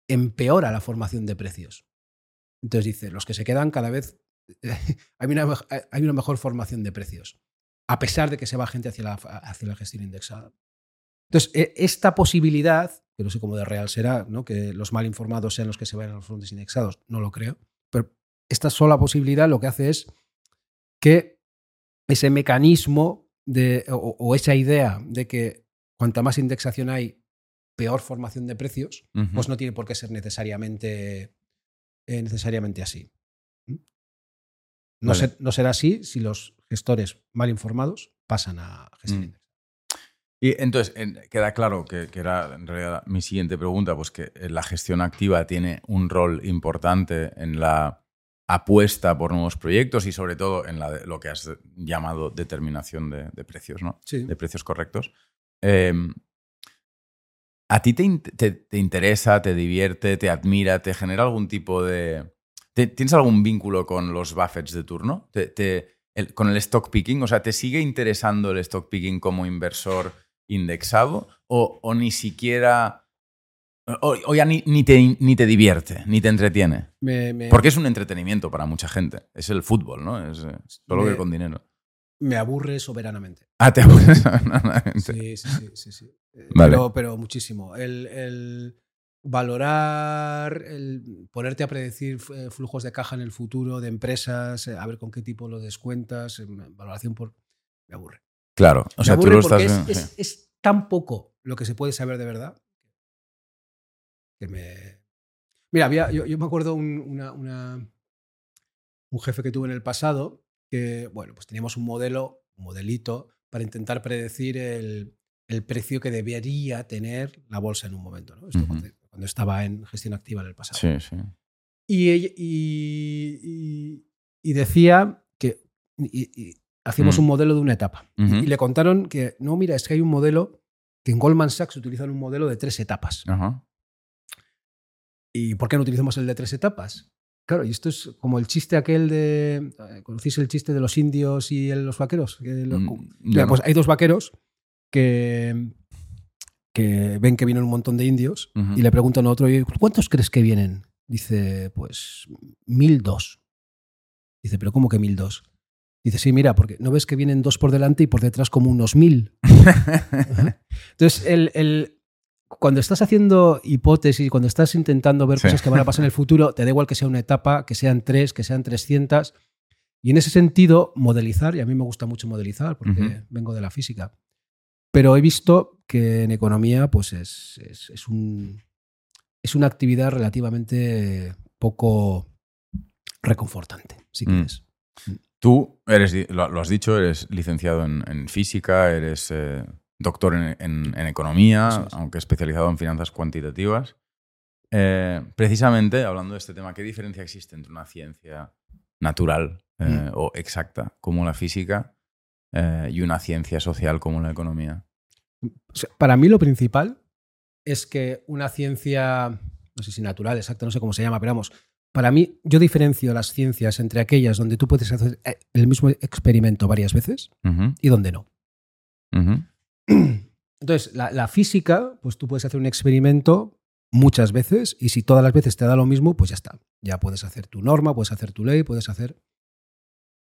empeora la formación de precios. Entonces dice, los que se quedan cada vez hay, una, hay una mejor formación de precios, a pesar de que se va gente hacia la, hacia la gestión indexada. Entonces, e, esta posibilidad, que no sé cómo de real será, ¿no? que los mal informados sean los que se vayan a los fondos indexados, no lo creo, pero esta sola posibilidad lo que hace es que ese mecanismo de, o, esa idea de que cuanta más indexación hay, peor formación de precios, pues no tiene por qué ser necesariamente, eh, necesariamente así. ¿Mm? No, no, será así si los gestores mal informados pasan a gestión mm. Y entonces, queda claro que, que, era en realidad mi siguiente pregunta, pues que la gestión activa tiene un rol importante en la apuesta por nuevos proyectos y sobre todo en la lo que has llamado determinación de, precios, ¿no? De precios correctos. Em, ¿A ti te, interesa, te divierte, te admira, te genera algún tipo de... ¿Tienes algún vínculo con los Buffets de turno? ¿Con el stock picking? O sea, ¿te sigue interesando el stock picking como inversor indexado? ¿O, o ni siquiera o, ya ni, te, ni, te, divierte, ni te entretiene. Porque es un entretenimiento para mucha gente. Es el fútbol, ¿no? Es, solo que con dinero. Me aburre soberanamente. Ah, te aburre soberanamente. Sí, sí, sí. sí, eh, pero, pero, muchísimo. El, valorar, el ponerte a predecir eh, flujos de caja en el futuro de empresas, eh, a ver con qué tipo lo descuentas, valoración por. Me aburre. Claro. O sea, tú lo estás. Es, es tan poco lo que se puede saber de verdad me... Mira, había, yo, me acuerdo un, un jefe que tuve en el pasado que, bueno, pues teníamos un modelo, un modelito, para intentar predecir el, precio que debería tener la bolsa en un momento, ¿no? cuando, estaba en gestión activa en el pasado. Sí, sí. Y, y, decía que hacíamos mm. un modelo de una etapa. Y le contaron que, no, mira, es que hay un modelo que en Goldman Sachs utilizan un modelo de tres etapas. ¿Y por qué no utilizamos el de tres etapas? Claro, y esto es como el chiste aquel de. Eh, ¿Conocéis el chiste de los indios y los vaqueros? Mm, pues hay dos vaqueros que, que ven que vienen un montón de indios y le preguntan a otro, ¿cuántos crees que vienen? Dice, pues mil dos. Dice, ¿pero cómo que mil dos? Dice, sí, mira, porque no ves que vienen dos por delante y por detrás como unos mil. Entonces, el, el, cuando estás haciendo hipótesis, cuando estás intentando ver cosas que van a pasar en el futuro, te da igual que sea una etapa, que sean tres, que sean 300. Y en ese sentido, modelizar, y a mí me gusta mucho modelizar porque vengo de la física, pero he visto que en economía pues es, es, un, es una actividad relativamente poco reconfortante, si mm. quieres. Tú eres, lo has dicho, eres licenciado en, física, eres eh, doctor en, economía, aunque especializado en finanzas cuantitativas. Eh, precisamente, hablando de este tema, ¿qué diferencia existe entre una ciencia natural eh, mm. o exacta como la física y una ciencia social como la economía? Para mí lo principal es que una ciencia, no sé si natural, exacta, no sé cómo se llama, pero vamos, para mí yo diferencio las ciencias entre aquellas donde tú puedes hacer el mismo experimento varias veces y donde no. Entonces, la, física, pues tú puedes hacer un experimento muchas veces y si todas las veces te da lo mismo, pues ya está. Ya puedes hacer tu norma, puedes hacer tu ley, puedes hacer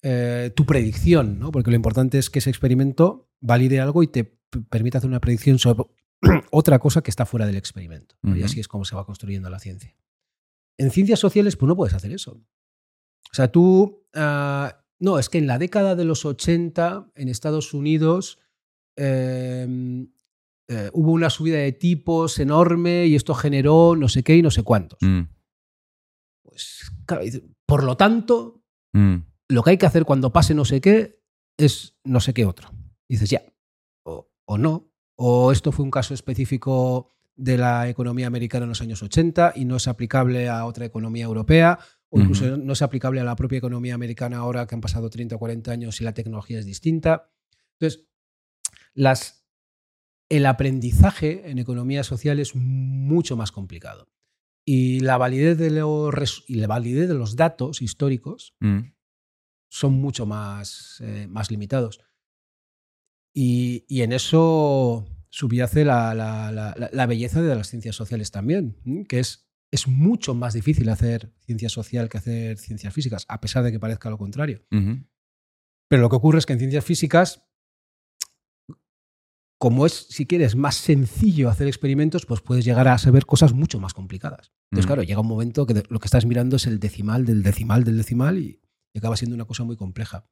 eh, tu predicción, ¿no? Porque lo importante es que ese experimento valide algo y te permita hacer una predicción sobre otra cosa que está fuera del experimento. Y así es como se va construyendo la ciencia. En ciencias sociales, pues no puedes hacer eso. O sea, tú... ah, no, es que en la década de los 80 en Estados Unidos eh, eh, hubo una subida de tipos enorme y esto generó no sé qué y no sé cuántos. Mm, Pues, claro, por lo tanto, mm, lo que hay que hacer cuando pase no sé qué es no sé qué otro. Dices, ya, o, o no, o esto fue un caso específico de la economía americana en los años 80 y no es aplicable a otra economía europea, o incluso no es aplicable a la propia economía americana ahora que han pasado 30 o 40 años y la tecnología es distinta. Entonces, las, el aprendizaje en economía social es mucho más complicado. Y la validez de los, y la validez de los datos históricos mm. son mucho más, eh, más limitados. Y, y en eso subyace la, la- la- la- belleza de las ciencias sociales también, que es, es mucho más difícil hacer ciencia social que hacer ciencias físicas, a pesar de que parezca lo contrario. Ujú. Pero lo que ocurre es que en ciencias físicas, como es, si quieres, más sencillo hacer experimentos, pues puedes llegar a saber cosas mucho más complicadas. Entonces, Mm. claro, llega un momento que lo que estás mirando es el decimal del decimal del decimal y, y acaba siendo una cosa muy compleja.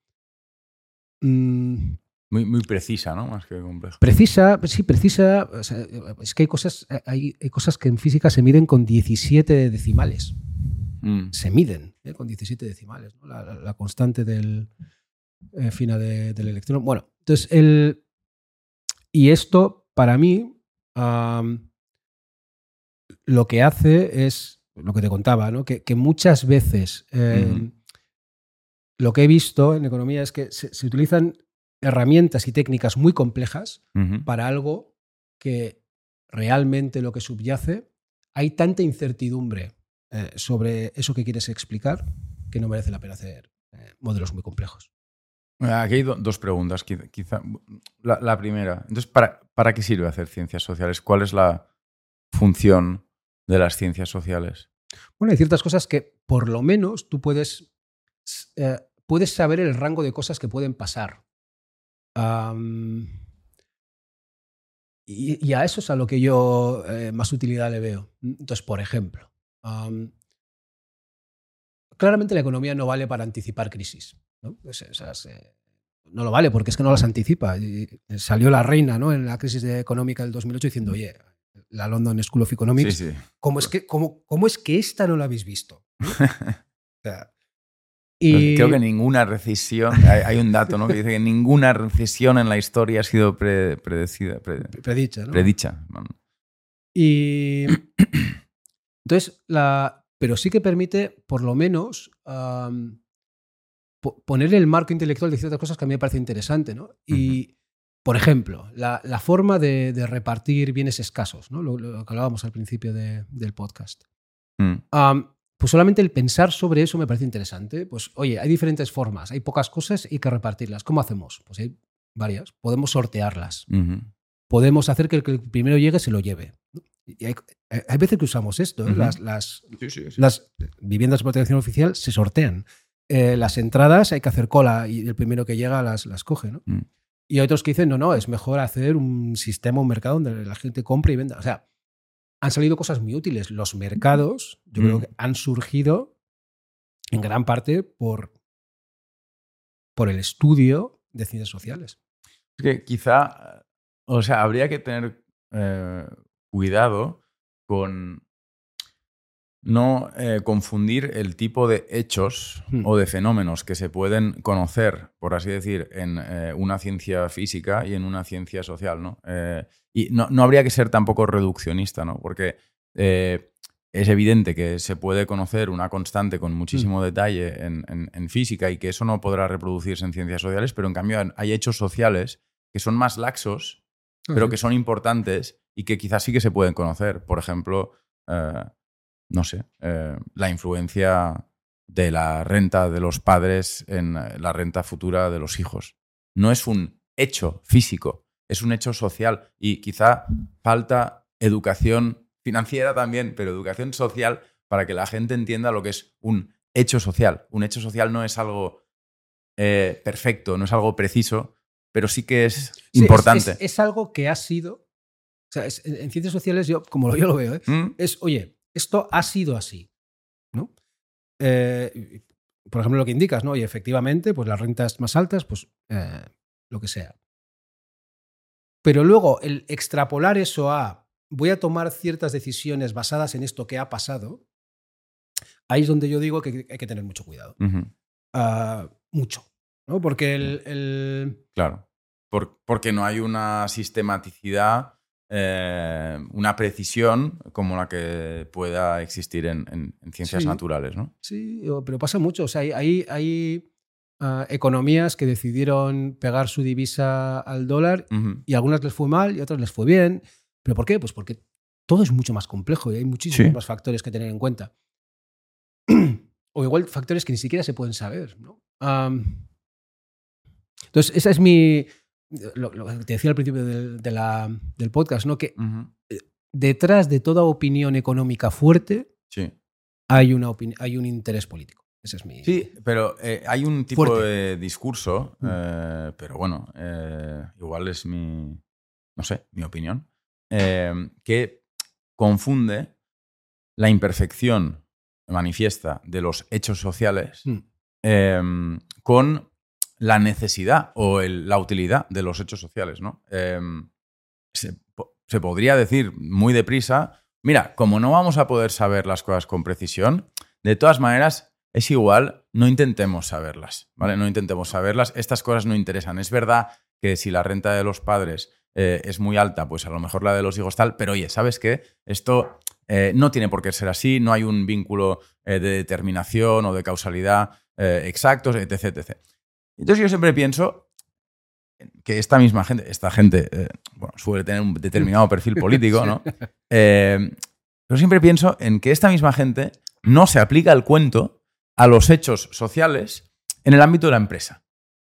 Mm, Muy, muy precisa, ¿no? Más que compleja. precisa, sí, precisa. o sea, es que hay cosas, hay, hay cosas que en física se miden con 17 decimales. Mm, se miden ¿eh? con 17 decimales, ¿no? la, la- la constante del, eh, fina de- del electrón. Bueno, entonces el... Y esto, para mí, lo que hace es, lo que te contaba, ¿no? que, que muchas veces eh, Ujú. lo que he visto en economía es que se, se utilizan herramientas y técnicas muy complejas para algo que realmente lo que subyace, hay tanta incertidumbre eh, sobre eso que quieres explicar que no merece la pena hacer eh, modelos muy complejos. Aquí hay do- dos preguntas. qui- Quizá, la, la primera, entonces, ¿para, ¿para qué sirve hacer ciencias sociales? ¿Cuál es la función de las ciencias sociales? Bueno, hay ciertas cosas que por lo menos tú puedes, eh, puedes saber el rango de cosas que pueden pasar. Y, y a eso es a lo que yo eh, más utilidad le veo. Entonces, por ejemplo, am, claramente la economía no vale para anticipar crisis. ¿no? Esas, eh, no lo vale porque es que no las anticipa. Y salió la reina ¿no? en la crisis económica del 2008 diciendo, oye, la London School of Economics Sí, sí. ¿Cómo es, que, cómo, cómo es que esta no la habéis visto? O sea, y, Creo que ninguna recesión, hay, hay un dato ¿no? que dice que ninguna recesión en la historia ha sido pre- predecida, pre- predicha, ¿no? predicha. Bueno, Y entonces, la, pero sí que permite, por lo menos, po- poner el marco intelectual de ciertas cosas que a mí me parece interesante. ¿no? Y, por ejemplo, la, la forma de, de repartir bienes escasos, ¿no? lo, lo que hablábamos al principio de- del podcast. Am, pues solamente el pensar sobre eso me parece interesante. Pues, oye, hay diferentes formas, hay pocas cosas y hay que repartirlas. ¿Cómo hacemos? Pues hay varias. Podemos sortearlas. ujú. Podemos hacer que el que primero llegue se lo lleve. Y hay, hay veces que usamos esto. ¿eh? Ujú. las, las, las viviendas de protección oficial se sortean. Eh, las entradas hay que hacer cola y el primero que llega las, las coge. ¿no? Mm. Y hay otros que dicen, no, no, es mejor hacer un sistema, un mercado donde la gente compre y venda. O sea, han salido cosas muy útiles. Los mercados, yo Mm. creo que han surgido en gran parte por, por el estudio de ciencias sociales. Es que quizá, o sea, habría que tener eh, cuidado con no eh, confundir el tipo de hechos Hmm. o de fenómenos que se pueden conocer, por así decir, en eh, una ciencia física y en una ciencia social, ¿no? Eh, y no, no habría que ser tampoco reduccionista, ¿no? Porque es evidente que se puede conocer una constante con muchísimo detalle en, en- en física y que eso no podrá reproducirse en ciencias sociales, pero en cambio hay hechos sociales que son más laxos, pero que son importantes y que quizás sí que se pueden conocer. Por ejemplo, no sé, eh, la influencia de la renta de los padres en la renta futura de los hijos. No es un hecho físico, es un hecho social y quizá falta educación financiera también, pero educación social para que la gente entienda lo que es un hecho social. Un hecho social no es algo eh, perfecto, no es algo preciso, pero sí que es Sí, importante. Es, es algo que ha sido. O sea, es- en en ciencias sociales, yo, como yo lo veo, ¿eh? ¿Mm? es, oye, esto ha sido así. ¿no? Eh, por ejemplo, lo que indicas, ¿no? Y efectivamente, pues las rentas más altas, pues eh, lo que sea. Pero luego, el extrapolar eso a voy a tomar ciertas decisiones basadas en esto que ha pasado, ahí es donde yo digo que hay que tener mucho cuidado. Ah, mucho. ¿no? Porque el. Claro. porque no hay una sistematicidad eh, una precisión como la que pueda existir en, ciencias naturales, ¿no? Sí, pero pasa mucho. O sea, hay, hay, ah, economías que decidieron pegar su divisa al dólar y algunas les fue mal y otras les fue bien. ¿Pero por qué? Pues porque todo es mucho más complejo y hay muchísimos más factores que tener en cuenta. o igual factores que ni siquiera se pueden saber, ¿no? entonces, esa es mi, lo, que te decía al principio del, podcast, ¿no? Que eh, detrás de toda opinión económica fuerte hay, una hay un interés político. Ese es mi. Sí, pero eh, hay un tipo de discurso, mm. eh, pero bueno, igual es mi. No sé, mi opinión, que confunde la imperfección manifiesta de los hechos sociales mm. con la necesidad o la utilidad de los hechos sociales, ¿no? Em, se, podría decir muy deprisa, mira, como no vamos a poder saber las cosas con precisión, de todas maneras es igual, no intentemos saberlas, ¿vale? No intentemos saberlas, estas cosas no interesan. Es verdad que si la renta de los padres eh, es muy alta, pues a lo mejor la de los hijos tal, pero oye, ¿sabes qué? Esto eh, no tiene por qué ser así, no hay un vínculo eh, de determinación o de causalidad exactos, etc, etc. Entonces yo siempre pienso que esta misma gente, esta gente, eh, bueno, suele tener un determinado perfil político, ¿no? Eh, pero siempre pienso en que esta misma gente no se aplica el cuento a los hechos sociales en el ámbito de la empresa.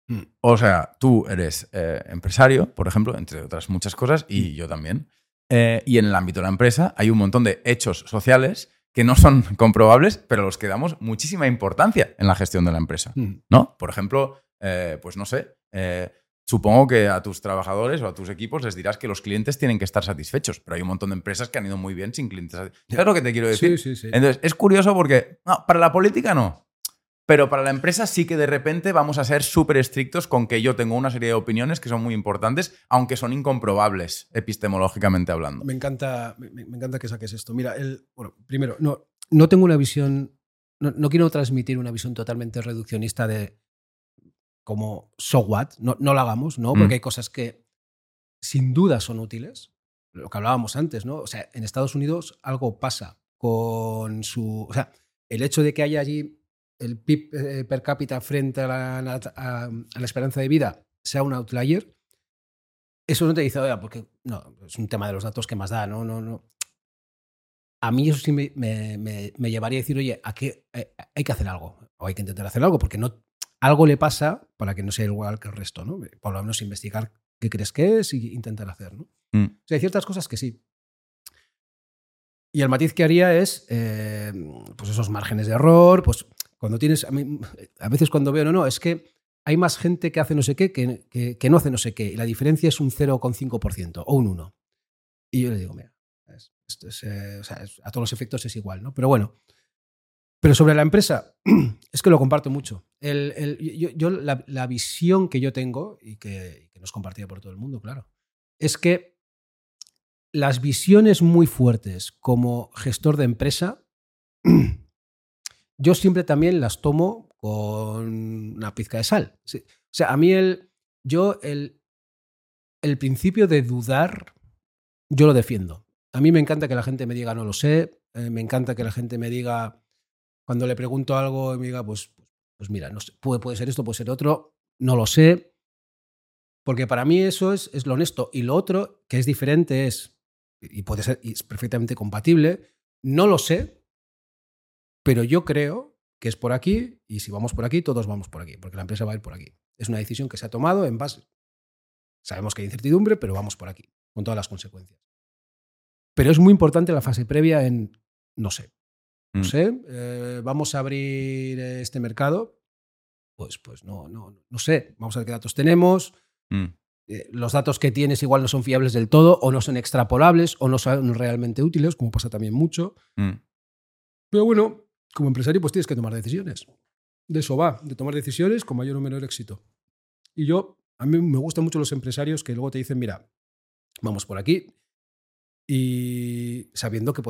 Hmm. O sea, tú eres eh, empresario, por ejemplo, entre otras muchas cosas, y hmm. yo también. y en el ámbito de la empresa hay un montón de hechos sociales que no son comprobables, pero los que damos muchísima importancia en la gestión de la empresa. Hmm. ¿No? Por ejemplo, eh, pues no sé, eh, supongo que a tus trabajadores o a tus equipos les dirás que los clientes tienen que estar satisfechos, pero hay un montón de empresas que han ido muy bien sin clientes satisfechos. ¿Sabes lo que te quiero decir? Sí, sí, sí. Entonces, es curioso porque, no, para la política no. Pero para la empresa sí que de repente vamos a ser súper estrictos con que yo tengo una serie de opiniones que son muy importantes, aunque son incomprobables epistemológicamente hablando. Me encanta, me, encanta que saques esto. Mira, el, bueno, primero, no, no tengo una visión, no, quiero transmitir una visión totalmente reduccionista de como so what, no, no lo hagamos, ¿no? Porque mm. hay cosas que sin duda son útiles. Lo que hablábamos antes, ¿no? O sea, en Estados Unidos algo pasa con su. O sea, el hecho de que haya allí el PIB eh, per cápita frente a la, a, la, esperanza de vida sea un outlier, eso no te dice, oiga, porque no, es un tema de los datos que más da, ¿no? no, no. A mí eso sí me, me, me, llevaría a decir, oye, aquí eh, hay que hacer algo, o hay que intentar hacer algo, porque no, algo le pasa para que no sea igual que el resto, ¿no? Por lo menos investigar qué crees que es y intentar hacer, ¿no? Mm. O sea, hay ciertas cosas que sí. Y el matiz que haría es, eh, pues esos márgenes de error, pues cuando tienes, a, veces cuando veo, no, no, es que hay más gente que hace no sé qué que, que, no hace no sé qué, y la diferencia es un 0,5% o un 1. Y yo le digo, mira, esto es, eh, a todos los efectos es igual, ¿no? Pero bueno, pero sobre la empresa, es que lo comparto mucho. La, visión que yo tengo, y que, que nos compartida por todo el mundo, claro, es que las visiones muy fuertes como gestor de empresa, yo siempre también las tomo con una pizca de sal. O sea, a mí el, yo el, el principio de dudar, yo lo defiendo. A mí me encanta que la gente me diga no lo sé, eh, me encanta que la gente me diga cuando le pregunto algo y me diga, pues, pues mira, puede ser esto, puede ser otro, no lo sé. Porque para mí eso es, es lo honesto. Y lo otro, que es diferente, es, y puede ser, y es perfectamente compatible, no lo sé, pero yo creo que es por aquí, y si vamos por aquí, todos vamos por aquí, porque la empresa va a ir por aquí. Es una decisión que se ha tomado en base. Sabemos que hay incertidumbre, pero vamos por aquí, con todas las consecuencias. Pero es muy importante la fase previa en no sé. No mm. sé, eh, vamos a abrir este mercado. Pues, pues no, no, no sé. Vamos a ver qué datos tenemos. Mm. Eh, los datos que tienes igual no son fiables del todo, o no son extrapolables, o no son realmente útiles, como pasa también mucho. Mm. Pero bueno, como empresario, pues tienes que tomar decisiones. De eso va, de tomar decisiones con mayor o menor éxito. Y yo, a mí me gustan mucho los empresarios que luego te dicen, mira, vamos por aquí y sabiendo que,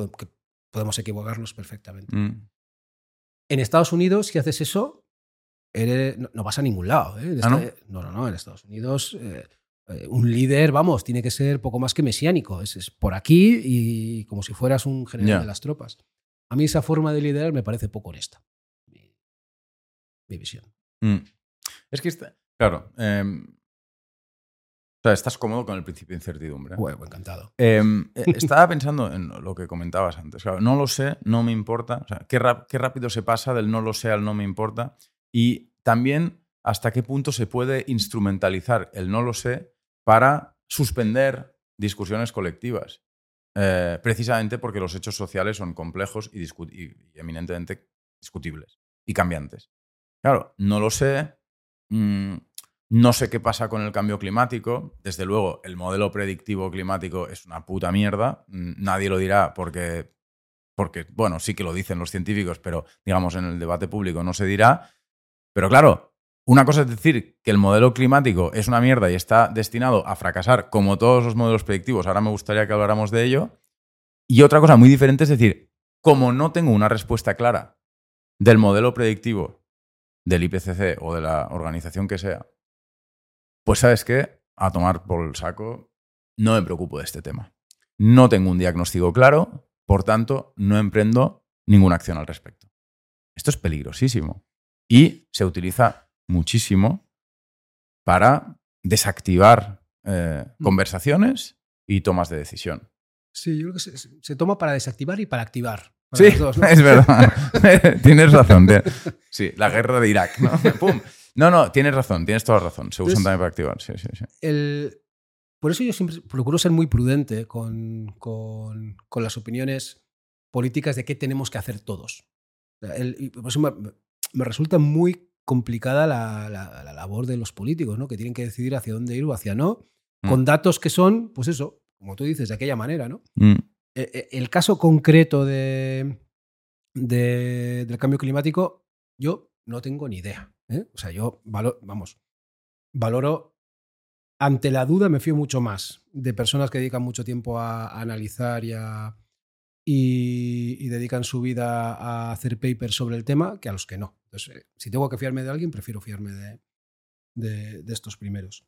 podemos equivocarnos perfectamente. Mm. En Estados Unidos, si haces eso, no, vas a ningún lado. ¿eh? ¿Ah, no? no? no, En Estados Unidos, eh, eh, un líder, vamos, tiene que ser poco más que mesiánico. Es, por aquí y como si fueras un general de las tropas. A mí esa forma de liderar me parece poco honesta. Mi, visión. Mm. Es que, está, claro, em, o sea, estás cómodo con el principio de incertidumbre. Bueno, encantado. Em, eh, estaba pensando en lo que comentabas antes. no lo sé, no me importa. O sea, qué, qué rápido se pasa del no lo sé al no me importa. Y también hasta qué punto se puede instrumentalizar el no lo sé para suspender discusiones colectivas. Eh, precisamente porque los hechos sociales son complejos y, eminentemente discutibles y cambiantes. Claro, no lo sé. Mm, no sé qué pasa con el cambio climático. Desde luego, el modelo predictivo climático es una puta mierda. Mm, nadie lo dirá porque, porque, bueno, sí que lo dicen los científicos, pero digamos en el debate público no se dirá. Pero claro, una cosa es decir que el modelo climático es una mierda y está destinado a fracasar como todos los modelos predictivos. Ahora me gustaría que habláramos de ello. Y otra cosa muy diferente es decir, como no tengo una respuesta clara del modelo predictivo del IPCC o de la organización que sea, pues sabes qué, a tomar por el saco, no me preocupo de este tema. No tengo un diagnóstico claro, por tanto, no emprendo ninguna acción al respecto. Esto es peligrosísimo y se utiliza muchísimo para desactivar eh, mm. conversaciones y tomas de decisión. Sí, yo creo que se, toma para desactivar y para activar. sí, es verdad. tienes razón. Sí, la guerra de Irak. ¿no? ¡Pum! No, no, tienes razón, tienes toda la razón. Se usan también para activar. Sí, sí, sí. El, por eso yo siempre procuro ser muy prudente con, con, con las opiniones políticas de qué tenemos que hacer todos. El, por eso me, resulta muy complicada la, la, labor de los políticos, ¿no? que tienen que decidir hacia dónde ir o hacia no, mm. con datos que son, pues eso, como tú dices, de aquella manera. ¿no? Mm. E, e, el caso concreto de, de, del cambio climático, yo no tengo ni idea. ¿Eh? O sea, yo valoro, vamos, valoro, ante la duda me fío mucho más de personas que dedican mucho tiempo a, analizar y, y, dedican su vida a hacer papers sobre el tema que a los que no. Entonces, eh, si tengo que fiarme de alguien, prefiero fiarme de, de, estos primeros.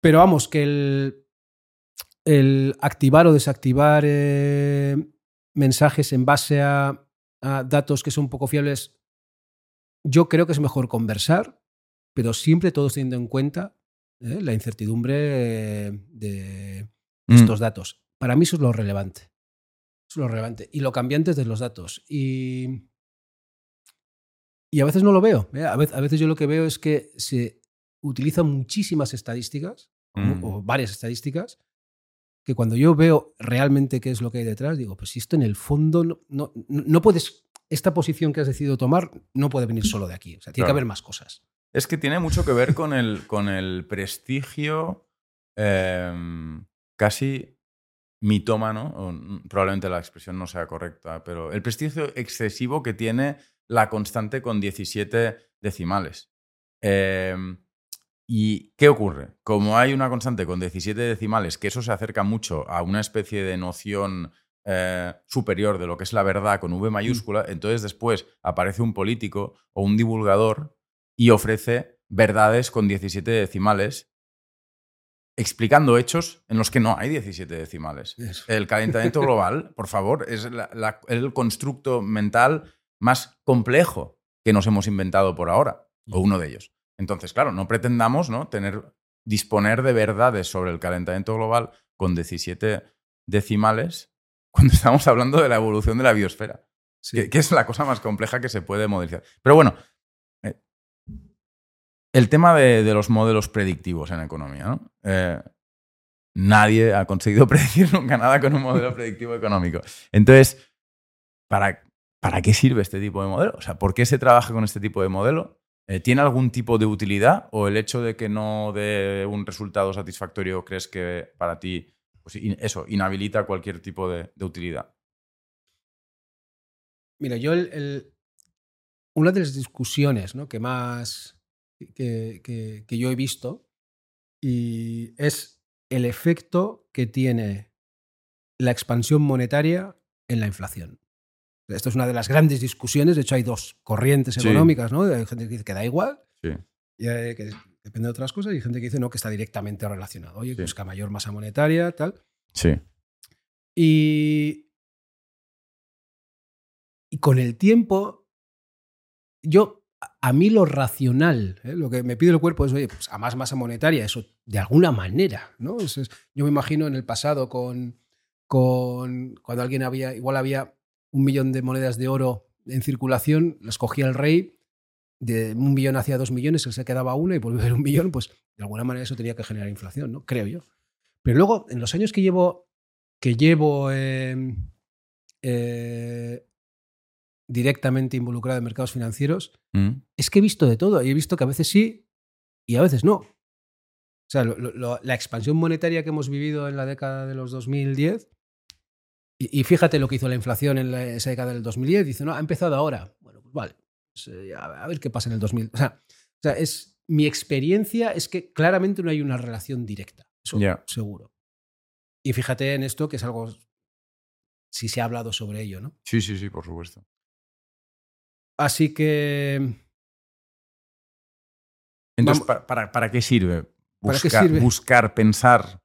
Pero vamos, que el, el activar o desactivar eh, mensajes en base a, a, datos que son poco fiables yo creo que es mejor conversar, pero siempre todos teniendo en cuenta ¿eh? la incertidumbre de mm. estos datos. Para mí eso es lo relevante. Eso es lo relevante. Y lo cambiante de los datos. Y, y a veces no lo veo. ¿eh? A, veces, yo lo que veo es que se utilizan muchísimas estadísticas, o, mm. varias estadísticas, que cuando yo veo realmente qué es lo que hay detrás, digo, pues si esto en el fondo no, no, no puedes esta posición que has decidido tomar no puede venir solo de aquí. O sea, tiene que haber más cosas. Es que tiene mucho que ver con el, con el prestigio em, casi mitómano, probablemente la expresión no sea correcta, pero el prestigio excesivo que tiene la constante con 17 decimales. Em, ¿Y qué ocurre? Como hay una constante con 17 decimales, que eso se acerca mucho a una especie de noción eh, superior de lo que es la verdad con V mm. mayúscula, entonces después aparece un político o un divulgador y ofrece verdades con 17 decimales, explicando hechos en los que no hay 17 decimales. El calentamiento global, por favor, es el constructo mental más complejo que nos hemos inventado por ahora, o uno de ellos. Entonces, claro, no pretendamos ¿no? Tener, disponer de verdades sobre el calentamiento global con 17 decimales cuando estamos hablando de la evolución de la biosfera, que, es la cosa más compleja que se puede modelizar. Pero bueno, eh, el tema de, los modelos predictivos en economía, ¿no? Eh, nadie ha conseguido predecir nunca nada con un modelo predictivo económico. Entonces, ¿para, ¿para qué sirve este tipo de modelo? O sea, ¿por qué se trabaja con este tipo de modelo? Eh, ¿Tiene algún tipo de utilidad o el hecho de que no dé un resultado satisfactorio crees que para ti pues eso, inhabilita cualquier tipo de, utilidad. Mira, yo el, el- una de las discusiones ¿no? que más que, que- que yo he visto y es el efecto que tiene la expansión monetaria en la inflación. Esto es una de las grandes discusiones. De hecho, hay dos corrientes Sí. económicas, ¿no? Hay gente que dice que da igual, Sí. y hay que depende de otras cosas, y hay gente que dice no, que está directamente relacionado. Oye, Sí. pues que a mayor masa monetaria, tal. Sí. Y, y con el tiempo, yo, a- a mí lo racional, ¿eh? lo que me pide el cuerpo es, oye, pues a más masa monetaria, eso de alguna manera, ¿no? Es- es- yo me imagino en el pasado con, con cuando alguien había, igual había un millón de monedas de oro en circulación, las cogía el rey, de un millón hacia dos millones, él se quedaba una y volvía a haber un millón, pues de alguna manera eso tenía que generar inflación, ¿no? Creo yo. Pero luego, en los años que llevo, que llevo eh, eh, directamente involucrado en mercados financieros, Mm. es que he visto de todo. Y he visto que a veces sí y a veces no. O sea, lo- lo- la expansión monetaria que hemos vivido en la década de los 2010, y, y fíjate lo que hizo la inflación en la- esa década del 2010, dice, no, ha empezado ahora. Bueno, pues vale, eh, a, ver qué pasa en el 2000. O sea, o sea, es, mi experiencia es que claramente no hay una relación directa. Eso seguro. Y fíjate en esto, que es algo, si se ha hablado sobre ello, ¿no? Sí, sí, sí, por supuesto. Así que Entonces, ¿para, para, para qué sirve? ¿Para qué Buscar, sirve? buscar, pensar.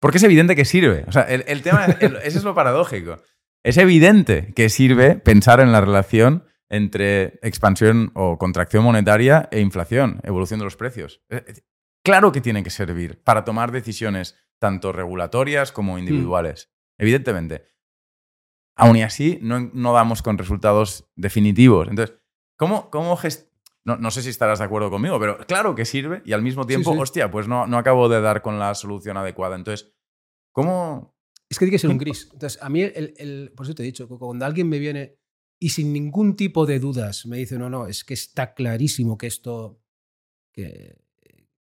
Porque es evidente que sirve. O sea, el, el tema, el- ese es lo paradójico. Es evidente que sirve pensar en la relación entre expansión o contracción monetaria e inflación, evolución de los precios. Eh, eh, Claro que tiene que servir para tomar decisiones tanto regulatorias como individuales. Evidentemente. Aún y así, no, no damos con resultados definitivos. Entonces, ¿cómo, cómo gest- no, no sé si estarás de acuerdo conmigo, pero claro que sirve y al mismo tiempo, sí. hostia, pues no, no acabo de dar con la solución adecuada. Entonces, ¿cómo...? Es que tiene que ser un gris. Entonces, a mí, el, el- por eso te he dicho, cuando alguien me viene y sin ningún tipo de dudas me dice, no, no, es que está clarísimo que esto, que,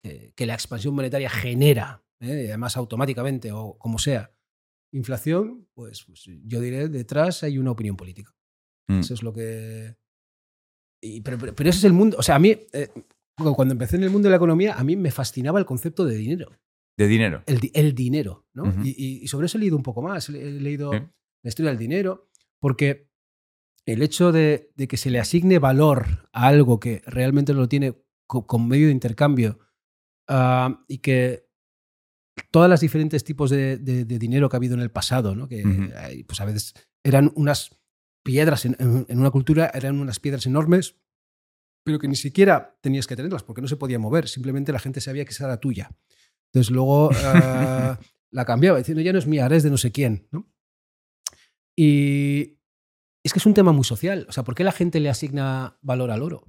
que- que la expansión monetaria genera, ¿eh? además automáticamente o como sea, inflación, pues, pues yo diré, detrás hay una opinión política. Mm, Eso es lo que... y- pero, pero- pero ese es el mundo, o sea, a mí, eh, cuando empecé en el mundo de la economía, a mí me fascinaba el concepto de dinero De dinero. el, el dinero, ¿no? Y, y- y sobre eso he leído un poco más, he leído la historia del dinero, porque el hecho de, de que se le asigne valor a algo que realmente lo tiene co- con medio de intercambio ah, y que todas las diferentes tipos de, de- de dinero que ha habido en el pasado, ¿no? que pues a veces eran unas piedras, en, en- en una cultura eran unas piedras enormes, pero que ni siquiera tenías que tenerlas porque no se podía mover, simplemente la gente sabía que esa era tuya. Entonces luego ah, la cambiaba, diciendo ya no es mía, ahora es de no sé quién. ¿no? Y es que es un tema muy social. O sea, ¿por qué la gente le asigna valor al oro?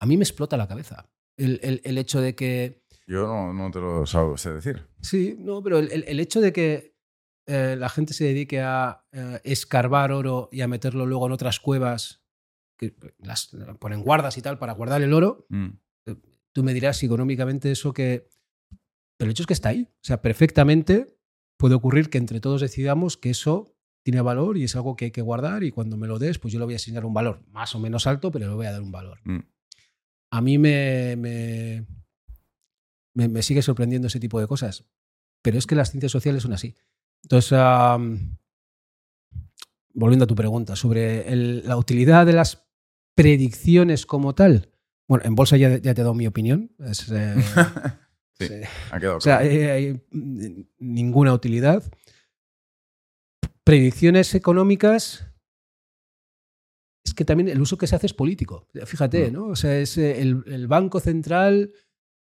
A mí me explota la cabeza. El, el- el hecho de que. Yo no, no te lo sé decir. Sí, no, pero el, el- hecho de que eh, la gente se dedique a eh, escarbar oro y a meterlo luego en otras cuevas, que las ponen guardas y tal para guardar el oro, Mm, tú me dirás económicamente eso que... Pero el hecho es que está ahí. O sea, perfectamente puede ocurrir que entre todos decidamos que eso tiene valor y es algo que hay que guardar y cuando me lo des, pues yo le voy a asignar un valor más o menos alto, pero le voy a dar un valor. mm. A mí me, me, me, me sigue sorprendiendo ese tipo de cosas, pero es que las ciencias sociales son así. Entonces, am, volviendo a tu pregunta sobre el- la utilidad de las predicciones como tal. Bueno, en bolsa ya, ya te he dado mi opinión. Es, eh, Sí, ha quedado O sea, claro. eh, hay mm, ninguna utilidad. Predicciones económicas. Es que también el uso que se hace es político. Fíjate, Mm. ¿no? O sea, es eh, el, el Banco Central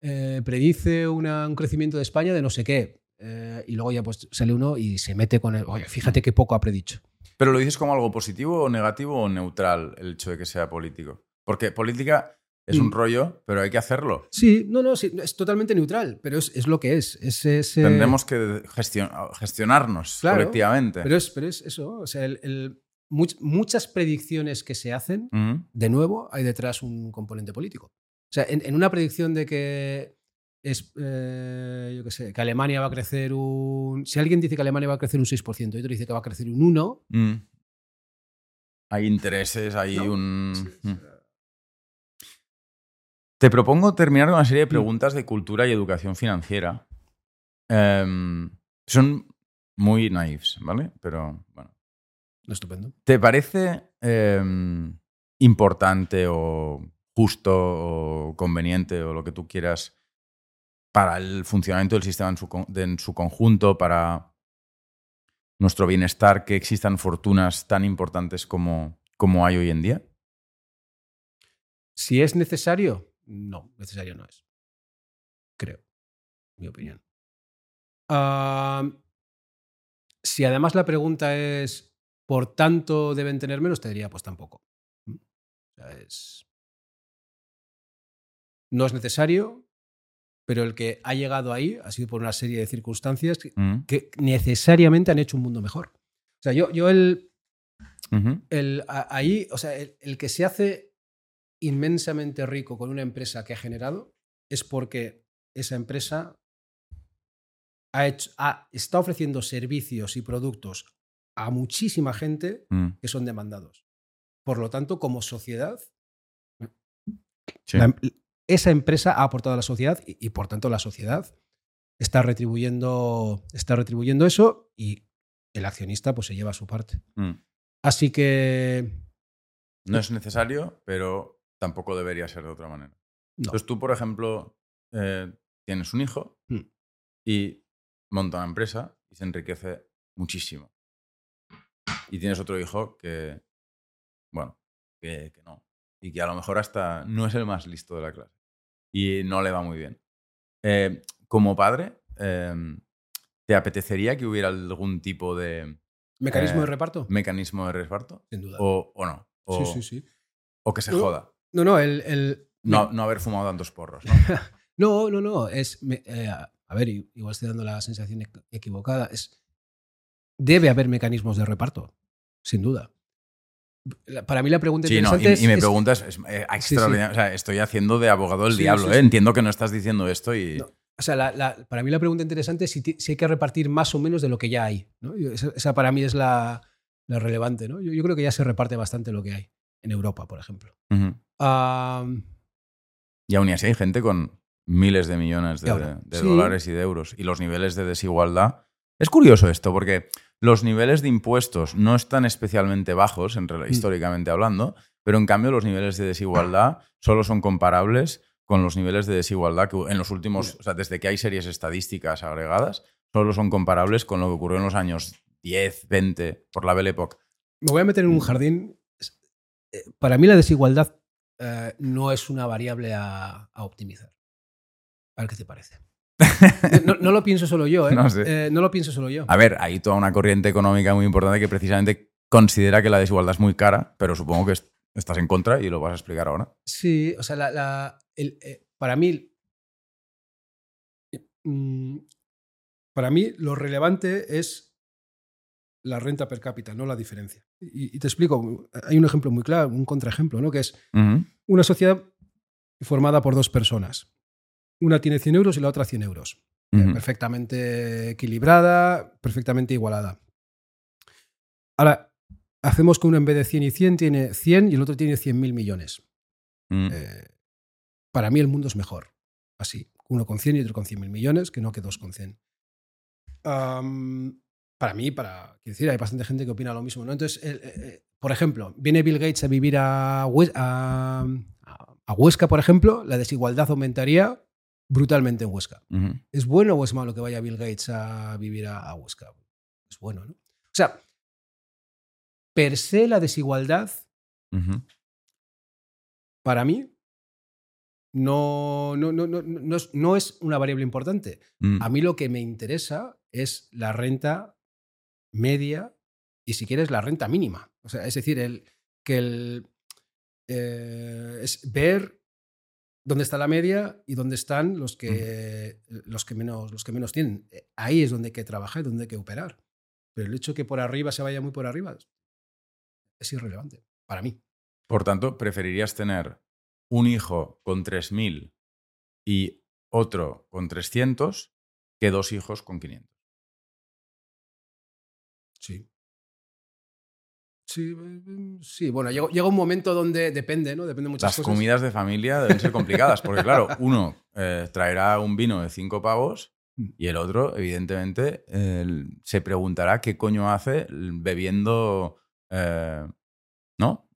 eh, predice una- un crecimiento de España de no sé qué. eh, y luego ya pues sale uno y se mete con el. Oye, fíjate qué poco ha predicho. Pero lo dices como algo positivo o negativo o neutral el hecho de que sea político. Porque política es un Mm. rollo, pero hay que hacerlo. Sí, no, no, sí, es totalmente neutral, pero es, es lo que es. es, es, eh, Tendremos que gestion- gestionarnos Claro, colectivamente. Pero es, pero es eso. O sea, el- el- much- muchas predicciones que se hacen de nuevo, hay detrás un componente político. O sea, en, en una predicción de que es, eh, yo qué sé, que Alemania va a crecer un... Si alguien dice que Alemania va a crecer un 6% y otro dice que va a crecer un 1%, mm. Hay intereses, hay ¿No? un... Sí, Mm. Te propongo terminar con una serie de Mm. preguntas de cultura y educación financiera. Em, son muy naives, ¿vale? Pero bueno. Estupendo. ¿Te parece em, importante o justo o conveniente o lo que tú quieras para el funcionamiento del sistema en su, con- en su conjunto, para nuestro bienestar, que existan fortunas tan importantes como, como hay hoy en día? Si es necesario, no, necesario no es. Creo, mi opinión. Si además la pregunta es, ¿por tanto deben tener menos? Te diría, pues tampoco. ¿Mm? O sea, es- No es necesario, pero el que ha llegado ahí ha sido por una serie de circunstancias que, Mm, que necesariamente han hecho un mundo mejor. O sea, yo, yo el, el, a- ahí, o sea, el, el que se hace inmensamente rico con una empresa que ha generado es porque esa empresa ha hecho, ha- está ofreciendo servicios y productos a muchísima gente mm, que son demandados. Por lo tanto, como sociedad, sí. la em- esa empresa ha aportado a la sociedad y, y, por tanto la sociedad está retribuyendo, está retribuyendo eso y el accionista pues se lleva su parte. Mm. Así que No es necesario, pero tampoco debería ser de otra manera. no. Entonces tú, por ejemplo, eh, tienes un hijo Mm. y monta una empresa y se enriquece muchísimo. Y tienes otro hijo que, bueno, que, que no. Y que a lo mejor hasta no es el más listo de la clase. Y no le va muy bien. Eh, como padre, eh, ¿te apetecería que hubiera algún tipo de ¿Mecanismo eh, de reparto? mecanismo de reparto? Sin duda. ¿O, o no? O, sí, sí, sí. o que se joda. No, no, el. el- No, no haber fumado tantos porros, ¿no? no, no, no. Es, me- eh, a ver, igual estoy dando la sensación equ- equivocada. Es, debe haber mecanismos de reparto, sin duda. Para mí la pregunta Sí, no, y, interesante es. y me preguntas, es, eh, extraordinario. O sea, estoy haciendo de abogado del Sí, diablo, sí, ¿eh? sí. Entiendo que no estás diciendo esto y. No. O sea, la- la- para mí la pregunta interesante es si, si hay que repartir más o menos de lo que ya hay. ¿no? Esa, esa para mí es la, la relevante. ¿no? Yo, yo creo que ya se reparte bastante lo que hay. En Europa, por ejemplo. Ujú. Y aún así hay gente con miles de millones de, Y ahora, de sí. dólares y de euros. Y los niveles de desigualdad. Es curioso esto, porque los niveles de impuestos no están especialmente bajos, en Mm. históricamente hablando, pero en cambio los niveles de desigualdad solo son comparables con los niveles de desigualdad que en los últimos, o sea, desde que hay series estadísticas agregadas, solo son comparables con lo que ocurrió en los años 10, 20, por la Belle Époque. Me voy a meter en un jardín. Es- eh, Para mí la desigualdad eh, no es una variable a, a optimizar. A ver qué te parece. No, no lo pienso solo yo, ¿eh? No sé. Eh, no lo pienso solo yo. A ver, hay toda una corriente económica muy importante que precisamente considera que la desigualdad es muy cara, pero supongo que est- estás en contra y lo vas a explicar ahora. Sí, o sea, la- la- el- eh, para mí. mm, Para mí lo relevante es la renta per cápita, no la diferencia. Y, y te explico, hay un ejemplo muy claro, un contraejemplo, ¿no? Que es Ujú. una sociedad formada por dos personas. Una tiene 100 euros y la otra 100 euros. Ujú. Perfectamente equilibrada, perfectamente igualada. Ahora, hacemos que uno en vez de 100 y 100 tiene 100 y el otro tiene 100.000 millones. Mm. Eh, para mí el mundo es mejor. Así. Uno con 100 y otro con 100.000 millones que no que dos con 100. Am, para mí, para. Quiero decir, hay bastante gente que opina lo mismo. ¿no? Entonces, eh, eh, por ejemplo, viene Bill Gates a vivir a, a, a Huesca, por ejemplo, la desigualdad aumentaría brutalmente en Huesca. ¿Es bueno o es malo que vaya Bill Gates a vivir a, a Huesca? Es bueno, ¿no? O sea, per se la desigualdad para mí no, no, no, no, no es, no es una variable importante. Mm. A mí lo que me interesa es la renta media y si quieres la renta mínima. O sea, es decir, el, que el, eh, es ver dónde está la media y dónde están los que, los que, menos, los que menos tienen. Eh, Ahí es donde hay que trabajar y donde hay que operar. Pero el hecho de que por arriba se vaya muy por arriba es irrelevante para mí. Por tanto, preferirías tener un hijo con 3.000 y otro con 300 que dos hijos con 500. Sí. Sí, mm, sí, bueno, llega, llega un momento donde depende, ¿no? Depende de muchas Las cosas. comidas de familia deben ser complicadas, porque claro, uno eh, traerá un vino de cinco pavos Mm. y el otro, evidentemente, eh, se preguntará qué coño hace bebiendo, eh, ¿no?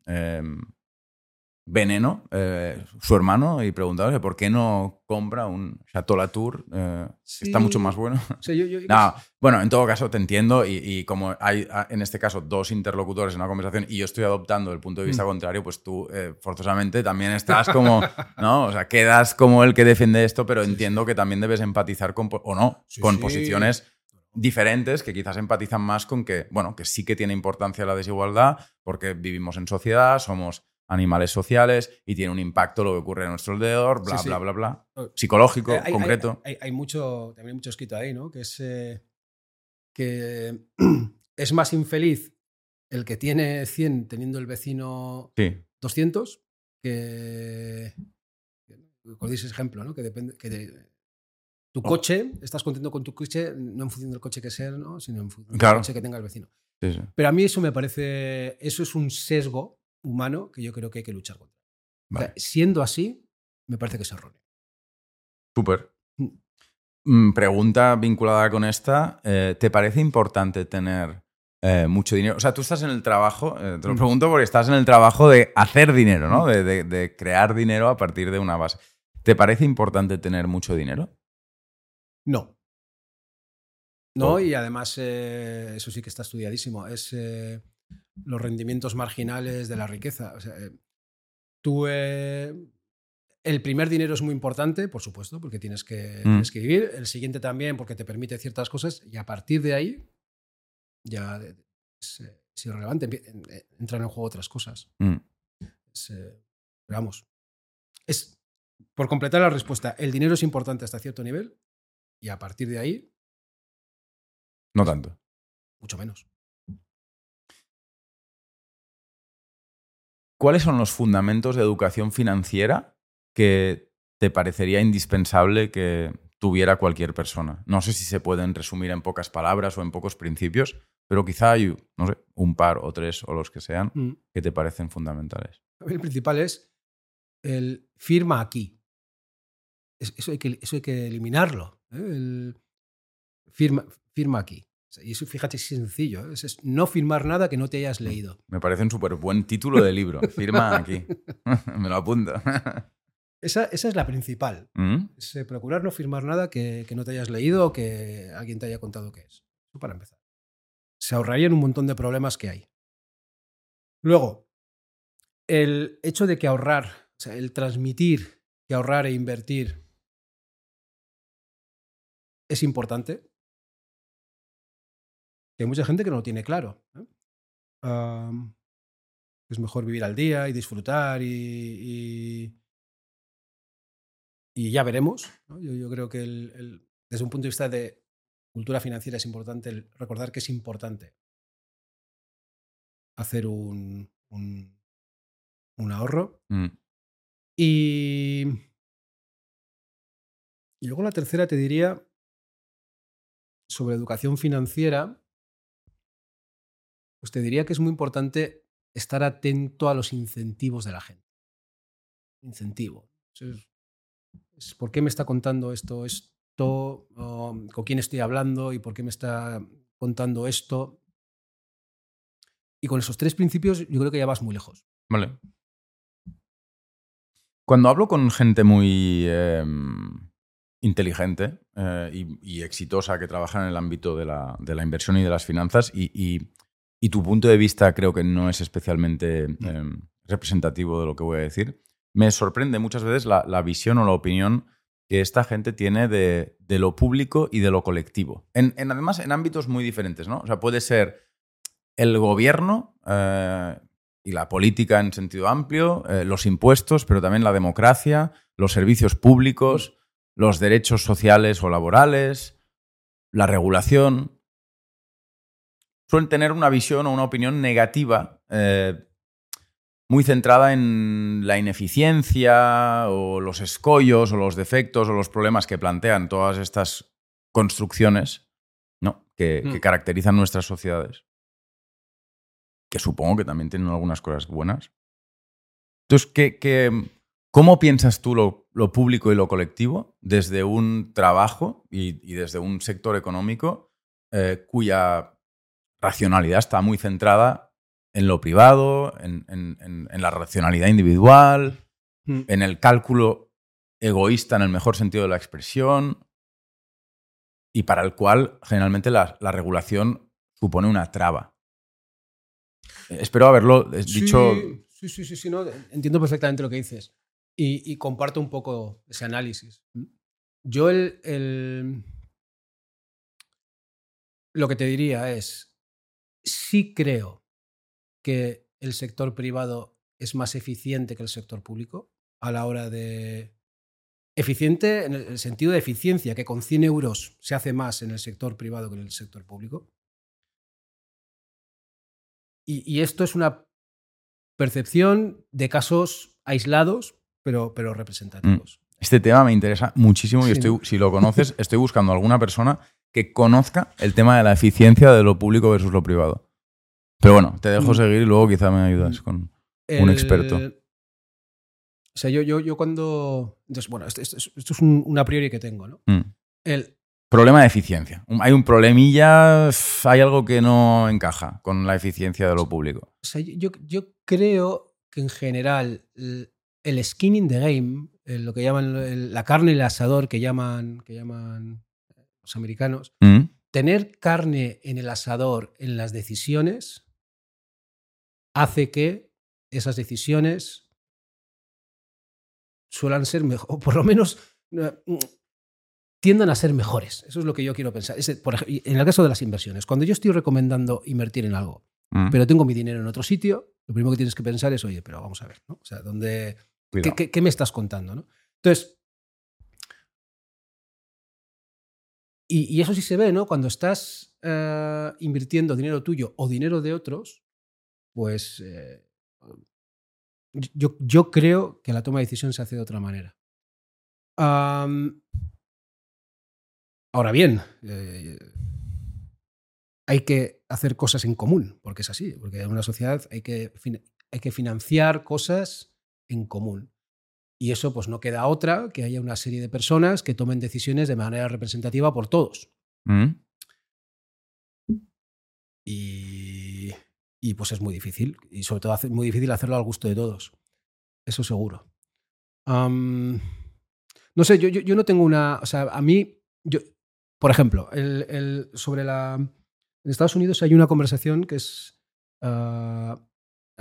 Veneno, eh, su hermano, y preguntarle por qué no compra un Chateau Latour, eh, que está Sí. mucho más bueno. Yo- yo- No, bueno, en todo caso te entiendo y, y como hay ah, en este caso dos interlocutores en una conversación y yo estoy adoptando el punto de vista Mm. contrario, pues tú eh, forzosamente también estás como, ¿no? O sea, quedas como el que defiende esto, pero Sí, entiendo que también debes empatizar con, o no, Sí, con sí. posiciones diferentes que quizás empatizan más con que, bueno, que sí que tiene importancia la desigualdad porque vivimos en sociedad, somos animales sociales y tiene un impacto lo que ocurre a nuestro alrededor, bla, Sí, sí. bla, bla, bla. Eh, Psicológico, hay- concreto. Hay, hay mucho, también hay mucho escrito ahí, ¿no? Que es eh, que es más infeliz el que tiene 100 teniendo el vecino sí, 200 que recordéis ese ejemplo, ¿no? Que depende que de- tu Oh. coche, estás contento con tu coche no en función del coche que sea, ¿no? sino en función Claro. del coche que tenga el vecino. Pero a mí eso me parece, eso es un sesgo humano que yo creo que hay que luchar contra. O sea, Vale. siendo así, me parece que es erróneo. Súper. Mm. Mm, Pregunta vinculada con esta. eh, ¿Te parece importante tener eh, mucho dinero? O sea, tú estás en el trabajo, eh, te lo Mm. pregunto porque estás en el trabajo de hacer dinero, ¿no? De, de- de crear dinero a partir de una base. ¿Te parece importante tener mucho dinero? No. No, y además eh, eso sí que está estudiadísimo. Es eh, los rendimientos marginales de la riqueza. O sea, eh, tú, eh, el primer dinero es muy importante, por supuesto, porque tienes que, Mm. tienes que vivir. El siguiente también, porque te permite ciertas cosas. Y a partir de ahí, ya de- es, eh, es irrelevante. Eh, Entran en juego otras cosas. Mm, Es, eh, vamos. Es, por completar la respuesta, el dinero es importante hasta cierto nivel. Y a partir de ahí, No tanto. mucho menos. ¿Cuáles son los fundamentos de educación financiera que te parecería indispensable que tuviera cualquier persona? No sé si se pueden resumir en pocas palabras o en pocos principios, pero quizá hay, no sé, un par o tres o los que sean Mm. que te parecen fundamentales. El principal es el firma aquí. Es- Eso hay que, eso hay que eliminarlo. ¿eh? El firma, firma aquí. Y eso, fíjate, es sencillo. ¿eh? Es, es no firmar nada que no te hayas leído. Me parece un súper buen título de libro. Firma aquí. Me lo apunto. Esa, esa es la principal. ¿Mm? Es eh, procurar no firmar nada que, que no te hayas leído o que alguien te haya contado qué es. Eso para empezar. Se ahorrarían un montón de problemas que hay. Luego, el hecho de que ahorrar, o sea, el transmitir que ahorrar e invertir es importante. Que hay mucha gente que no lo tiene claro. ¿eh? Es mejor vivir al día y disfrutar y, y, y ya veremos. ¿no? Yo, yo, creo que el, el, desde un punto de vista de cultura financiera es importante el recordar que es importante hacer un, un, un ahorro. Mm. Y, y luego la tercera te diría sobre educación financiera, pues te diría que es muy importante estar atento a los incentivos de la gente. Incentivo. ¿Por qué me está contando esto? esto um, ¿Con quién estoy hablando? ¿Y por qué me está contando esto? Y con esos tres principios yo creo que ya vas muy lejos. Vale. Cuando hablo con gente muy eh, inteligente eh, y, exitosa que trabaja en el ámbito de la, inversión y de las finanzas, y, y, tu punto de vista creo que no es especialmente eh, representativo de lo que voy a decir, me sorprende muchas veces la, visión o la opinión que esta gente tiene de, lo público y de lo colectivo. En, además, en ámbitos muy diferentes, ¿no? O sea, puede ser el gobierno eh, y la política en sentido amplio, eh, los impuestos, pero también la democracia, los servicios públicos, los derechos sociales o laborales, la regulación. Suelen tener una visión o una opinión negativa eh, muy centrada en la ineficiencia o los escollos o los defectos o los problemas que plantean todas estas construcciones ¿no? que, Mm. que caracterizan nuestras sociedades. que supongo que también tienen algunas cosas buenas. Entonces, ¿qué, cómo piensas tú lo, público y lo colectivo desde un trabajo y, desde un sector económico eh, cuya racionalidad está muy centrada en lo privado, en, la racionalidad individual, mm. en el cálculo egoísta en el mejor sentido de la expresión, y para el cual generalmente la, regulación supone una traba. Espero haberlo dicho. Sí, sí, sí, sí, no, entiendo perfectamente lo que dices y, comparto un poco ese análisis. Yo el, lo que te diría es, sí creo que el sector privado es más eficiente que el sector público a la hora de Eficiente en el sentido de eficiencia, que con 100 euros se hace más en el sector privado que en el sector público. Y, esto es una percepción de casos aislados, pero, pero representativos. Mm. Este tema me interesa muchísimo y estoy, si lo conoces, estoy buscando alguna persona que conozca el tema de la eficiencia de lo público versus lo privado. Pero bueno, te dejo mm. seguir y luego quizá me ayudas con un experto. O sea, yo, yo, yo cuando. Entonces, bueno, esto, es un, una priori que tengo, ¿no? Mm. El, Problema de eficiencia. Hay un problemilla, hay algo que no encaja con la eficiencia de lo público. O sea, yo, yo creo que en general el, skin in the game, lo que llaman la carne y el asador que llaman, que llaman los americanos, mm. tener carne en el asador en las decisiones hace que esas decisiones suelen ser mejor, o por lo menos mm, tiendan a ser mejores. Eso es lo que yo quiero pensar. por en el caso de las inversiones, cuando yo estoy recomendando invertir en algo, mm. pero tengo mi dinero en otro sitio, lo primero que tienes que pensar es, oye, pero vamos a ver, ¿no? O sea, ¿dónde, qué, me estás contando? ¿no? Entonces, y, eso sí se ve, ¿no? Cuando estás eh, invirtiendo dinero tuyo o dinero de otros, pues eh, yo, creo que la toma de decisión se hace de otra manera. ahora bien, eh, hay que hacer cosas en común, porque es así, porque en una sociedad hay que, hay que financiar cosas en común. Y eso pues no queda otra que haya una serie de personas que tomen decisiones de manera representativa por todos. Mm. Y y pues es muy difícil. Y sobre todo es muy difícil hacerlo al gusto de todos. Eso seguro. no sé, yo, yo, no tengo una. O sea, a mí. Yo, por ejemplo, el, sobre la. En Estados Unidos hay una conversación que es. Ah,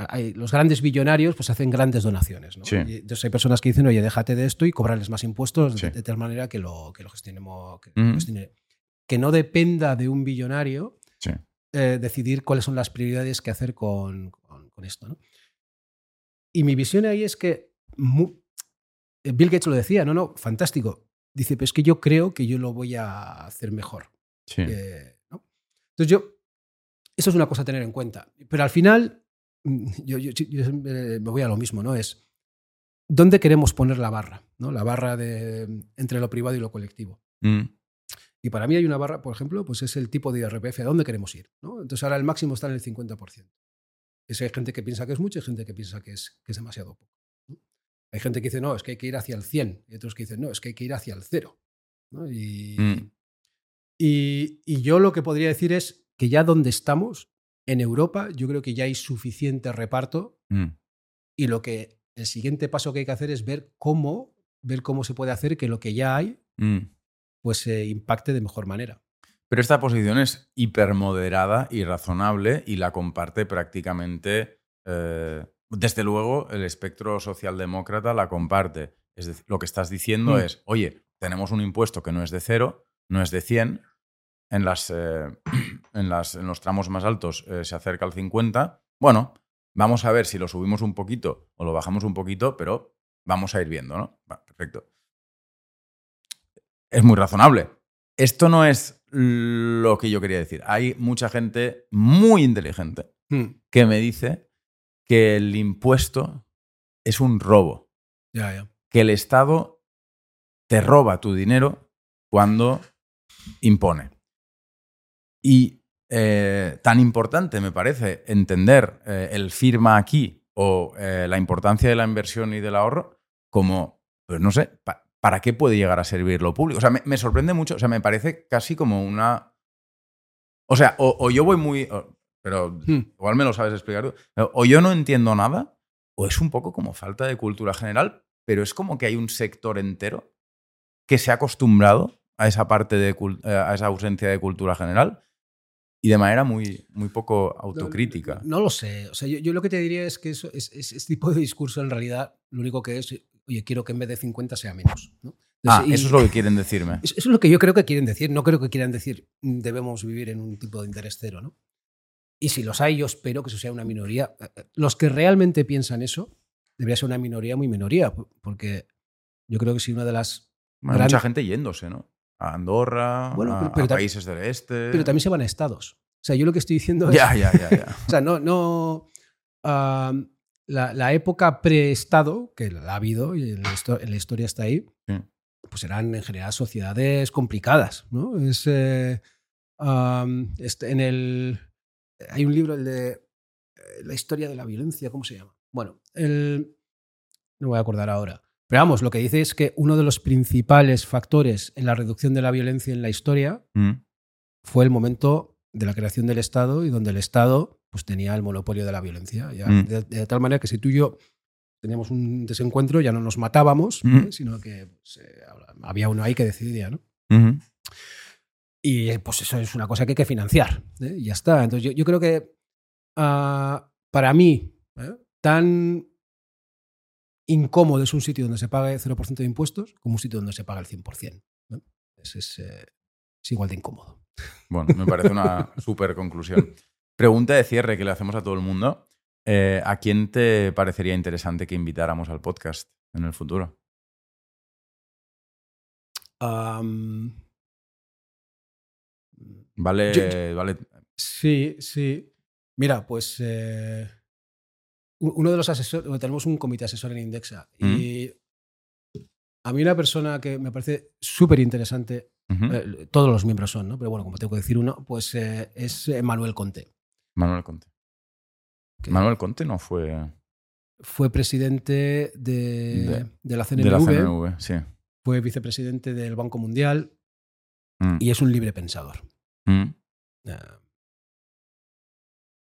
hay, los grandes billonarios pues hacen grandes donaciones. ¿no? entonces hay personas que dicen, oye, déjate de esto y cobrarles más impuestos de, tal manera que lo, que lo gestionemos. Que, que no dependa de un billonario eh, decidir cuáles son las prioridades que hacer con, con, esto. ¿no? Y mi visión ahí es que eh, Bill Gates lo decía, no, no, fantástico. Dice, pero es que yo creo que yo lo voy a hacer mejor. Entonces yo, eso es una cosa a tener en cuenta. Pero al final, yo, yo, me voy a lo mismo, ¿no? Es, ¿dónde queremos poner la barra? ¿no? La barra de, entre lo privado y lo colectivo. Mm. Y para mí hay una barra, por ejemplo, pues es el tipo de IRPF, a dónde queremos ir. ¿no? Entonces ahora el máximo está en el 50%. Es, hay gente que piensa que es mucho y gente que piensa que es, que es demasiado poco. Hay gente que dice, no, es que hay que ir hacia el 100. Y otros que dicen, no, es que hay que ir hacia el 0. Y, mm. y, y, yo lo que podría decir es que ya donde estamos, en Europa, yo creo que ya hay suficiente reparto. Mm. Y lo que el siguiente paso que hay que hacer es ver cómo, ver cómo se puede hacer que lo que ya hay mm pues se impacte de mejor manera. Pero esta posición es hipermoderada y razonable y la comparte prácticamente, eh, desde luego, el espectro socialdemócrata la comparte. Es decir, lo que estás diciendo mm. es, oye, tenemos un impuesto que no es de cero, no es de 100, en, las, eh, en, las, en los tramos más altos eh, se acerca al 50. Bueno, vamos a ver si lo subimos un poquito o lo bajamos un poquito, pero vamos a ir viendo, ¿no? perfecto es muy razonable. Esto no es lo que yo quería decir. Hay mucha gente muy inteligente hmm. que me dice que el impuesto es un robo. Que el Estado te roba tu dinero cuando impone. Y eh, tan importante, me parece, entender eh, el firma aquí o eh, la importancia de la inversión y del ahorro como, pues no sé, pa- ¿para qué puede llegar a servir lo público? O sea, me, me sorprende mucho, o sea, me parece casi como una... O sea, o, o yo voy muy... o- pero Hmm. igual me lo sabes explicar tú. O yo no entiendo nada, o es un poco como falta de cultura general, pero es como que hay un sector entero que se ha acostumbrado a esa parte de a esa ausencia de cultura general y de manera muy, muy poco autocrítica. No, lo sé. O sea, yo, yo lo que te diría es que eso, es, es- ese tipo de discurso en realidad lo único que es, oye, quiero que en vez de 50 sea menos. ¿no? Ah, y- eso es lo que quieren decirme. Eso es lo que yo creo que quieren decir. No creo que quieran decir "Mm, debemos vivir en un tipo de interés cero, ¿no? Y si los hay, yo espero que eso sea una minoría. Eh, eh, Los que realmente piensan eso, debería ser una minoría muy minoría, po- porque yo creo que si una de las... Bueno, gran- Mucha gente yéndose, ¿no? A Andorra, Bueno, a, pero- pero a tam- países del este. Pero también se van a estados. O sea, yo lo que estoy diciendo es... Ya, ya, ya, ya. O sea, no... no la, la época pre-estado, que la ha habido y en la, histo- en la historia está ahí, Sí. pues eran en general sociedades complicadas, ¿no? Es, eh, este, en el, hay un libro, el de eh, la historia de la violencia, ¿cómo se llama? Bueno, el, no me voy a acordar ahora. Pero vamos, lo que dice es que uno de los principales factores en la reducción de la violencia en la historia Mm, fue el momento de la creación del Estado y donde el Estado pues, tenía el monopolio de la violencia. Ya, Mm. de, de tal manera que si tú y yo teníamos un desencuentro, ya no nos matábamos, Mm. ¿eh? sino que pues, eh, había uno ahí que decidía. ¿no? Y pues eso es una cosa que hay que financiar. ¿eh? Y ya está. Entonces yo, yo creo que ah, para mí, tan incómodo es un sitio donde se pague 0% de impuestos como un sitio donde se paga el 100%. ¿no? Es, eh, es igual de incómodo. Bueno, me parece una súper conclusión. Pregunta de cierre que le hacemos a todo el mundo. Eh, ¿A quién te parecería interesante que invitáramos al podcast en el futuro? Vale, Yo- vale. Sí, sí. Mira, pues eh, uno de los asesores, tenemos un comité asesor en Indexa y a mí una persona que me parece súper interesante, eh, todos los miembros son, ¿no? pero bueno, como tengo que decir uno, pues eh, es eh, Manuel Conte. Manuel Conte. Manuel Conte no fue Fue presidente de, De- de la CNMV, de la CNV, sí. fue vicepresidente del Banco Mundial Mm, y es un libre pensador. mm,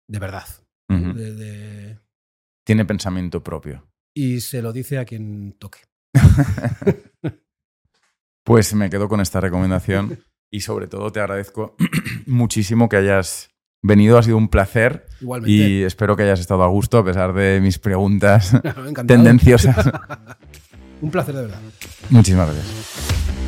de verdad. de- Tiene pensamiento propio. y se lo dice a quien toque. Pues me quedo con esta recomendación y sobre todo te agradezco muchísimo que hayas venido, ha sido un placer Igualmente. y espero que hayas estado a gusto a pesar de mis preguntas tendenciosas. Un placer de verdad. Muchísimas gracias.